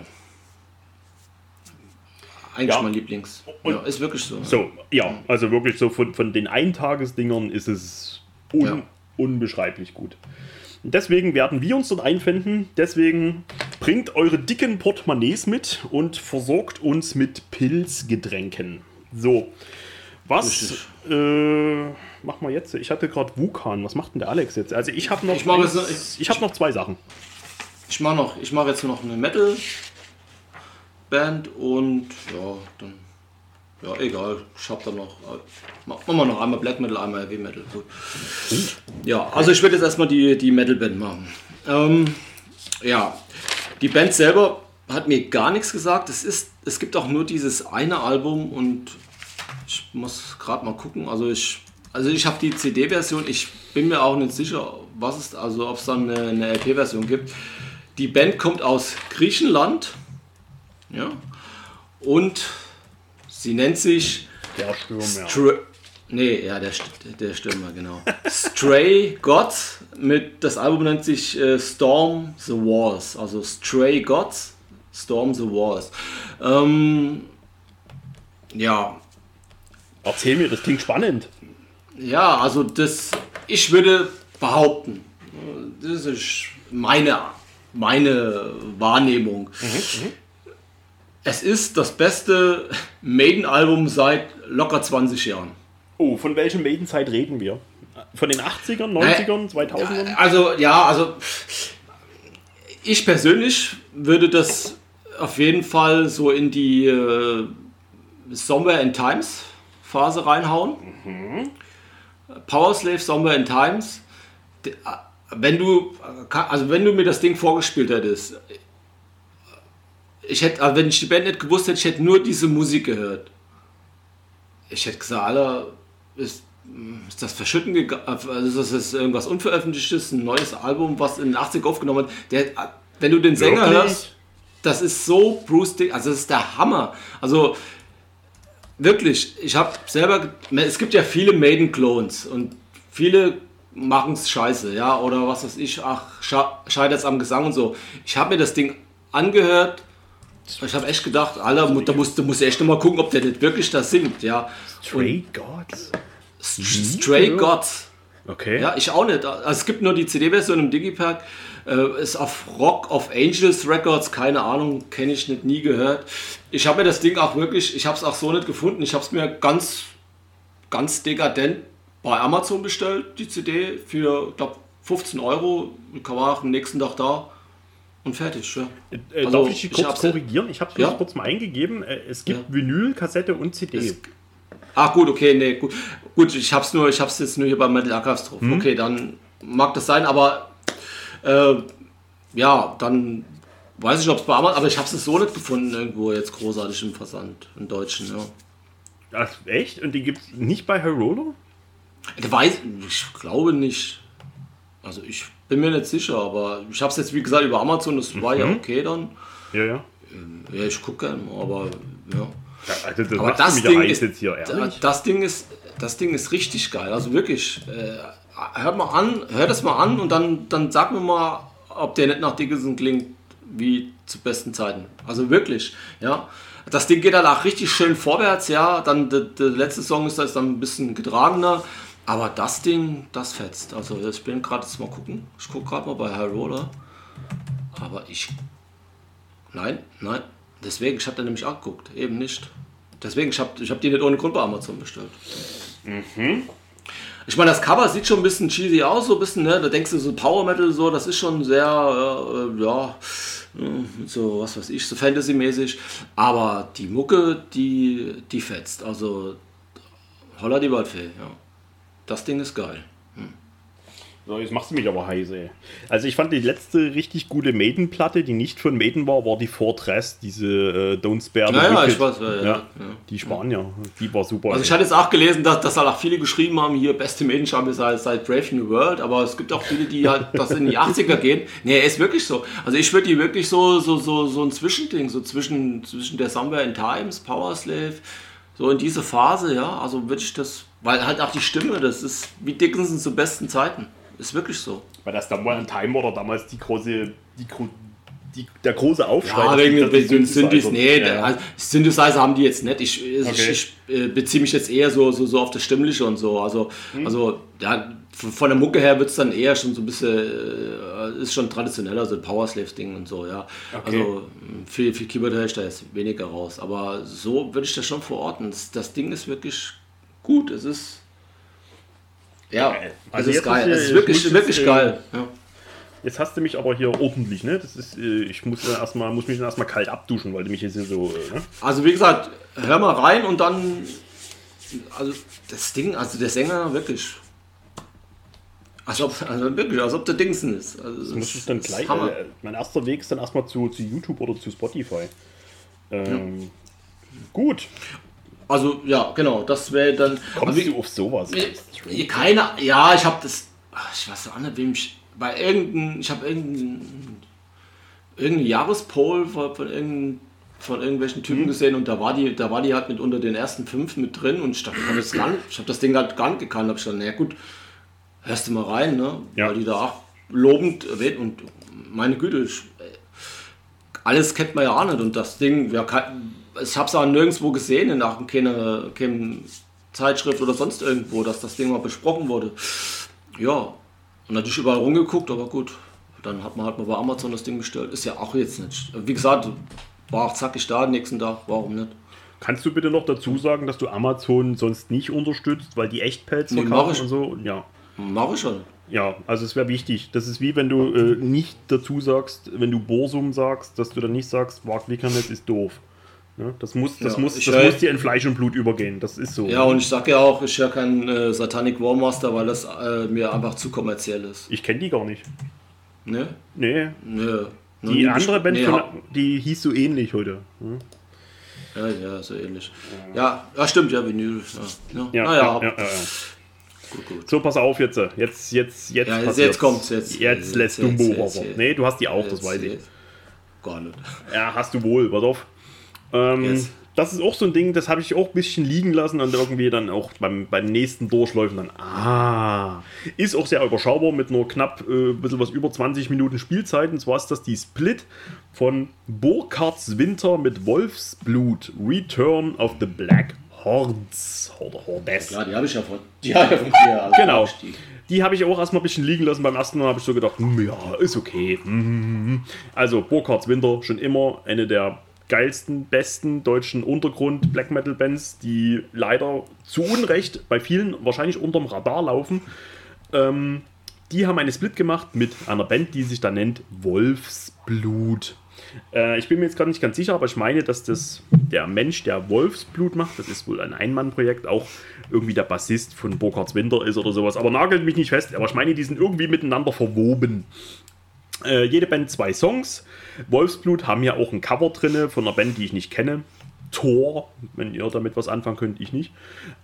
Eigentlich Ja. mein Lieblings. Und- ja, ist wirklich so. so, ja, also wirklich so von, von den Eintagesdingern ist es un, Ja. unbeschreiblich gut. Und deswegen werden wir uns dort einfinden. Deswegen bringt eure dicken Portemonnaies mit und versorgt uns mit Pilzgetränken. So, was äh, machen wir jetzt? Ich hatte gerade Wukan. Was macht denn der Alex jetzt? Also ich habe noch, Ich mache jetzt noch- eins- ich habe noch zwei Sachen. Ich mache noch, ich mache jetzt noch eine Metal Band und ja, dann ja egal, ich habe dann noch machen wir noch einmal Black Metal, einmal Heavy Metal. Gut. Ja, also ich werde jetzt erstmal die die Metal Band machen. Ähm, ja, die Band selber hat mir gar nichts gesagt. Es ist es gibt auch nur dieses eine Album und ich muss gerade mal gucken. Also ich also ich habe die CD-Version. Ich bin mir auch nicht sicher, was es also ob es dann eine, eine LP-Version gibt. Die Band kommt aus Griechenland. Ja. Und sie nennt sich Der Stürmer. Stra Nee, ja, der, der Stürmer, genau. Stray Gods mit das Album nennt sich äh, Storm the Walls. Also Stray Gods, Storm the Walls. Ähm, ja, Erzähl mir, das klingt spannend. ja, also das, ich würde behaupten, das ist meine, meine Wahrnehmung. Es ist das beste Maiden-Album seit locker 20 Jahren. Oh, von welcher Maiden-Zeit reden wir? Von den 80ern, 90ern, 2000ern? Also, ja, also ich persönlich würde das auf jeden Fall so in die äh, Somewhere in Times Phase reinhauen. Mhm. Power Slave, Somewhere in Times. De- Wenn du, also wenn du mir das Ding vorgespielt hättest, ich hätte, also wenn ich die Band nicht gewusst hätte, ich hätte nur diese Musik gehört. Ich hätte gesagt, Alter, ist, ist das verschütten gegangen? Also ist das irgendwas Unveröffentlichtes, ein neues Album, was in den 80 aufgenommen hat? Der, wenn du den Sänger Wirklich? hörst, das ist so Bruce Dick, also das ist der Hammer. Also wirklich, ich habe selber, es gibt ja viele Maiden-Clones und viele machen es scheiße, ja, oder was weiß ich, ach, scheitert es am Gesang und so. Ich habe mir das Ding angehört, ich habe echt gedacht, Alter, da musst du musst echt noch mal gucken, ob der nicht wirklich da singt, ja. Stray Gods. Und Stray Gods. Okay. Ja, ich auch nicht. Also es gibt nur die CD-Version im Digipack. Äh, ist auf Rock of Angels Records, keine Ahnung, kenne ich nicht, nie gehört. Ich habe mir das Ding auch wirklich, ich habe es auch so nicht gefunden. Ich habe es mir ganz, ganz dekadent bei Amazon bestellt, die CD, für, glaube 15 Euro. Kann man auch am nächsten Tag da und fertig. Ja. Äh, Also, darf ich dich ich kurz hab's- korrigieren? Ich habe es Ja. kurz mal eingegeben. Äh, Es gibt Ja. Vinyl, Kassette und CD. Es- Ach gut, okay, nee, gut. Gut, ich hab's nur, ich hab's jetzt nur hier bei Metal Archives drauf. Mhm. Okay, dann mag das sein, aber äh, ja, dann weiß ich nicht, ob es bei Amazon, aber ich hab's es so nicht gefunden irgendwo jetzt großartig im Versand, im Deutschen, ja. Ach, echt? Und die gibt es nicht bei Roller? Ich weiß, ich glaube nicht. Also ich bin mir nicht sicher, aber ich hab's jetzt wie gesagt über Amazon, das war ja Mhm. okay dann. Ja, ja. Ja, ich gucke gerne mal, aber ja. ja also das Aber das Ding, ist, jetzt hier, das, Ding ist, das Ding ist richtig geil. Also wirklich, äh, hört mal an, hört das mal an und dann, dann sag mir mal, ob der nicht nach Dickinson klingt wie zu besten Zeiten. Also wirklich, ja. Das Ding geht dann auch richtig schön vorwärts, ja. Dann der, der letzte Song ist das dann ein bisschen getragener. Aber das Ding, das fetzt. Also ich bin gerade jetzt mal gucken. Ich gucke gerade mal bei High Roller. Aber ich Nein, nein. Deswegen, ich habe da nämlich auch geguckt. Eben nicht. Deswegen, ich habe ich hab die nicht ohne Grund bei Amazon bestellt. Ich meine, das Cover sieht schon ein bisschen cheesy aus, so ein bisschen, ne? Da denkst du so Power Metal, so, das ist schon sehr, äh, ja, äh, so, was weiß ich, so Fantasy-mäßig. Aber die Mucke, die, die fetzt. Also, holla die Waldfee, ja. Das Ding ist geil. So, jetzt machst du mich aber heiß, ey. Also ich fand die letzte richtig gute Maiden-Platte, die nicht von Maiden war, war die Fortress, diese äh, Don't Spare the Ja, ja, Wicked. ich weiß, ja, ja, ja. Die Spanier, die war super. Also ich hatte jetzt auch gelesen, dass, dass halt auch viele geschrieben haben, hier beste ist halt seit Brave New World, aber es gibt auch viele, die halt das in die 80er gehen. Nee, ist wirklich so. Also ich würde die wirklich so, so, so, so ein Zwischending, so zwischen, zwischen der Somewhere in Times, Power Slave, so in diese Phase, ja, also würde ich das, weil halt auch die Stimme, das ist wie Dickinson zu besten Zeiten. Ist wirklich so. Weil das dann mal ein Time oder damals die große, die, die, der große Aufschrei. Ja, wegen den dass die Synthes, nee, Ja, ja. also Synthesizer haben die jetzt nicht. Ich, ich, Okay. ich äh, beziehe mich jetzt eher so, so, so auf das Stimmliche und so. Also, Hm. also ja, von der Mucke her wird es dann eher schon so ein bisschen, äh, ist schon traditioneller, so ein Powerslave-Ding und so, ja. Okay. Also viel, viel Keyboard höre ich da jetzt weniger raus. Aber so würde ich das schon verorten. Das, das Ding ist wirklich gut. Es ist. Ja, Geil. es Also ist jetzt geil. muss Es ist ich wirklich, wirklich äh, geil. Ja. Jetzt hast du mich aber hier ordentlich, ne? Das ist, äh, ich muss, dann erstmal, muss mich dann erstmal kalt abduschen, weil du mich jetzt hier so. Äh, ne? Also wie gesagt, hör mal rein und dann, also das Ding, also der Sänger wirklich, als ob, also wirklich, als ob der Dingsen ist. Also, das muss ich dann ist gleich. Äh, mein erster Weg ist dann erstmal zu, zu YouTube oder zu Spotify. Ähm, Gut. Also ja, genau, das wäre dann. Kommst wie- du auf sowas? Äh, Keine, ja, ich habe das, ich weiß nicht, wem ich, bei irgendeinem, ich habe irgendeinen irgendein Jahrespol von, von, irgendein, von irgendwelchen Typen Mhm. gesehen und da war die, da war die halt mit unter den ersten fünf mit drin und ich dachte, ich habe das, gar nicht- ich das Ding halt gar nicht gekannt, habe ich gedacht, na gut, hörst du mal rein, ne? Ja. Weil die da auch lobend erwähnt und meine Güte, ich, alles kennt man ja auch nicht und das Ding, ja, kein, ich habe es auch nirgendwo gesehen, in keine, keine Zeitschrift oder sonst irgendwo, dass das Ding mal besprochen wurde. Ja, und natürlich überall rumgeguckt, aber gut, dann hat man halt mal bei Amazon das Ding bestellt. Ist ja auch jetzt nicht, wie gesagt, war auch zackig da nächsten Tag, warum nicht? Kannst du bitte noch dazu sagen, dass du Amazon sonst nicht unterstützt, weil die Echtpelz Nee, verkaufen ich. und so? Ja. Mach ich schon. Ja, also es wäre wichtig. Das ist wie wenn du äh, nicht dazu sagst, wenn du Borsum sagst, dass du dann nicht sagst, Mark Wickernet ist doof. Ne? Das, muss, das, Ja, muss, das muss dir in Fleisch und Blut übergehen. Das ist so. Ja, und ich sag ja auch, ich höre keinen äh, Satanic Warmaster, weil das äh, mir einfach zu kommerziell ist. Ich kenne die gar nicht. Ne? Nee. Noch Die andere Band, nee, von, die hieß so ähnlich heute. Hm? Ja, ja, so ähnlich. Ja, ja stimmt, ja, Vinyl. Ja, ja. Ja, ja, ja, gut, gut. So, pass auf jetzt. Jetzt, jetzt, jetzt. Ja, jetzt- jetzt kommt's, jetzt- Jetzt lässt Dumbo jetzt- jetzt- Nee, du hast die auch, das weiß ich. Gar nicht. Ja, hast du wohl, pass auf. Ähm, Yes. Das ist auch so ein Ding, das habe ich auch ein bisschen liegen lassen und irgendwie dann auch beim, beim nächsten Durchläufen dann, ah, ist auch sehr überschaubar mit nur knapp äh, ein bisschen was über 20 Minuten Spielzeit. Und zwar ist das die Split von Burkhards Winter mit Wolfsblut Return of the Black Hordes. Oder Hordes. Ja, die habe ich ja von, die habe ich ja von dir. Also Genau. Abstieg. Die habe ich auch erstmal ein bisschen liegen lassen. Beim ersten Mal habe ich so gedacht, hm, ja, ist okay. Hm. Also Burkhards Winter, schon immer eine der geilsten, besten deutschen Untergrund Black Metal Bands, die leider zu Unrecht bei vielen wahrscheinlich unterm Radar laufen. Ähm, die haben eine Split gemacht mit einer Band, die sich da nennt Wolfsblut. Äh, ich bin mir jetzt gerade nicht ganz sicher, aber ich meine, dass das der Mensch, der Wolfsblut macht, das ist wohl ein Einmannprojekt, auch irgendwie der Bassist von Burkhards Winter ist oder sowas. Aber nagelt mich nicht fest, aber ich meine, die sind irgendwie miteinander verwoben. Äh, jede Band zwei Songs. Wolfsblut haben ja auch ein Cover drinne von einer Band, die ich nicht kenne. Tor, wenn ihr damit was anfangen könnt, ich nicht.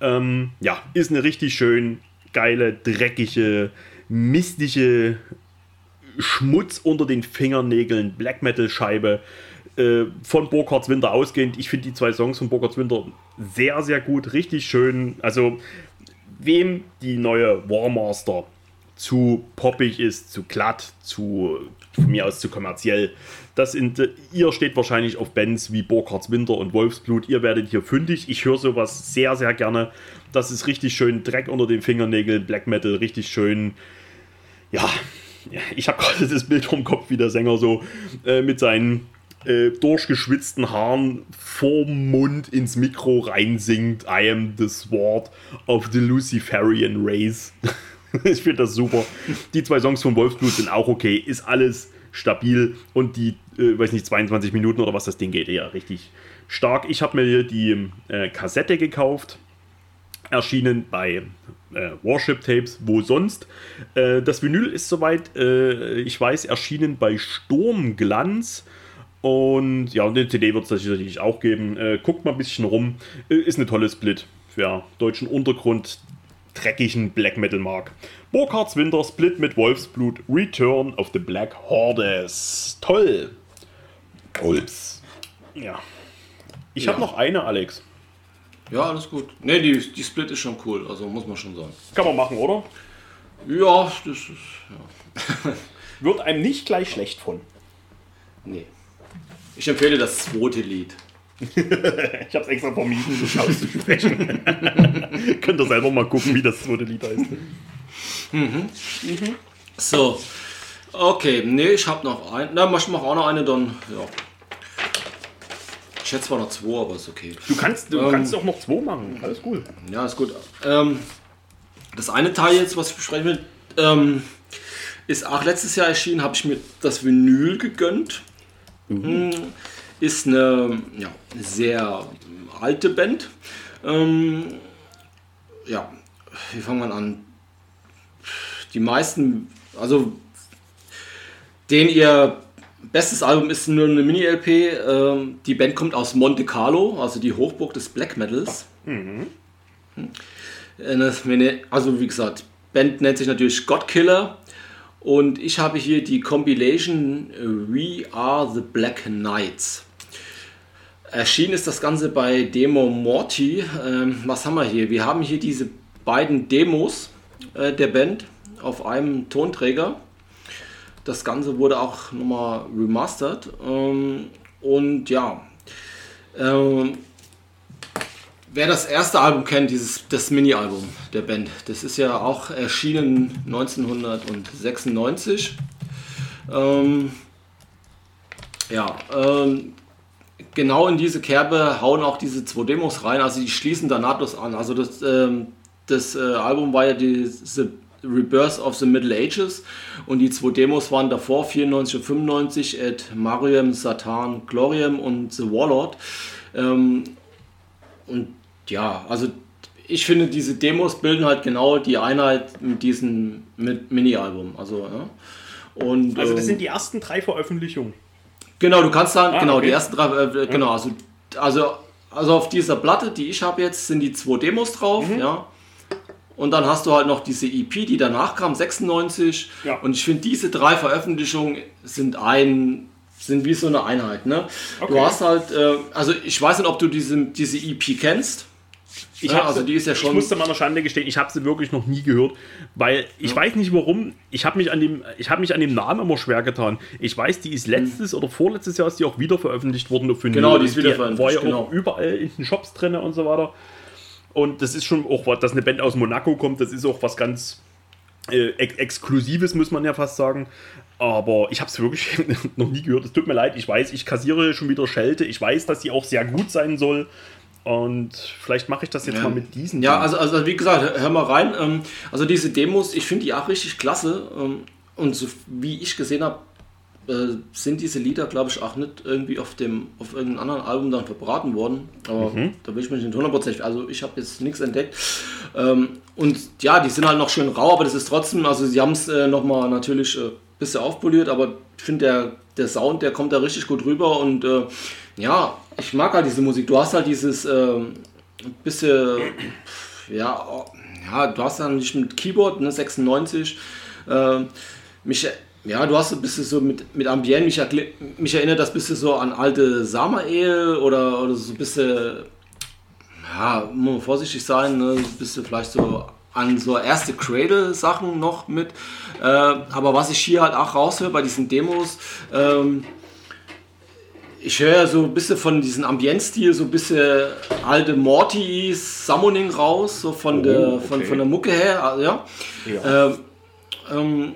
Ähm, ja, ist eine richtig schön geile, dreckige, mistige Schmutz unter den Fingernägeln, Black Metal Scheibe äh, von Burkhards Winter ausgehend. Ich finde die zwei Songs von Burkhards Winter sehr, sehr gut, richtig schön. Also, wem die neue Warmaster zu poppig ist, zu glatt, zu von mir aus zu kommerziell. Das äh, ihr steht wahrscheinlich auf Bands wie Burkhards Winter und Wolfsblut. Ihr werdet hier fündig. Ich höre sowas sehr, sehr gerne. Das ist richtig schön Dreck unter den Fingernägeln, Black Metal, richtig schön. Ja, ja, ich habe [laughs] gerade das Bild vom Kopf, wie der Sänger so äh, mit seinen äh, durchgeschwitzten Haaren vorm Mund ins Mikro reinsingt. I am the sword of the Luciferian race. [laughs] [laughs] ich finde das super. Die zwei Songs von Wolfsblut sind auch okay. Ist alles stabil und die, äh, weiß nicht, 22 Minuten oder was das Ding geht, ja richtig stark. Ich habe mir hier die äh, Kassette gekauft erschienen bei äh, Warship Tapes, wo sonst. Äh, das Vinyl ist soweit, äh, ich weiß, erschienen bei Sturmglanz. Und ja, und eine CD wird es sicherlich auch geben. Äh, guckt mal ein bisschen rum. Ist eine tolle Split für deutschen Untergrund, dreckigen Black Metal mag. Burkhards Winter Split mit Wolfsblut, Return of the Black Hordes. Toll. Holz. Ja. Ich Ja. habe noch eine, Alex. Ja, alles gut. Ne, die, die Split ist schon cool, also muss man schon sagen. Kann man machen, oder? Ja, das ist. Wird einem nicht gleich schlecht von. Nee. Ich empfehle das zweite Lied. [laughs] Ich habe es extra vermieden, das auszusprechen. [laughs] Könnt ihr selber mal gucken, wie das zweite Lied heißt. So. Okay, nee, ich habe noch ein. Na, ich mache auch noch eine, dann. Ja. Ich hätte zwar noch zwei, aber ist okay. Du kannst, du Ähm. kannst auch noch zwei machen. Alles cool. Ja, ist gut. Ähm, das eine Teil jetzt, was ich besprechen will, ähm, ist auch letztes Jahr erschienen, habe ich mir das Vinyl gegönnt. Mm, Ist eine ja, sehr alte Band. Ähm, ja, wie fangen wir an? Die meisten, also den ihr bestes Album ist nur eine Mini-LP. Ähm, die Band kommt aus Monte Carlo, also die Hochburg des Black Metals. Äh, das- meine- Also wie gesagt, Band nennt sich natürlich Godkiller. Und ich habe hier die Compilation äh, We Are the Black Knights. Erschienen ist das Ganze bei Demo Morty. Ähm, was haben wir hier? Wir haben hier diese beiden Demos äh, der Band auf einem Tonträger. Das Ganze wurde auch nochmal remastert. Ähm, und ja, ähm, wer das erste Album kennt, dieses, das Mini-Album der Band, das ist ja auch erschienen 1996. Ähm, ja, ähm, genau in diese Kerbe hauen auch diese zwei Demos rein, also die schließen da nahtlos an. Also das, ähm, das äh, Album war ja die The Rebirth of the Middle Ages und die zwei Demos waren davor, 94 und 95, at Mariam, Satan, Gloriam und The Warlord. Ähm, und ja, also ich finde, diese Demos bilden halt genau die Einheit mit diesem Mini-Album. Also, ja. Und, also das ähm, sind die ersten drei Veröffentlichungen. Genau, du kannst sagen, ah, genau, okay. die ersten drei, äh, genau, also, also, also auf dieser Platte, die ich habe jetzt, sind die zwei Demos drauf, mhm. ja. Und dann hast du halt noch diese EP, die danach kam, 96. Ja. Und ich finde, diese drei Veröffentlichungen sind ein, sind wie so eine Einheit. Ne? Okay. Du hast halt, äh, also ich weiß nicht, ob du diese, diese EP kennst. Ich ja, also die ist ja schon. Ich musste meiner Schande gestehen, ich habe sie wirklich noch nie gehört, weil ich ja. weiß nicht warum. Ich habe mich an dem, ich habe mich an dem Namen immer schwer getan. Ich weiß, die ist letztes mhm. oder vorletztes Jahr ist die auch wieder veröffentlicht worden für Genau, die ist wieder veröffentlicht. War ja genau. auch überall in den Shops drin und so weiter. Und das ist schon auch was, dass eine Band aus Monaco kommt. Das ist auch was ganz äh, Ex Exklusives, muss man ja fast sagen. Aber ich habe es wirklich [laughs] noch nie gehört. Es tut mir leid, ich weiß, ich kassiere schon wieder Schelte. Ich weiß, dass sie auch sehr gut sein soll. Und vielleicht mache ich das jetzt ja. mal mit diesen. Ja, also, also wie gesagt, hör mal rein. Ähm, also diese Demos, ich finde die auch richtig klasse. Ähm, und so wie ich gesehen habe, äh, sind diese Lieder, glaube ich, auch nicht irgendwie auf dem auf irgendeinem anderen Album dann verbraten worden. Aber mhm. da will ich mich nicht hundertprozentig. Also ich habe jetzt nichts entdeckt. Ähm, und ja, die sind halt noch schön rau, aber das ist trotzdem, also sie haben es äh, nochmal natürlich ein äh, bisschen aufpoliert, aber ich finde der, der Sound, der kommt da richtig gut rüber und äh, ja, ich mag halt diese Musik. Du hast halt dieses äh, bisschen, ja, ja, du hast dann nicht mit Keyboard, ne, 96. Äh, mich, ja, du hast ein bisschen so mit, mit Ambient, mich, mich erinnert das ein bisschen so an alte Samael oder, oder so ein bisschen, ja, muss man vorsichtig sein, ne, ein bisschen vielleicht so an so erste Cradle-Sachen noch mit. Äh, aber was ich hier halt auch raushöre bei diesen Demos, ähm, ich höre ja so ein bisschen von diesem Ambientstil, so ein bisschen alte Mortys Summoning raus, so von, oh, der, okay. von, von der Mucke her. Also, ja. ja. Ähm, ähm,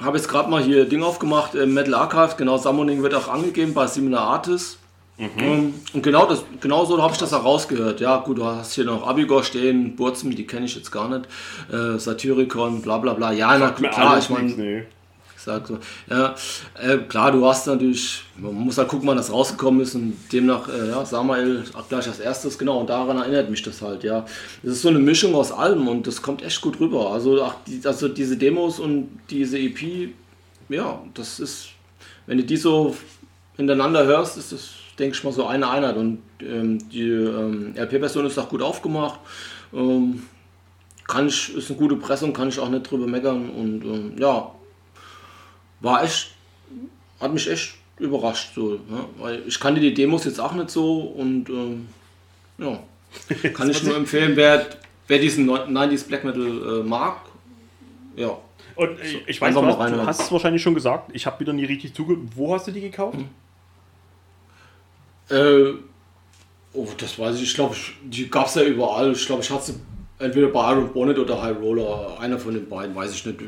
habe jetzt gerade mal hier Ding aufgemacht, äh, Metal Archive, genau, Summoning wird auch angegeben bei Similar Artists. Mhm. Ähm, und genau, das, genau so habe ich das auch rausgehört. Ja, gut, du hast hier noch Abigor stehen, Burzmi, die kenne ich jetzt gar nicht, äh, Satyricon, bla bla bla. Ja, na klar, ich meine, nee sag so. Ja, äh, klar, du hast natürlich, man muss halt gucken, wann das rausgekommen ist und demnach, äh, ja, Samael gleich als erstes, genau, und daran erinnert mich das halt, ja. Es ist so eine Mischung aus allem und das kommt echt gut rüber. Also, ach, die, also diese Demos und diese EP, ja, das ist, wenn du die so hintereinander hörst, ist das, denke ich mal, so eine Einheit und ähm, die ähm, RP-Version ist auch gut aufgemacht. Ähm, kann ich, ist eine gute Pressung, kann ich auch nicht drüber meckern und ähm, ja, war echt, hat mich echt überrascht. So, ne? Weil ich kannte die Demos jetzt auch nicht so und ähm, ja, [laughs] kann ich nur empfehlen, wer, wer diesen 90s Black Metal äh, mag. Ja. Und äh, ich weiß, du hast, du hast es wahrscheinlich schon gesagt, ich habe wieder nie richtig zugehört. Wo hast du die gekauft? Hm. Äh, oh, das weiß ich. Ich glaube, die gab es ja überall. Ich glaube, ich hatte sie entweder bei Iron Bonnet oder High Roller. Einer von den beiden, weiß ich nicht.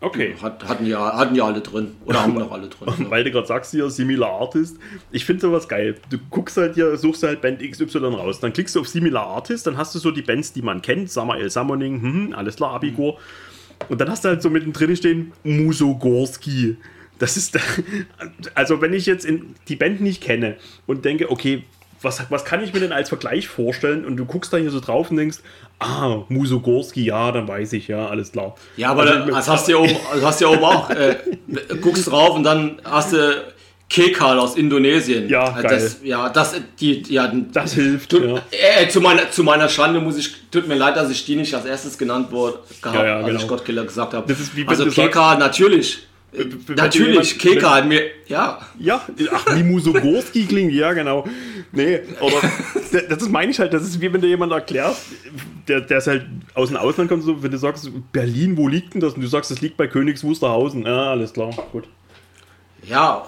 Okay. Hat, hatten, ja, hatten ja alle drin. Oder haben noch alle drin. [laughs] Weil du gerade sagst hier, Similar Artist. Ich finde sowas geil. Du guckst halt hier, suchst halt Band XY raus. Dann klickst du auf Similar Artist, dann hast du so die Bands, die man kennt. Samael Summoning, hm, alles klar, Abigor. Mhm. Und dann hast du halt so mittendrin stehen Musogorski. Das ist, [laughs] also wenn ich jetzt die Band nicht kenne und denke, okay, was, was kann ich mir denn als Vergleich vorstellen? Und du guckst da hier so drauf und denkst, ah, Musogorski, ja, dann weiß ich, ja, alles klar. Ja, aber also, das hast du ja oben, also hast du ja oben auch, äh, [laughs] guckst drauf und dann hast du Kekal aus Indonesien. Ja, geil. Das, ja, das, die, ja, das hilft. Du, ja. äh, zu, meiner, zu meiner Schande muss ich, tut mir leid, dass ich die nicht als erstes genannt wurde, gehabt, ja, ja, als genau. ich Godkiller gesagt habe. Also Kekal, natürlich. Natürlich, Keka hat mir, ja. Ja, ach, wie Musogorski klingt, ja, genau. Nee, aber [laughs] das meine ich halt, das ist wie wenn dir jemand erklärt, der, der ist halt aus dem Ausland kommt, so, wenn du sagst, Berlin, wo liegt denn das? Und du sagst, das liegt bei Königs Wusterhausen. Ja, alles klar, gut. Ja,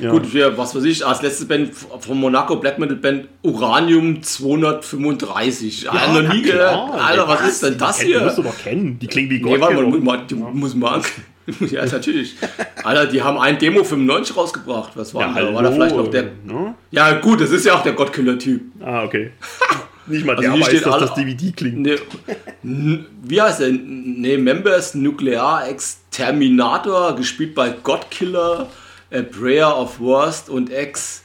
ja, gut, wir, was weiß ich, als letzte Band von Monaco, Black Metal Band Uranium 235. Ja, Alter, nie. Alter, was, ist denn das hier? Die musst du doch kennen. Die klingen wie Gott. Nee, warte mal, die, muss man. [laughs] ja, natürlich. Alter, die haben ein Demo 95 rausgebracht. Was war ja, da? War da vielleicht noch der. No? Ja, gut, das ist ja auch der Gottkiller-Typ. Ah, okay. [laughs] Nicht mal also der weiß, dass das DVD klingt. Ne, wie heißt der? Ne, Members Nuclear Exterminator, gespielt bei Godkiller. A Prayer of Worst und X.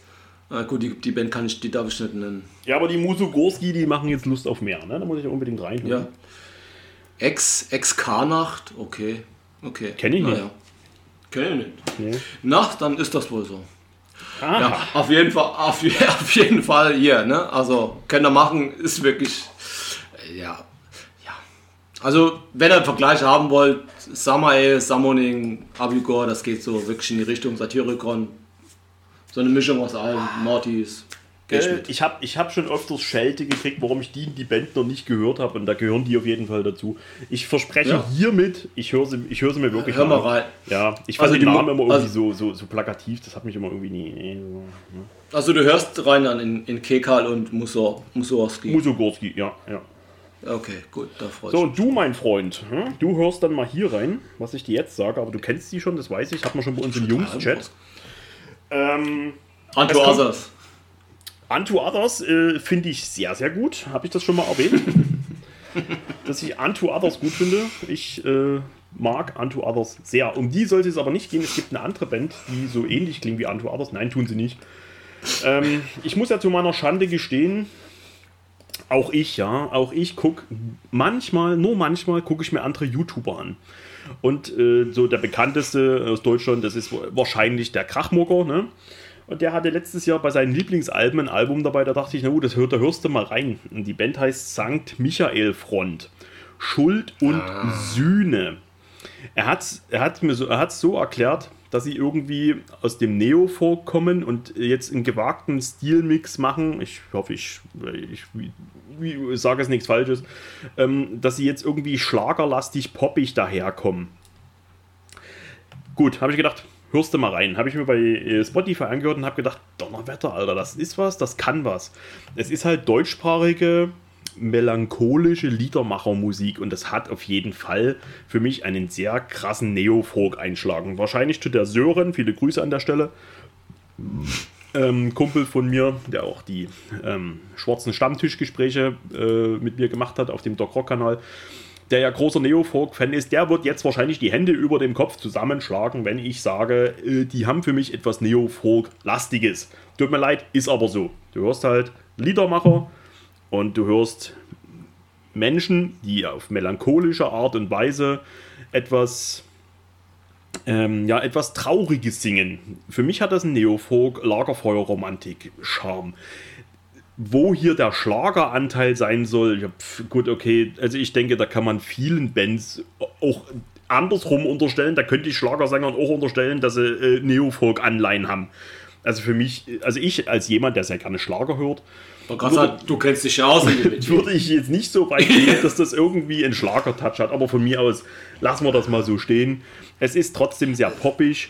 Ah, gut, die, die Band kann ich, die darf ich nicht nennen. Ja, aber die Musugorski, die machen jetzt Lust auf mehr, ne? Da muss ich unbedingt rein. Ja. Ex, Ex K-Nacht, okay. Okay. Kenn ich nicht. Naja. Kenn ich nicht. Nee. Na, dann ist das wohl so. Aha. Ja, auf jeden Fall, auf, [laughs] auf jeden Fall hier, ne? Also, können wir machen, ist wirklich, ja, ja. Also, wenn ihr einen Vergleich haben wollt, Samael, Summoning, Abigor, das geht so wirklich in die Richtung Satyricon. So eine Mischung aus allem, Mortis. Äh, ich habe ich hab schon öfters Schelte gekriegt, warum ich die, die Band noch nicht gehört habe und da gehören die auf jeden Fall dazu. Ich verspreche ja. hiermit, ich höre sie, ich hör sie mir wirklich Hör mal rein. Ja, ich fand also den Namen immer irgendwie also, so, so, so plakativ, das hat mich immer irgendwie nie... nie so, ne? Also du hörst rein an in, in Kekal und Mussorski. Musogorski, ja, ja. Okay, gut, da freut So, du, mein Freund, hm? du hörst dann mal hier rein, was ich dir jetzt sage, aber du kennst die schon, das weiß ich, hat man schon bei uns im Jungs-Chat. Ähm, Others. Unto Others äh, finde ich sehr, sehr gut. Habe ich das schon mal erwähnt? [laughs] Dass ich Unto Others gut finde. Ich äh, mag Unto Others sehr. Um die sollte es aber nicht gehen. Es gibt eine andere Band, die so ähnlich klingt wie Unto Others. Nein, tun sie nicht. Ähm, ich muss ja zu meiner Schande gestehen, auch ich, ja, auch ich gucke manchmal, nur manchmal gucke ich mir andere YouTuber an. Und äh, so der bekannteste aus Deutschland, das ist wahrscheinlich der Krachmucker, ne? Und der hatte letztes Jahr bei seinen Lieblingsalben ein Album dabei, da dachte ich, na gut, das hört, da hörst du mal rein. Und die Band heißt Sankt Michael Front. Schuld und ah. Sühne. Er hat es er hat's mir so, er hat's so erklärt, dass sie irgendwie aus dem Neo vorkommen und jetzt einen gewagten Stilmix machen. Ich hoffe, ich, ich, ich sage es nichts Falsches. Ähm, dass sie jetzt irgendwie schlagerlastig poppig daherkommen. Gut, habe ich gedacht, hörst du mal rein. Habe ich mir bei äh, Spotify angehört und habe gedacht, Donnerwetter, Alter, das ist was, das kann was. Es ist halt deutschsprachige melancholische Liedermachermusik und das hat auf jeden Fall für mich einen sehr krassen Neo-Folk einschlagen. Wahrscheinlich tut der Sören, viele Grüße an der Stelle, ähm, Kumpel von mir, der auch die ähm, schwarzen Stammtischgespräche äh, mit mir gemacht hat auf dem Doc Rock Kanal, der ja großer Neo-Folk-Fan ist, der wird jetzt wahrscheinlich die Hände über dem Kopf zusammenschlagen, wenn ich sage, äh, die haben für mich etwas Neo-Folk-lastiges. Tut mir leid, ist aber so. Du hörst halt Liedermacher, und du hörst Menschen, die auf melancholische Art und Weise etwas, ähm, ja, etwas Trauriges singen. Für mich hat das ein Neofolk Lagerfeuer-Romantik-Charme. Wo hier der Schlageranteil sein soll, ja, pf, gut, okay, also ich denke, da kann man vielen Bands auch andersrum unterstellen. Da könnte ich Schlagersängern auch unterstellen, dass sie äh, Neofolk-Anleihen haben. Also für mich, also ich als jemand, der sehr gerne Schlager hört, würde, du kennst dich ja aus. [laughs] würde ich jetzt nicht so weit gehen, [laughs] dass das irgendwie einen Schlager-Touch hat, aber von mir aus lassen wir das mal so stehen. Es ist trotzdem sehr poppig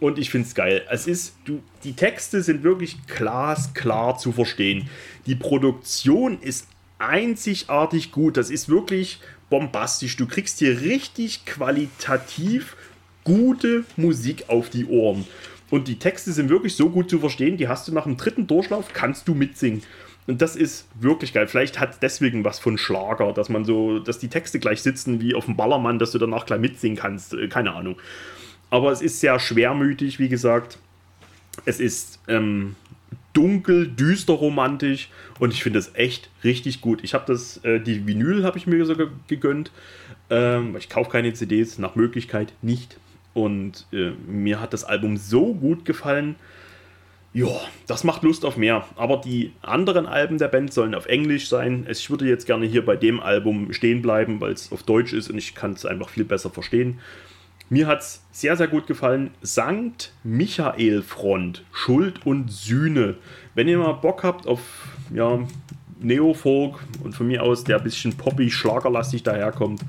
und ich finde es geil. Es ist, du, die Texte sind wirklich glasklar zu verstehen. Die Produktion ist einzigartig gut. Das ist wirklich bombastisch. Du kriegst hier richtig qualitativ gute Musik auf die Ohren. Und die Texte sind wirklich so gut zu verstehen, die hast du nach dem dritten Durchlauf, kannst du mitsingen. Und das ist wirklich geil. Vielleicht hat es deswegen was von Schlager, dass man so, dass die Texte gleich sitzen wie auf dem Ballermann, dass du danach gleich mitsingen kannst. Äh, keine Ahnung. Aber es ist sehr schwermütig, wie gesagt. Es ist ähm, dunkel, düster romantisch und ich finde es echt richtig gut. Ich habe das, äh, die Vinyl habe ich mir sogar gegönnt. Ähm, ich kaufe keine CDs, nach Möglichkeit nicht. Und äh, mir hat das Album so gut gefallen ja, das macht Lust auf mehr. Aber die anderen Alben der Band sollen auf Englisch sein. Ich würde jetzt gerne hier bei dem Album stehen bleiben, weil es auf Deutsch ist und ich kann es einfach viel besser verstehen. Mir hat es sehr, sehr gut gefallen. Sankt Michael Front, Schuld und Sühne. Wenn ihr mal Bock habt auf ja, Neofolk und von mir aus der ein bisschen poppy, schlagerlastig daherkommt,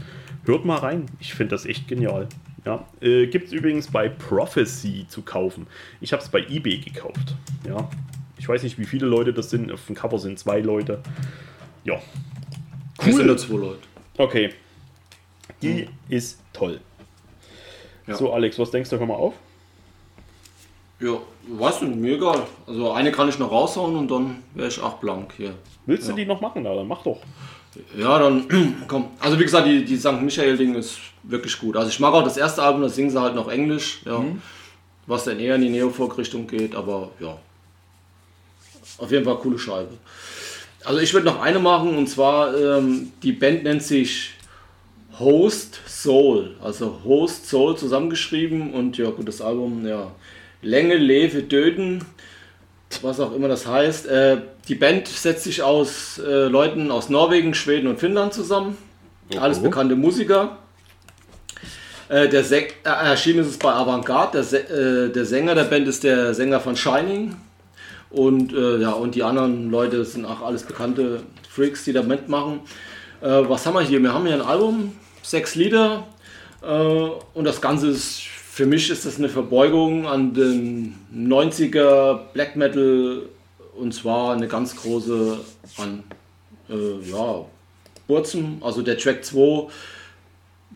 Hört mal rein. Ich finde das echt genial. Ja, äh, gibt es übrigens bei Prophecy zu kaufen. Ich habe es bei eBay gekauft. Ja, ich weiß nicht, wie viele Leute das sind. Auf dem Cover sind zwei Leute. Ja, Cool. sind nur zwei Leute. okay. Die ist toll. Ja. So, Alex, was denkst du? Hör mal auf. Ja, weißt du, mir egal. Also eine kann ich noch raushauen und dann wäre ich auch blank hier. Willst du die noch machen? Na, dann mach doch. Ja, dann [clears throat] komm. Also wie gesagt, die, die St. Michael-Ding ist wirklich gut. Also ich mag auch das erste Album, das singen sie halt noch Englisch, ja. Was dann eher in die Neofolk-Richtung geht, aber ja. Auf jeden Fall coole Scheibe. Also ich würde noch eine machen und zwar ähm, die Band nennt sich Host Soul. Also Host Soul zusammengeschrieben und ja gut, das Album, ja. Länge, Leve, Döden, was auch immer das heißt. Äh, die Band setzt sich aus äh, Leuten aus Norwegen, Schweden und Finnland zusammen. Alles Oh. bekannte Musiker. Äh, der Sä äh, erschienen ist es bei Avantgarde. Der, Sä äh, der Sänger der Band ist der Sänger von Shining. Und, äh, ja, und die anderen Leute sind auch alles bekannte Freaks, die da mitmachen. Äh, was haben wir hier? Wir haben hier ein Album, sechs Lieder. Äh, und das Ganze ist, für mich ist das eine Verbeugung an den 90er Black Metal. Und zwar eine ganz große an äh, ja, Burzum. Also der Track 2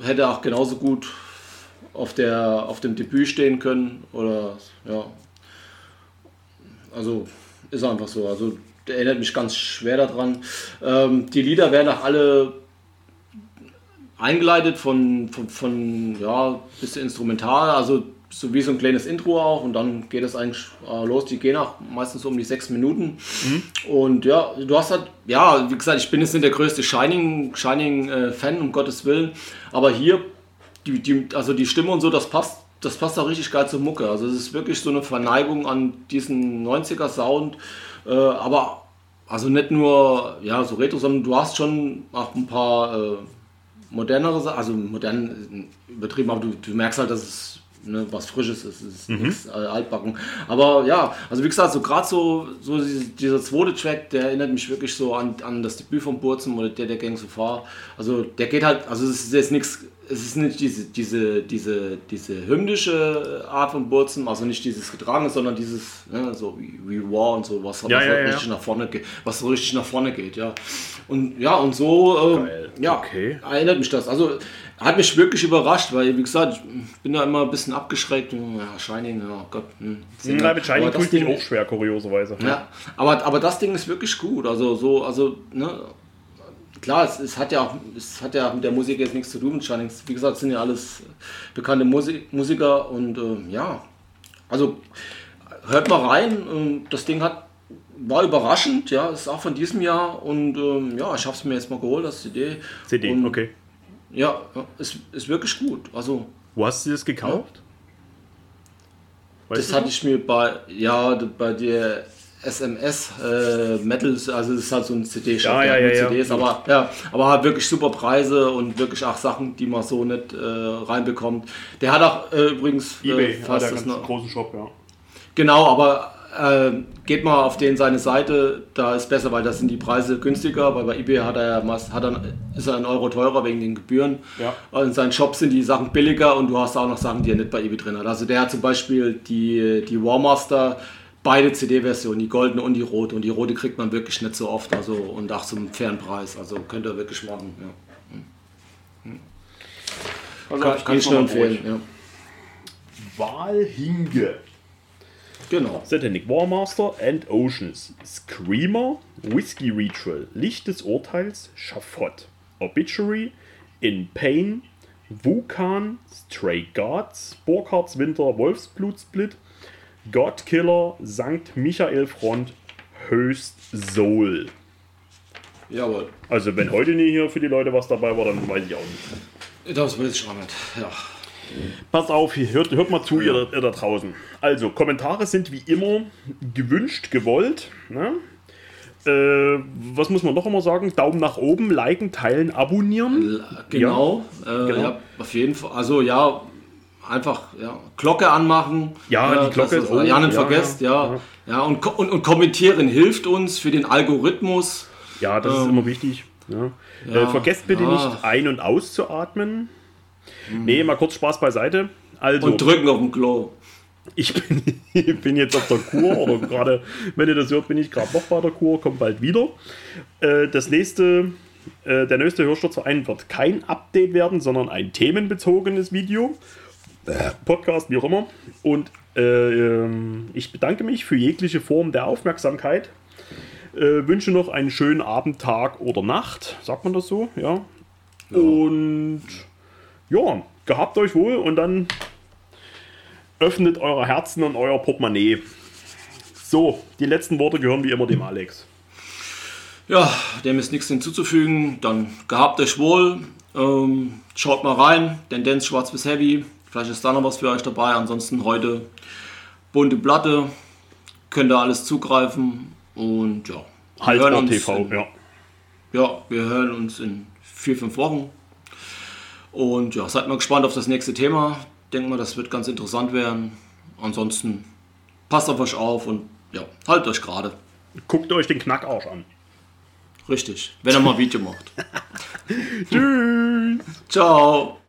hätte auch genauso gut auf, der, auf dem Debüt stehen können. Oder ja, also ist einfach so. Also erinnert mich ganz schwer daran. Ähm, die Lieder werden auch alle eingeleitet von, von, von ja, bisschen instrumental, also so wie so ein kleines Intro auch und dann geht es eigentlich äh, los. Die gehen auch meistens so um die sechs Minuten. Und ja, du hast halt, ja, wie gesagt, ich bin jetzt nicht der größte Shining, Shining äh, Fan, um Gottes Willen, aber hier, die, die, also die Stimme und so, das passt, das passt auch richtig geil zur Mucke. Also es ist wirklich so eine Verneigung an diesen 90er Sound, äh, aber also nicht nur ja so Retro, sondern du hast schon auch ein paar äh, modernere, Sa- also modern äh, übertrieben, aber du, du merkst halt, dass es ne, was Frisches ist, es ist nichts äh, altbacken. Aber ja, also wie gesagt, so gerade so, so diese, dieser zweite Track, der erinnert mich wirklich so an, an das Debüt von Burzen oder der der Gang so far. Also der geht halt, also es ist jetzt nichts, es ist nicht diese, diese, diese, diese hymnische Art von Burzen, also nicht dieses Getragene, sondern dieses, ne, so wie, wie War und so, was, Ja, was ja, ja. richtig nach vorne geht, was so richtig nach vorne geht, ja. Und ja, und so, äh, ja, Okay. erinnert mich das. Also hat mich wirklich überrascht, weil, wie gesagt, ich bin da immer ein bisschen abgeschreckt. Ja, Shining, ja Gott. Hm. Na, mit Shining Aber das tue ich mich auch schwer, kurioserweise. Ja, aber, aber das Ding ist wirklich gut. Also so, also, ne, klar, es, es hat ja auch, es hat ja mit der Musik jetzt nichts zu tun mit. Wie gesagt, es sind ja alles bekannte Musik, Musiker und ähm, ja, also hört mal rein. ähm, Das Ding hat war überraschend, ja, ist auch von diesem Jahr und ähm, ja, ich habe es mir jetzt mal geholt, das CD. CD, Und, okay. Ja, ja, ist, ist wirklich gut. Also Wo hast du das gekauft? Weißt das hatte ich mir bei, ja, bei der SMS äh, Metals, also es ist halt so ein CD-Shop Ja, ja, hat ja. CDs, aber ja, aber hat wirklich super Preise und wirklich auch Sachen, die man so nicht äh, reinbekommt. Der hat auch äh, übrigens äh, eBay, der das noch, großen Shop, ja. Genau, aber äh, geht mal auf den seine Seite, da ist besser, weil da sind die Preise günstiger, weil bei eBay hat er ja hat er, ist er ein Euro teurer wegen den Gebühren. Ja. Und in seinen Shops sind die Sachen billiger und du hast auch noch Sachen, die er nicht bei eBay drin hat. Also der hat zum Beispiel die, die Warmaster, beide CD-Versionen, die goldene und die rote. Und die rote kriegt man wirklich nicht so oft, also und auch zum fairen Preis. Also könnt ihr wirklich machen. Ja. Also Kann, kann ich nur empfehlen. Ja. Walhinge. Genau. Satanic Warmaster and Oceans. Screamer, Whiskey Ritual, Licht des Urteils, Schafott, Obituary, In Pain, Vulkan, Stray Gods, Burkhards Winter, Wolfsblutsplit, Godkiller, Sankt Michael Front, Höchst Soul. Jawohl. Also wenn heute nie hier für die Leute was dabei war, dann weiß ich auch nicht. Das will ich auch nicht. Ja. Pass auf, hört, hört mal zu, ihr, ihr da draußen. Also, Kommentare sind wie immer gewünscht, gewollt. Ne? Äh, was muss man noch immer sagen? Daumen nach oben, liken, teilen, abonnieren. Genau, äh, genau. ja, auf jeden Fall. Also ja, einfach ja, Glocke anmachen. Ja, die äh, Glocke ist oben, ja nicht ja, vergesst, ja. ja. Ja, und, und, und kommentieren hilft uns für den Algorithmus. Ja, das ist Ähm, immer wichtig. Ja. äh, vergesst bitte ja. nicht ein- und auszuatmen. Nee, mal kurz Spaß beiseite. Also, Und drücken auf dem Klo. ich bin, [laughs] ich bin jetzt auf der Kur oder gerade, wenn ihr das hört, bin ich gerade noch bei der Kur, kommt bald wieder. Äh, das nächste, äh, der nächste Hörsturzverein wird kein Update werden, sondern ein themenbezogenes Video. Podcast, wie auch immer. Und äh, ich bedanke mich für jegliche Form der Aufmerksamkeit. Äh, wünsche noch einen schönen Abend, Tag oder Nacht. Sagt man das so? Ja. Und ja, gehabt euch wohl und dann öffnet eure Herzen und euer Portemonnaie. So, die letzten Worte gehören wie immer dem Alex. Ja, dem ist nichts hinzuzufügen. Dann gehabt euch wohl. Ähm, schaut mal rein. Tendenz schwarz bis heavy. Vielleicht ist da noch was für euch dabei. Ansonsten heute bunte Platte. Könnt ihr alles zugreifen. Und ja. wir hören Haltbar uns TV, in- ja. Ja, wir hören uns in vier, fünf Wochen. Und ja, seid mal gespannt auf das nächste Thema. Denken mal, das wird ganz interessant werden. Ansonsten passt auf euch auf und ja, haltet euch gerade. Guckt euch den Knackarsch an. Richtig, wenn ihr mal ein Video macht. [laughs] Tschüss. Ciao.